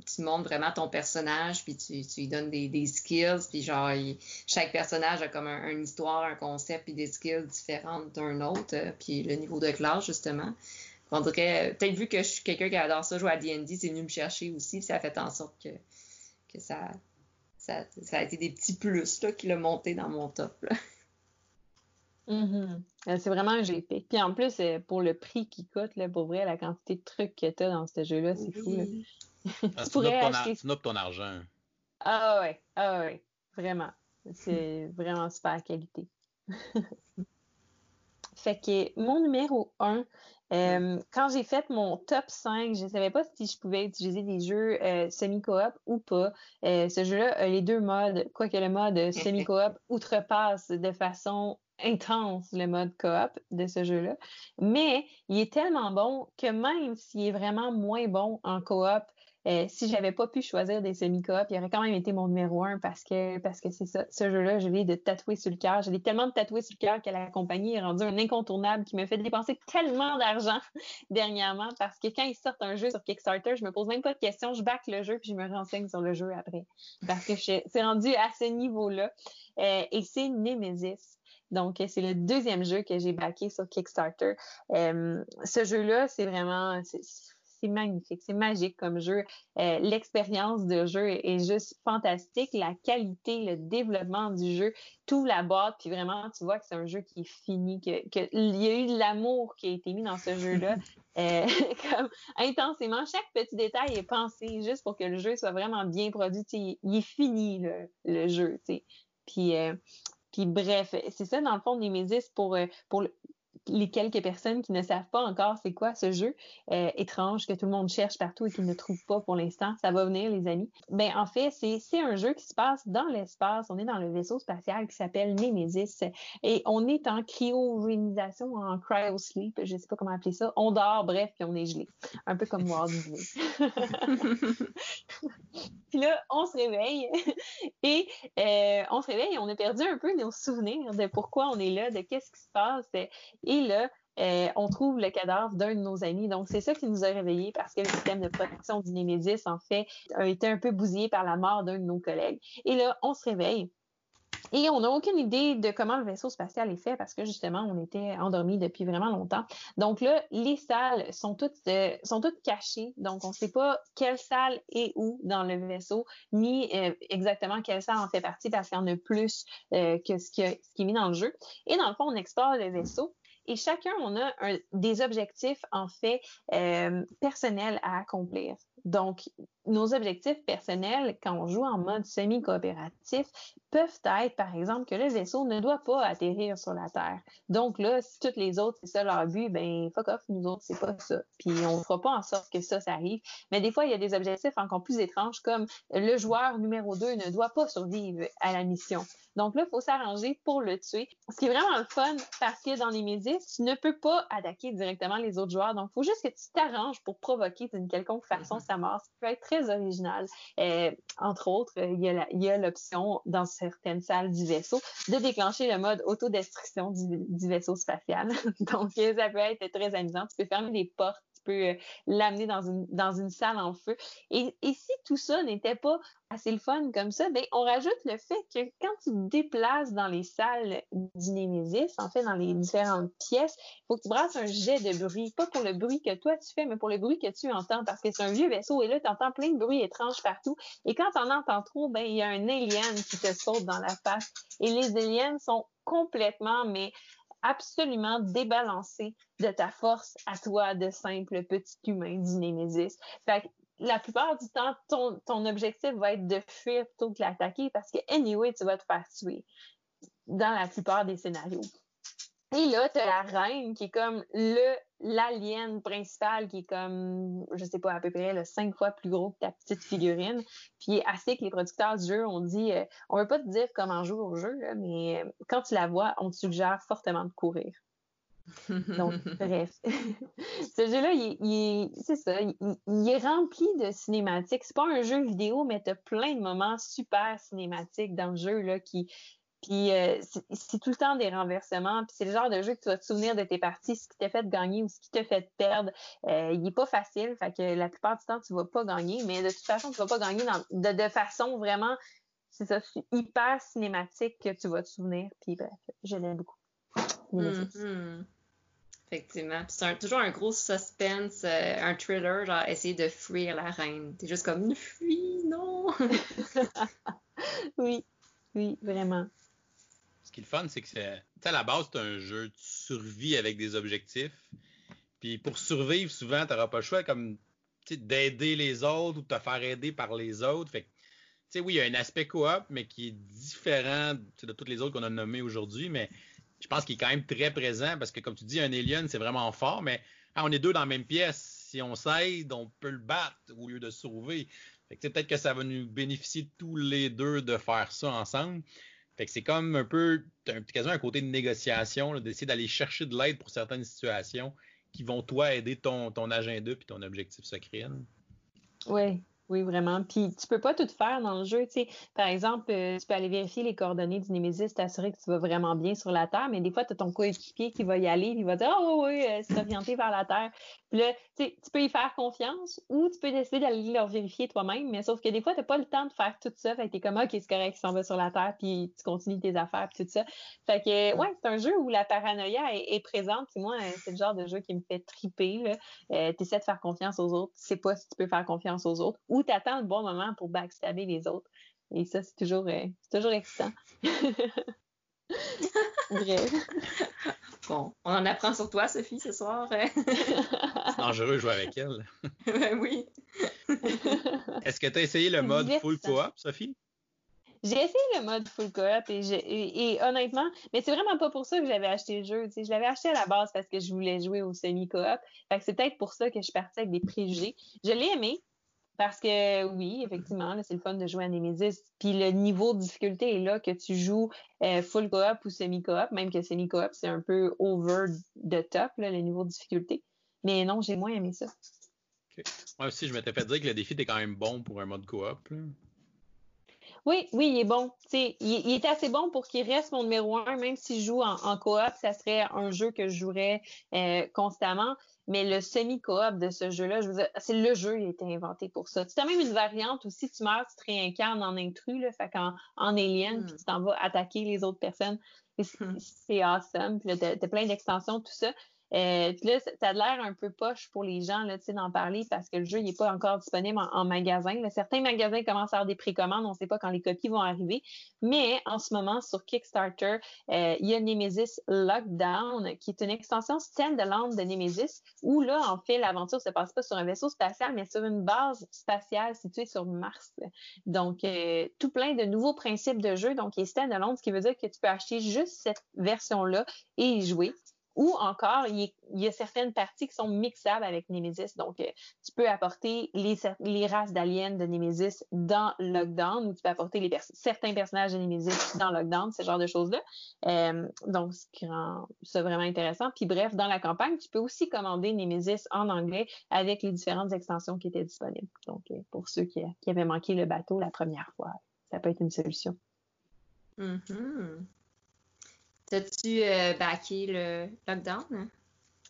tu montres vraiment ton personnage puis tu, lui donnes des, skills puis genre chaque personnage a comme une histoire un concept puis des skills différentes d'un autre euh, puis le niveau de classe justement on dirait, peut-être vu que je suis quelqu'un qui adore ça, jouer à D&D, c'est venu me chercher aussi, ça a fait en sorte que, que ça, ça, a été des petits plus là, qui l'ont monté dans mon top. Mm-hmm. Euh, c'est vraiment un GP. Puis en plus, euh, pour le prix qui coûte, là, pour vrai, la quantité de trucs que tu as dans ce jeu-là, c'est fou. tu, pourrais acheter... ton, ton argent. Ah ouais, ah ouais, vraiment. C'est vraiment super qualité. fait que mon numéro 1, euh, quand j'ai fait mon top 5, je ne savais pas si je pouvais utiliser des jeux euh, semi-coop ou pas. Euh, ce jeu-là a les deux modes, quoique le mode semi-coop outrepasse de façon intense le mode coop de ce jeu-là. Mais il est tellement bon que même s'il est vraiment moins bon en coop, euh, si j'avais pas pu choisir des semi-coop, il aurait quand même été mon numéro un parce que parce que c'est ça. Ce jeu-là, je l'ai de tatouer sur le cœur. J'ai tellement de tatouer sur le cœur que la compagnie est rendue un incontournable qui me fait dépenser tellement d'argent dernièrement parce que quand ils sortent un jeu sur Kickstarter, je me pose même pas de questions, je back le jeu puis je me renseigne sur le jeu après parce que c'est rendu à ce niveau-là. Euh, et c'est Nemesis. Donc, c'est le deuxième jeu que j'ai backé sur Kickstarter. Euh, ce jeu-là, c'est vraiment, c'est magnifique, c'est magique comme jeu. Euh, l'expérience de jeu est juste fantastique. La qualité, le développement du jeu, tout la boîte, puis vraiment, tu vois que c'est un jeu qui est fini, qu'il que y a eu de l'amour qui a été mis dans ce jeu-là. Euh, comme intensément, chaque petit détail est pensé juste pour que le jeu soit vraiment bien produit. il est fini, le, jeu. Puis, euh, puis bref, c'est ça, dans le fond, Nemesis, pour, pour le, les quelques personnes qui ne savent pas encore c'est quoi ce jeu euh, étrange que tout le monde cherche partout et qu'ils ne trouvent pas pour l'instant, ça va venir les amis. Ben en fait, c'est un jeu qui se passe dans l'espace. On est dans le vaisseau spatial qui s'appelle Nemesis et on est en cryogénisation, en cryosleep, je sais pas comment appeler ça. On dort, bref, puis on est gelé, un peu comme Walt Disney. puis là, on se réveille et euh, on se réveille et on a perdu un peu nos souvenirs de pourquoi on est là, de qu'est-ce qui se passe. Et là, euh, on trouve le cadavre d'un de nos amis. Donc, c'est ça qui nous a réveillés parce que le système de protection du Némésis, en fait, a été un peu bousillé par la mort d'un de nos collègues. Et là, on se réveille. Et on n'a aucune idée de comment le vaisseau spatial est fait parce que justement, on était endormis depuis vraiment longtemps. Donc là, les salles sont toutes, euh, sont toutes cachées. Donc, on ne sait pas quelle salle est où dans le vaisseau, ni euh, exactement quelle salle en fait partie parce qu'il y en a plus que ce qui, ce qui est mis dans le jeu. Et dans le fond, on explore le vaisseau et chacun, on a des objectifs, en fait, euh, personnels à accomplir. Donc, nos objectifs personnels, quand on joue en mode semi-coopératif, peuvent être, par exemple, que le vaisseau ne doit pas atterrir sur la Terre. Donc là, si toutes les autres, c'est ça leur but, ben fuck off, nous autres, c'est pas ça. Puis on fera pas en sorte que ça, ça arrive. Mais des fois, il y a des objectifs encore plus étranges, comme le joueur numéro 2 ne doit pas survivre à la mission. Donc là, il faut s'arranger pour le tuer. Ce qui est vraiment le fun, parce que dans les médias, tu ne peux pas attaquer directement les autres joueurs. Donc, il faut juste que tu t'arranges pour provoquer d'une quelconque façon mm-hmm. sa mort. Ça peut être très original. Euh, entre autres, il y a l'option dans certaines salles du vaisseau de déclencher le mode autodestruction du, du vaisseau spatial. Donc, ça peut être très amusant. Tu peux fermer les portes peux euh, l'amener dans une, salle en feu. Et, et si tout ça n'était pas assez le fun comme ça, ben, on rajoute le fait que quand tu te déplaces dans les salles du Némésis, en fait, dans les différentes pièces, il faut que tu brasses un jet de bruit, pas pour le bruit que toi tu fais, mais pour le bruit que tu entends, parce que c'est un vieux vaisseau et là, tu entends plein de bruits étranges partout. Et quand tu en entends trop, ben, il y a un alien qui te saute dans la face. Et les aliens sont complètement, mais absolument débalancé de ta force à toi de simple petit humain du Némésis. Fait que la plupart du temps, ton, ton objectif va être de fuir plutôt que l'attaquer parce que anyway, tu vas te faire tuer dans la plupart des scénarios. Et là, tu as la reine qui est comme le l'alien principal qui est comme, je sais pas, à peu près cinq fois plus gros que ta petite figurine. Puis assez que les producteurs du jeu ont dit, euh, on veut pas te dire comment jouer au jeu, mais euh, quand tu la vois, on te suggère fortement de courir. Donc, bref. Ce jeu-là, il, c'est ça, il, il, est rempli de cinématiques. C'est pas un jeu vidéo, mais tu as plein de moments super cinématiques dans le jeu là, qui, puis euh, c'est tout le temps des renversements. Puis c'est le genre de jeu que tu vas te souvenir de tes parties, ce qui t'a fait gagner ou ce qui t'a fait perdre. Euh, il est pas facile, fait que la plupart du temps, tu vas pas gagner. Mais de toute façon, tu vas pas gagner de, façon vraiment, c'est ça, hyper cinématique que tu vas te souvenir. Puis bref, je l'aime beaucoup. Mm-hmm. Effectivement. C'est toujours un gros suspense, euh, un thriller, genre essayer de fuir la reine. T'es juste comme, fuis, non! oui, oui, vraiment qui est le fun, c'est que c'est, à la base, c'est un jeu de survie avec des objectifs. Puis pour survivre, souvent, tu n'auras pas le choix d'aider les autres ou de te faire aider par les autres. Fait que, oui, il y a un aspect coop, mais qui est différent de toutes les autres qu'on a nommées aujourd'hui, mais je pense qu'il est quand même très présent parce que, comme tu dis, un alien, c'est vraiment fort, mais ah, on est deux dans la même pièce. Si on s'aide, on peut le battre au lieu de sauver. Fait que peut-être que ça va nous bénéficier tous les deux de faire ça ensemble. Fait que c'est comme un peu, quasiment un côté de négociation, d'essayer d'aller chercher de l'aide pour certaines situations qui vont, toi, aider ton, ton agenda puis ton objectif secret. Oui, oui, vraiment. Puis tu peux pas tout faire dans le jeu. Par exemple, euh, tu peux aller vérifier les coordonnées du Némésis, t'assurer que tu vas vraiment bien sur la Terre, mais des fois, tu as ton coéquipier qui va y aller, il va dire Oh oui, euh, c'est orienté vers la Terre. Puis là, tu peux y faire confiance ou tu peux décider d'aller leur vérifier toi-même, mais sauf que des fois, tu n'as pas le temps de faire tout ça. Fait que tu es comme OK, c'est correct, il s'en va sur la Terre, puis tu continues tes affaires, puis tout ça. Fait que ouais, c'est un jeu où la paranoïa est, présente. Puis moi, c'est le genre de jeu qui me fait triper. Euh, tu essaies de faire confiance aux autres. Tu sais pas si tu peux faire confiance aux autres ou tu attends le bon moment pour backstabber les autres. Et ça, c'est toujours, euh, toujours excitant. Bref. Bon, on en apprend sur toi, Sophie, ce soir. c'est dangereux de jouer avec elle. ben oui. Est-ce que tu as essayé le mode full co-op, Sophie? J'ai essayé le mode full co-op et, honnêtement, mais c'est vraiment pas pour ça que j'avais acheté le jeu. Je l'avais acheté à la base parce que je voulais jouer au semi-co-op. c'est peut-être pour ça que je suis partie avec des préjugés. Je l'ai aimé, parce que oui, effectivement, c'est le fun de jouer à Nemesis. Puis le niveau de difficulté est là que tu joues euh, full co-op ou semi-co-op, même que semi-co-op, c'est un peu over the top, le niveau de difficulté. Mais non, j'ai moins aimé ça. Moi aussi, je m'étais fait dire que le défi était quand même bon pour un mode coop. Oui, oui, il est bon. il, il, est assez bon pour qu'il reste mon numéro un, même si je joue en, en coop, ça serait un jeu que je jouerais euh, constamment. Mais le semi-coop de ce jeu-là, je veux dire, c'est le jeu qui a été inventé pour ça. Tu as même une variante où si tu meurs, tu te réincarnes en intrus, là, fait qu'en en alien, puis hmm. tu t'en vas attaquer les autres personnes. Hmm. C'est awesome. Puis là, t'as, plein d'extensions, tout ça. Euh, là, ça a l'air un peu poche pour les gens là, d'en parler parce que le jeu n'est pas encore disponible en, magasin. certains magasins commencent à avoir des précommandes, on ne sait pas quand les copies vont arriver. Mais en ce moment, sur Kickstarter, euh, il y a Nemesis Lockdown, qui est une extension stand-alone de Nemesis, où là, en fait, l'aventure se passe pas sur un vaisseau spatial, mais sur une base spatiale située sur Mars. Donc, euh, tout plein de nouveaux principes de jeu. Donc, il est stand-alone, ce qui veut dire que tu peux acheter juste cette version-là et y jouer. Ou encore, il y, a certaines parties qui sont mixables avec Nemesis. Donc, euh, tu peux apporter les, races d'aliens de Nemesis dans Lockdown ou tu peux apporter certains personnages de Nemesis dans Lockdown, ce genre de choses-là. Euh, donc, ce qui rend ça vraiment intéressant. Puis bref, dans la campagne, tu peux aussi commander Nemesis en anglais avec les différentes extensions qui étaient disponibles. Donc, euh, pour ceux qui, avaient manqué le bateau la première fois, ça peut être une solution. Mm-hmm. T'as-tu euh, backé le lockdown?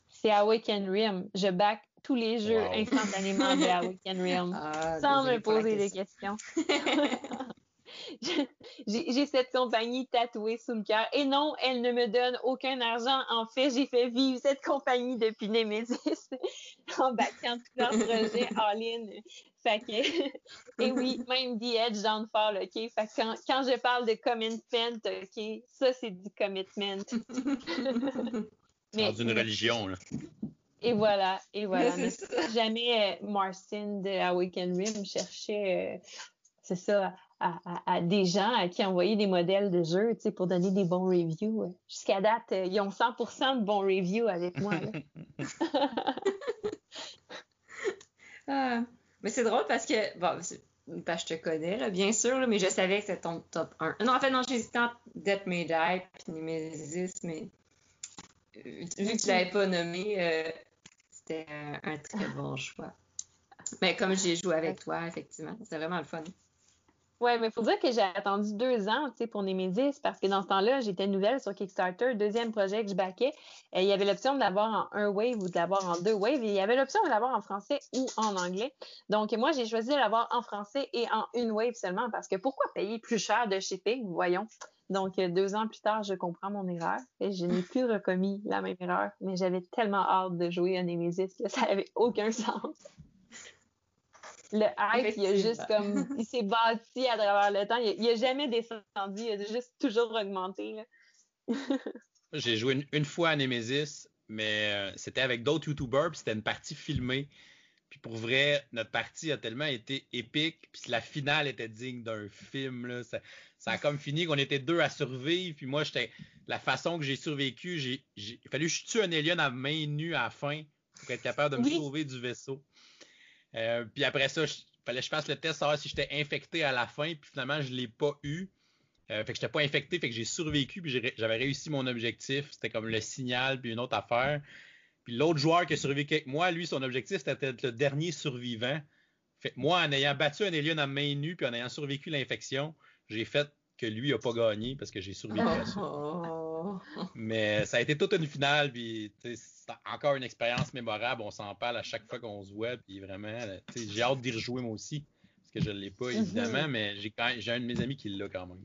C'est Awaken Rim. Je back tous les jeux instantanément de Awaken Rim ah, sans me poser des questions. j'ai cette compagnie tatouée sous le cœur. Et non, elle ne me donne aucun argent. En fait, j'ai fait vivre cette compagnie depuis Nemesis en backant tous leurs projets all-in. Fait que, et oui, même The Edge Downfall, OK? Fait que quand, quand je parle de commitment, OK, ça, c'est du commitment. Mais, une religion, là. Et voilà, et voilà. jamais euh, Marcin de Awaken Rim cherchait, euh, c'est ça, à, des gens à qui envoyer des modèles de jeux pour donner des bons reviews. Jusqu'à date, euh, ils ont 100% de bons reviews avec moi. Ah, mais c'est drôle parce que, bon, je te connais, bien sûr, mais je savais que c'était ton top 1. Non, en fait, non, j'hésitais entre Death Die et Nemesis, mais vu que tu l'avais pas nommé, euh, c'était un, très bon choix. Mais comme j'ai joué avec toi, effectivement, c'est vraiment le fun. Oui, mais il faut dire que j'ai attendu deux ans pour Nemesis parce que dans ce temps-là, j'étais nouvelle sur Kickstarter, deuxième projet que je baquais. Il y avait l'option de l'avoir en un wave ou de l'avoir en deux waves. Il y avait l'option de l'avoir en français ou en anglais. Donc, moi, j'ai choisi de l'avoir en français et en une wave seulement parce que pourquoi payer plus cher de shipping? Voyons? Donc, deux ans plus tard, je comprends mon erreur et je n'ai plus recommis la même erreur, mais j'avais tellement hâte de jouer à Nemesis que ça n'avait aucun sens le hype, il a juste comme, il s'est bâti à travers le temps. Il a, jamais descendu, il a juste toujours augmenté. J'ai joué une, fois à Nemesis, mais euh, c'était avec d'autres YouTubers, puis c'était une partie filmée. Puis pour vrai, notre partie a tellement été épique, puis la finale était digne d'un film. Là. Ça, a comme fini qu'on était deux à survivre, puis moi, j'étais la façon que j'ai survécu, j'ai, fallu que je tue un alien à main nue à la fin pour être capable de me sauver du vaisseau. Euh, puis après ça, il fallait que je fasse le test, savoir si j'étais infecté à la fin, puis finalement, je ne l'ai pas eu. Euh, fait que j'étais pas infecté, fait que j'ai survécu, puis j'avais réussi mon objectif. C'était comme le signal, puis une autre affaire. Puis l'autre joueur qui a survécu avec moi, lui, son objectif, c'était d'être le dernier survivant. Fait que moi, en ayant battu un alien à main nue, puis en ayant survécu l'infection, j'ai fait que lui a pas gagné parce que j'ai survécu à ça. Mais ça a été toute une finale, puis c'est encore une expérience mémorable. On s'en parle à chaque fois qu'on se voit. Puis vraiment, j'ai hâte d'y rejouer moi aussi. Parce que je ne l'ai pas, mhm. évidemment, mais j'ai, j'ai un de mes amis qui l'a quand même.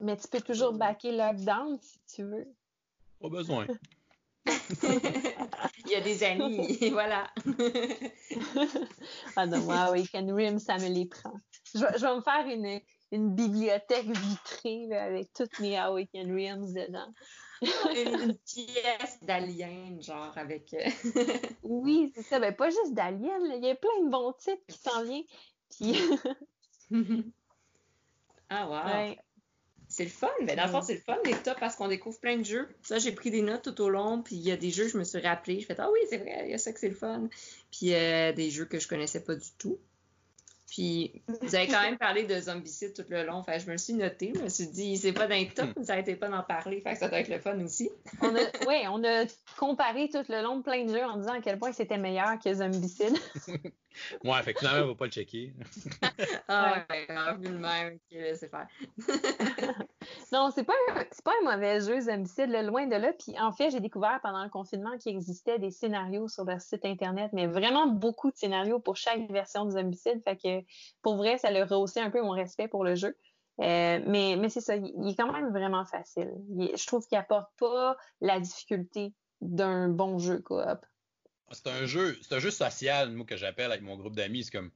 Mais tu peux toujours backer Lockdown si tu veux. Pas besoin. Il y a des amis, voilà. ah non, moi, Can Rim, ça me les prend. Je, je vais me faire une, une bibliothèque vitrée avec toutes mes Awaken Rims dedans. une, pièce d'Alien, genre avec. Euh, oui, c'est ça. Ben, pas juste d'Alien, il y a plein de bons titres qui s'en viennent. ah, wow! C'est le fun. Mais dans le fond, c'est le fun, les top parce qu'on découvre plein de jeux. Ça, j'ai pris des notes tout au long, puis il y a des jeux, je me suis rappelé. Je fais Ah oui, c'est vrai, il y a ça que c'est le fun. Puis euh, des jeux que je connaissais pas du tout. Puis vous avez quand même parlé de zombicide tout le long. Enfin, je me le suis noté. Je me suis dit, c'est pas d'un top, ça n'arrêtait pas d'en parler. Fait que ça doit être le fun aussi. oui, on a comparé tout le long de plein de jeux en disant à quel point c'était meilleur que zombicide. ouais, fait que finalement, on va pas le checker. ah ouais, ouais vu le même. Ok, laissez faire. Non, c'est pas, un, pas un mauvais jeu, zombicide, loin de là. Puis en fait, j'ai découvert pendant le confinement qu'il existait des scénarios sur leur site Internet, mais vraiment beaucoup de scénarios pour chaque version de zombicide. Fait que pour vrai, ça a rehaussé un peu mon respect pour le jeu. Euh, mais mais c'est ça, il, est quand même vraiment facile. je trouve qu'il apporte pas la difficulté d'un bon jeu coop? C'est un jeu, c'est un jeu social, moi, que j'appelle avec mon groupe d'amis. C'est comme,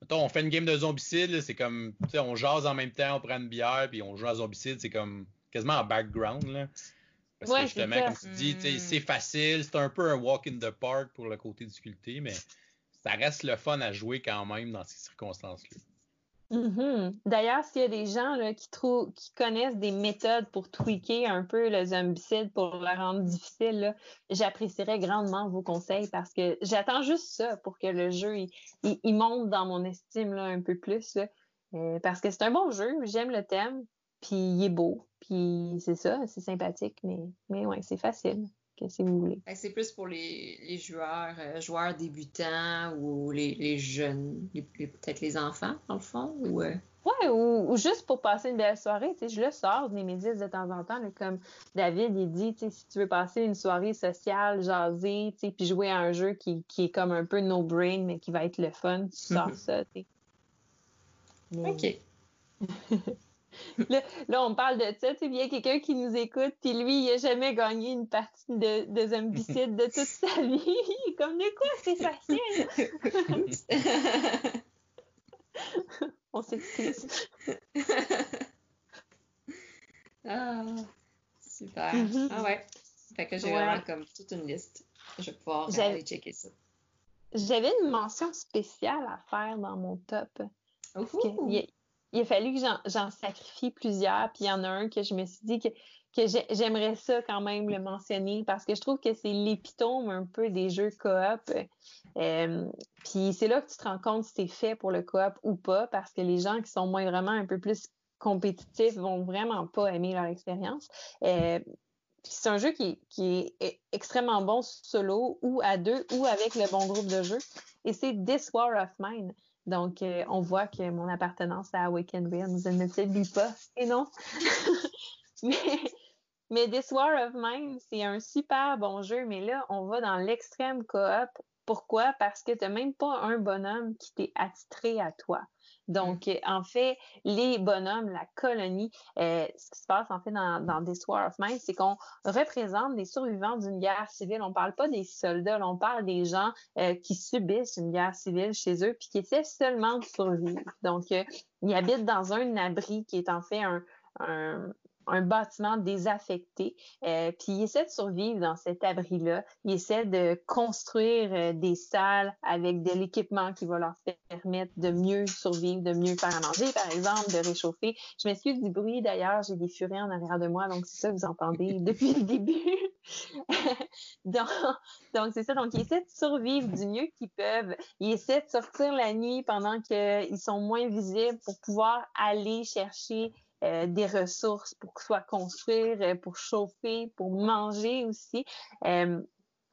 mettons, on fait une game de zombicide, c'est comme, tu sais, on jase en même temps, on prend une bière, puis on joue à zombicide, c'est comme quasiment en background, là. Parce que justement, comme tu dis, mm. c'est facile, c'est un peu un walk in the park pour le côté difficulté, mais ça reste le fun à jouer quand même dans ces circonstances-là. Mm-hmm. D'ailleurs, s'il y a des gens qui, qui connaissent des méthodes pour tweaker un peu le zombicide pour le rendre difficile, j'apprécierais grandement vos conseils parce que j'attends juste ça pour que le jeu il, monte dans mon estime un peu plus. Euh, parce que c'est un bon jeu, j'aime le thème, puis il est beau, puis c'est ça, c'est sympathique, mais, mais ouais, c'est facile si vous voulez. C'est plus pour les, joueurs, euh, joueurs débutants ou les, jeunes, peut-être les enfants, dans le fond, ou... Euh? Ouais, ou, juste pour passer une belle soirée. Je le sors des médias de temps en temps, comme David, il dit, si tu veux passer une soirée sociale, jaser, puis jouer à un jeu qui, est comme un peu no-brain, mais qui va être le fun, tu sors ça. OK. Là, on parle de ça, tu sais, bien quelqu'un qui nous écoute, puis lui, il n'a jamais gagné une partie de, de zombicide de toute sa vie. Comme de quoi, c'est facile? on s'excuse. ah, super. Mm-hmm. Ah ouais. Fait que j'ai vraiment comme toute une liste. Je vais pouvoir aller checker ça. J'avais une mention spéciale à faire dans mon top il a fallu que j'en sacrifie plusieurs, puis il y en a un que je me suis dit que, j'aimerais ça quand même le mentionner parce que je trouve que c'est l'épitome un peu des jeux coop. Euh, puis c'est là que tu te rends compte si c'est fait pour le coop ou pas parce que les gens qui sont moins vraiment un peu plus compétitifs vont vraiment pas aimer leur expérience. Euh, c'est un jeu qui, qui, est extrêmement bon solo ou à deux ou avec le bon groupe de jeux. Et c'est This War of Mine. Donc, euh, on voit que mon appartenance à Awakened Realms ne s'élit pas. Et non. mais, mais This War of Mine, c'est un super bon jeu, mais là, on va dans l'extrême coop. Pourquoi? Parce que tu n'as même pas un bonhomme qui t'est attitré à toi. Donc, mm. en fait, les bonhommes, la colonie, euh, ce qui se passe en fait dans, dans This War of Mine, c'est qu'on représente des survivants d'une guerre civile. On parle pas des soldats, on parle des gens euh, qui subissent une guerre civile chez eux puis qui essaient seulement de survivre. Donc, euh, ils habitent dans un abri qui est en fait un, un bâtiment désaffecté. Euh, puis il essaie de survivre dans cet abri-là. Il essaie de construire euh, des salles avec de l'équipement qui va leur permettre de mieux survivre, de mieux faire à manger, par exemple, de réchauffer. Je m'excuse du bruit d'ailleurs, j'ai des furets en arrière de moi, donc c'est ça que vous entendez depuis le début. donc, donc c'est ça. Donc, ils essaient de survivre du mieux qu'ils peuvent. Ils essaient de sortir la nuit pendant qu'ils sont moins visibles pour pouvoir aller chercher euh, des ressources pour soit construire, euh, pour chauffer, pour manger aussi. Euh,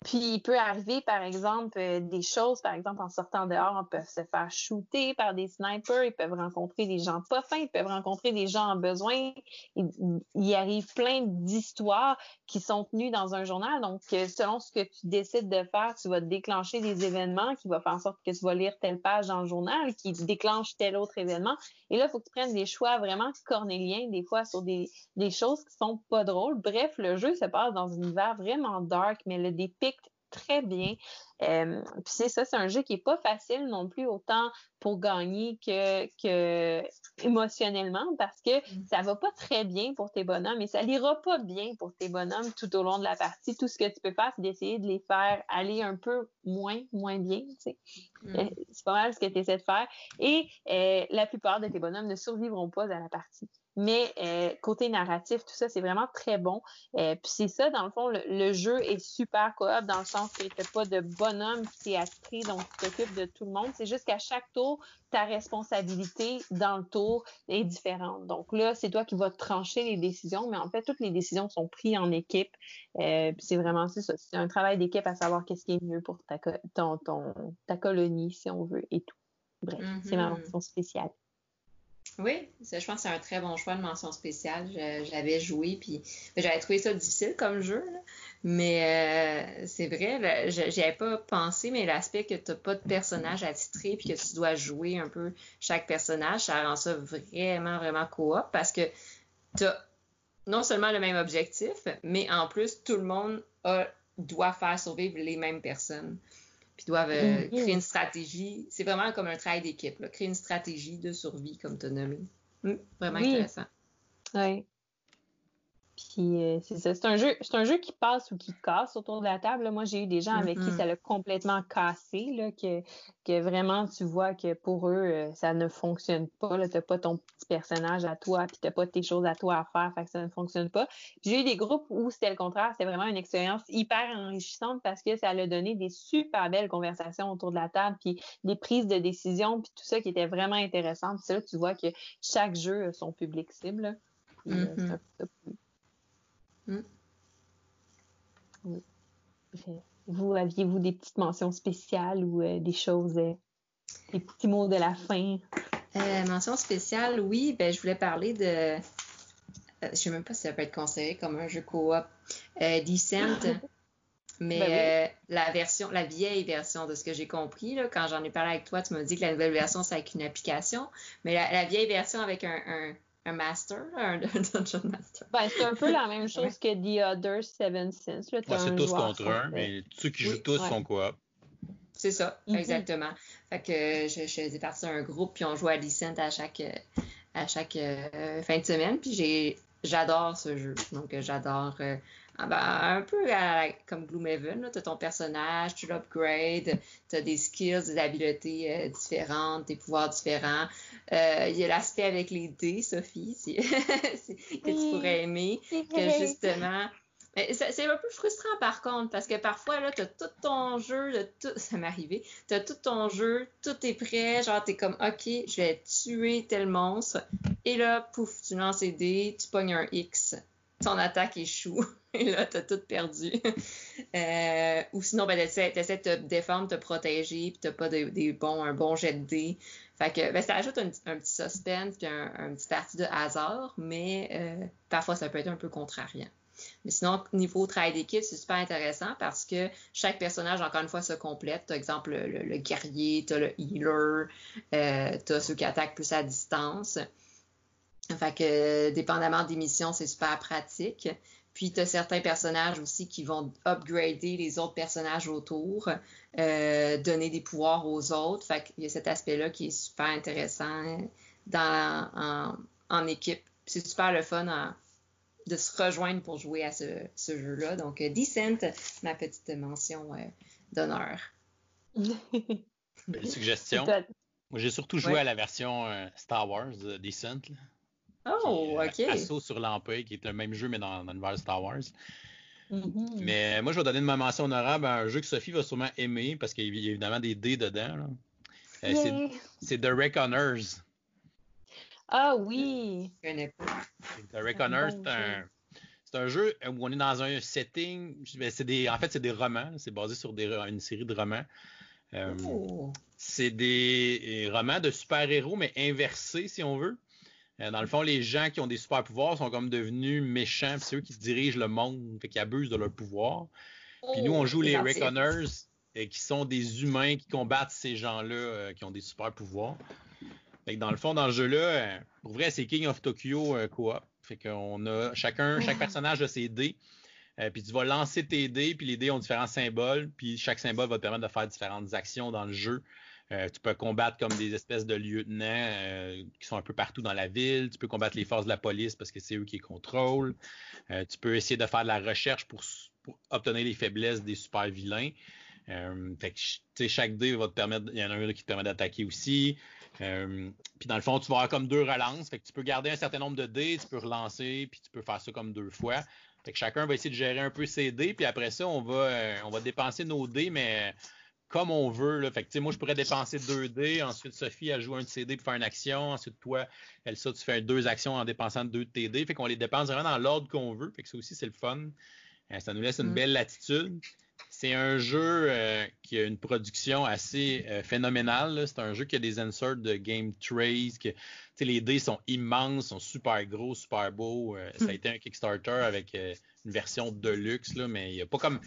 puis il peut arriver, par exemple, euh, des choses, par exemple, en sortant dehors, on peut se faire shooter par des snipers, ils peuvent rencontrer des gens pas fins, ils peuvent rencontrer des gens en besoin. Il, il arrive plein d'histoires qui sont tenues dans un journal. Donc, euh, selon ce que tu décides de faire, tu vas déclencher des événements qui vont faire en sorte que tu vas lire telle page dans le journal, qui déclenche tel autre événement. Et là, il faut que tu prennes des choix vraiment cornéliens, des fois sur des, des choses qui sont pas drôles. Bref, le jeu se passe dans un univers vraiment dark, mais le dépit très bien. Euh, puis c'est ça, c'est un jeu qui est pas facile non plus autant pour gagner que, que émotionnellement parce que mm. ça va pas très bien pour tes bonhommes et ça n'ira pas bien pour tes bonhommes tout au long de la partie. Tout ce que tu peux faire, c'est d'essayer de les faire aller un peu moins, moins bien. Tu sais. Mm. Euh, c'est pas mal ce que tu essaies de faire. Et euh, la plupart de tes bonhommes ne survivront pas à la partie. Mais euh, côté narratif, tout ça, c'est vraiment très bon. Euh, puis c'est ça, dans le fond, le, jeu est super coop dans le sens que tu pas de bonhomme qui t'est astrid, donc tu t'occupes de tout le monde. C'est juste qu'à chaque tour, ta responsabilité dans le tour est différente. Donc là, c'est toi qui vas trancher les décisions, mais en fait, toutes les décisions sont prises en équipe. Euh, c'est vraiment ça. C'est un travail d'équipe à savoir qu'est-ce qui est mieux pour ta, ton, ton, ta colonie, si on veut, et tout. Bref, c'est ma mm-hmm. mention spéciale. Oui, je pense que c'est un très bon choix de mention spéciale. J'avais joué, puis j'avais trouvé ça difficile comme jeu. Mais euh, c'est vrai, j'y avais pas pensé, mais l'aspect que tu n'as pas de personnage attitré puis que tu dois jouer un peu chaque personnage, ça rend ça vraiment, vraiment coop parce que tu as non seulement le même objectif, mais en plus, tout le monde a doivent faire survivre les mêmes personnes. Puis doivent euh, créer une stratégie. C'est vraiment comme un travail d'équipe, créer une stratégie de survie, comme tu as nommé. Hum, vraiment intéressant. Oui. Puis euh, c'est ça. C'est un jeu, c'est un jeu qui passe ou qui casse autour de la table. Moi, j'ai eu des gens avec qui mm-hmm. ça l'a complètement cassé, là, que, que vraiment tu vois que pour eux, euh, ça ne fonctionne pas. Tu n'as pas ton petit personnage à toi, puis tu n'as pas tes choses à toi à faire, fait que ça ne fonctionne pas. J'ai eu des groupes où c'était le contraire, c'était vraiment une expérience hyper enrichissante parce que ça a donné des super belles conversations autour de la table, puis des prises de décision, puis tout ça qui était vraiment intéressant. c'est là que tu vois que chaque jeu a son public cible. Euh, Hmm. Vous, aviez-vous des petites mentions spéciales ou euh, des choses, euh, des petits mots de la fin? Euh, mention spéciale, oui. Ben, je voulais parler de. je ne sais même pas si ça peut être considéré comme un jeu coop. Decent. Mais ben la version, la vieille version de ce que j'ai compris, là, quand j'en ai parlé avec toi, tu m'as dit que la nouvelle version, c'est avec une application. Mais la, vieille version avec un un master, un, dungeon master. Ben, c'est un peu la même chose que The Other Seven Sins. c'est tous contre un, mais ceux qui jouent tous sont quoi? C'est ça, mm-hmm. exactement. Fait que je, je faisais partie d'un groupe, puis on jouait à Decent à chaque, à chaque euh, fin de semaine, puis j'ai, j'adore ce jeu. Donc, j'adore euh, ah ben, un peu comme Gloomhaven, tu as ton personnage, tu l'upgrades, tu as des skills, des habiletés euh, différentes, des pouvoirs différents. Euh, il y a l'aspect avec les dés, Sophie, que tu pourrais aimer, que justement... C'est un peu frustrant par contre, parce que parfois, là, tu as tout ton jeu, tout, ça m'est arrivé, tu as tout ton jeu, tout est prêt, genre, tu es comme, OK, je vais tuer tel monstre, et là, pouf, tu lances les dés, tu pognes un X, ton attaque échoue. Et là, t'as tout perdu. Euh, ou sinon, ben, t'essaies, de te défendre, te protéger, puis t'as pas des bons, un bon jet de dés. Fait que ben, ça ajoute un, petit suspense puis un, petit parti de hasard, mais euh, parfois ça peut être un peu contrariant. Mais sinon, niveau travail d'équipe, c'est super intéressant parce que chaque personnage, encore une fois, se complète. Par exemple, le, guerrier, t'as le healer, euh, t'as ceux qui attaquent plus à distance. Fait que, dépendamment des missions, c'est super pratique. Puis, tu as certains personnages aussi qui vont upgrader les autres personnages autour, euh, donner des pouvoirs aux autres. Fait qu'il y a cet aspect-là qui est super intéressant dans, en, équipe. C'est super le fun de se rejoindre pour jouer à ce, jeu-là. Donc, euh, Decent, ma petite mention euh, d'honneur. Belle suggestion. Moi, j'ai surtout joué à la version Star Wars de Decent. Oh, OK. Assaut sur l'Empire, qui est le même jeu, mais dans, l'univers Star Wars. Mm-hmm. Mais moi, je vais donner une mention honorable à un jeu que Sophie va sûrement aimer, parce qu'il y a évidemment des dés dedans. Euh, c'est The Reckoners. Ah oui! The Reckoners, c'est un, c'est un jeu où on est dans un setting. C'est des, en fait, c'est des romans. C'est basé sur des, une série de romans. Euh, oh. C'est des romans de super-héros, mais inversés, si on veut. Euh, dans le fond, les gens qui ont des super pouvoirs sont comme devenus méchants, c'est eux qui dirigent le monde, fait qu'ils abusent de leur pouvoir. Puis nous, on oh, joue les Reckoners, euh, qui sont des humains qui combattent ces gens-là euh, qui ont des super pouvoirs. Fait que dans le fond, dans le jeu-là, pour vrai, c'est King of Tokyo quoi. Fait qu'on a chacun, chaque personnage a ses dés. puis tu vas lancer tes dés, puis les dés ont différents symboles, puis chaque symbole va te permettre de faire différentes actions dans le jeu. Euh, tu peux combattre comme des espèces de lieutenants euh, qui sont un peu partout dans la ville. Tu peux combattre les forces de la police parce que c'est eux qui contrôlent. Euh, tu peux essayer de faire de la recherche pour, obtenir les faiblesses des super vilains. fait que, chaque dé va te permettre, il y en a un qui te permet d'attaquer aussi. puis dans le fond, tu vas avoir comme deux relances. Fait que tu peux garder un certain nombre de dés, tu peux relancer, puis tu peux faire ça comme deux fois. Fait que chacun va essayer de gérer un peu ses dés, puis après ça, on va, on va dépenser nos dés, mais comme on veut. Là. Fait que, moi, je pourrais dépenser 2 dés. Ensuite, Sophie, a joué un de ses dés pour faire une action. Ensuite, toi, Elsa, tu fais deux actions en dépensant deux de tes dés. Fait qu'on les dépense vraiment dans l'ordre qu'on veut. Fait que ça aussi, c'est le fun. Euh, ça nous laisse une mm. belle latitude. C'est un jeu euh, qui a une production assez euh, phénoménale. C'est un jeu qui a des inserts de Game Trace. Que, les dés sont immenses, sont super gros, super beaux. Ça a mm. été un Kickstarter avec une version de luxe, là, mais il n'y a pas comme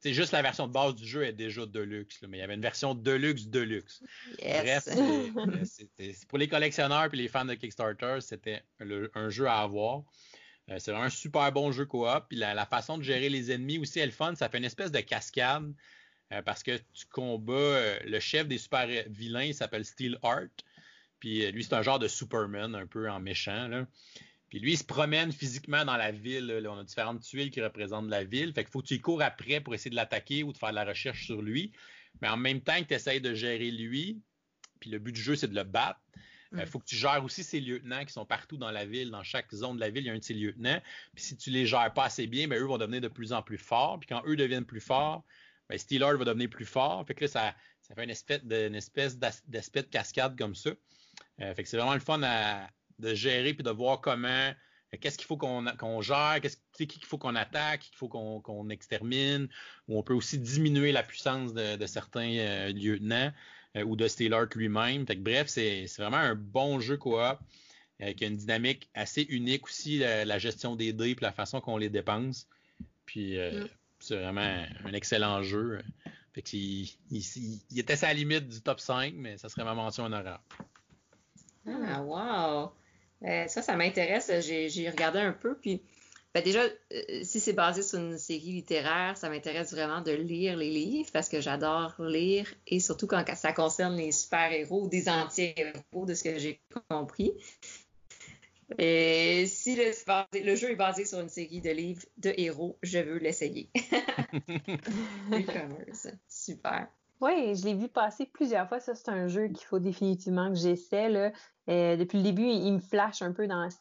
c'est juste la version de base du jeu est déjà de luxe, mais il y avait une version de luxe de luxe. Bref, pour les collectionneurs et les fans de Kickstarter, c'était un jeu à avoir. c'est vraiment un super bon jeu coop. Puis la, façon de gérer les ennemis aussi est le fun. Ça fait une espèce de cascade parce que tu combats le chef des super vilains, il s'appelle Steel Art. Puis lui, c'est un genre de Superman, un peu en méchant. Là. Puis lui, il se promène physiquement dans la ville. On a différentes tuiles qui représentent la ville. Fait qu'il faut que tu y cours après pour essayer de l'attaquer ou de faire de la recherche sur lui. Mais en même temps que tu essayes de gérer lui, puis le but du jeu, c'est de le battre, il euh, mm. faut que tu gères aussi ses lieutenants qui sont partout dans la ville. Dans chaque zone de la ville, il y a un de ses lieutenants. Puis si tu les gères pas assez bien, ben, eux vont devenir de plus en plus forts. Puis quand eux deviennent plus forts, ben, Steeler va devenir plus fort. Fait que là, ça, ça fait une espèce, de, espèce d'aspect de cascade comme ça. Euh, fait que c'est vraiment le fun à, de gérer puis de voir comment euh, qu'est-ce qu'il faut qu'on gère, qu'est-ce qu'il faut qu'on attaque, qu'il faut qu'on extermine, ou on peut aussi diminuer la puissance de, certains euh, lieutenants euh, ou de Steelart lui-même. Bref, c'est vraiment un bon jeu coop qui a une dynamique assez unique aussi, la, gestion des dés et la façon qu'on les dépense. Puis mm. c'est vraiment un excellent jeu. Fait il, il, était à la limite du top 5, mais ça serait ma mention honorable. Ah, wow! Euh, ça, ça m'intéresse. J'ai regardé un peu. Puis, ben déjà, euh, si c'est basé sur une série littéraire, ça m'intéresse vraiment de lire les livres parce que j'adore lire et surtout quand ça concerne les super-héros ou des anti-héros, de ce que j'ai compris. Et si le, jeu est basé sur une série de livres de héros, je veux l'essayer. Super. Oui, je l'ai vu passer plusieurs fois. Ça, c'est un jeu qu'il faut définitivement que j'essaie. Euh, depuis le début, il, me flash un peu dans.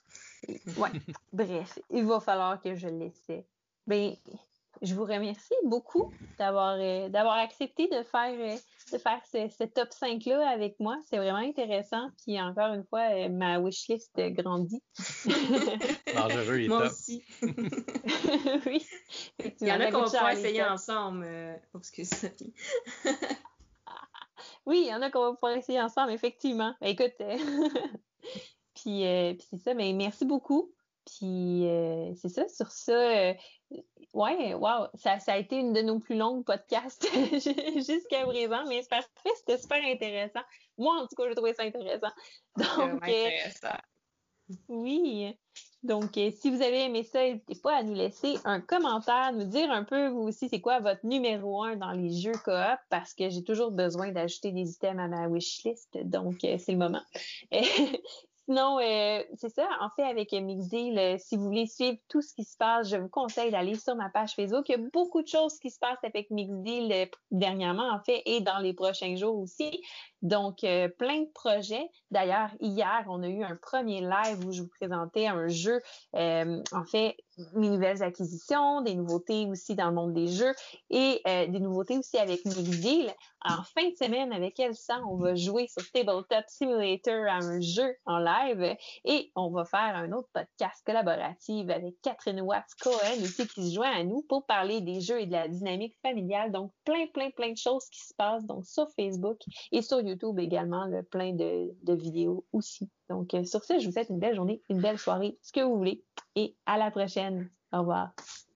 Ouais. Bref, il va falloir que je l'essaie. Ben, je vous remercie beaucoup d'avoir euh, d'avoir accepté de faire euh, de faire ce, top 5 là avec moi. C'est vraiment intéressant. Puis encore une fois, ma wishlist grandit. Dangereux et Moi top. aussi. oui. Il y en a qu'on va essayer ensemble. excuse oui, il y en a qu'on va pouvoir essayer ensemble, effectivement. Ben, écoute, euh, puis, euh, puis c'est ça, mais merci beaucoup. Puis euh, c'est ça, sur ça, ouais, wow, ça, ça, a été une de nos plus longues podcasts jusqu'à présent, mais c'est parfait, c'était super intéressant. Moi, en tout cas, j'ai trouvé ça intéressant. Donc, intéressant. oui. Donc, euh, si vous avez aimé ça, n'hésitez pas à nous laisser un commentaire, nous dire un peu, vous aussi, c'est quoi votre numéro un dans les jeux coop, parce que j'ai toujours besoin d'ajouter des items à ma wishlist, donc euh, c'est le moment. Sinon, euh, c'est ça. En fait, avec Mixdeal, si vous voulez suivre tout ce qui se passe, je vous conseille d'aller sur ma page Facebook. Il y a beaucoup de choses qui se passent avec Mixdeal dernièrement, en fait, et dans les prochains jours aussi. Donc, euh, plein de projets. D'ailleurs, hier, on a eu un premier live où je vous présentais un jeu, euh, en fait, mes nouvelles acquisitions, des nouveautés aussi dans le monde des jeux et euh, des nouveautés aussi avec Mixdeal. En fin de semaine, avec Elsa, on va jouer sur Tabletop Simulator à un jeu en live et on va faire un autre podcast collaboratif avec Catherine Watts-Cohen aussi qui se joint à nous pour parler des jeux et de la dynamique familiale. Donc, plein, plein, plein de choses qui se passent donc sur Facebook et sur YouTube également, plein de, vidéos aussi. Donc, euh, sur ce, je vous souhaite une belle journée, une belle soirée, ce que vous voulez, et à la prochaine. Au revoir.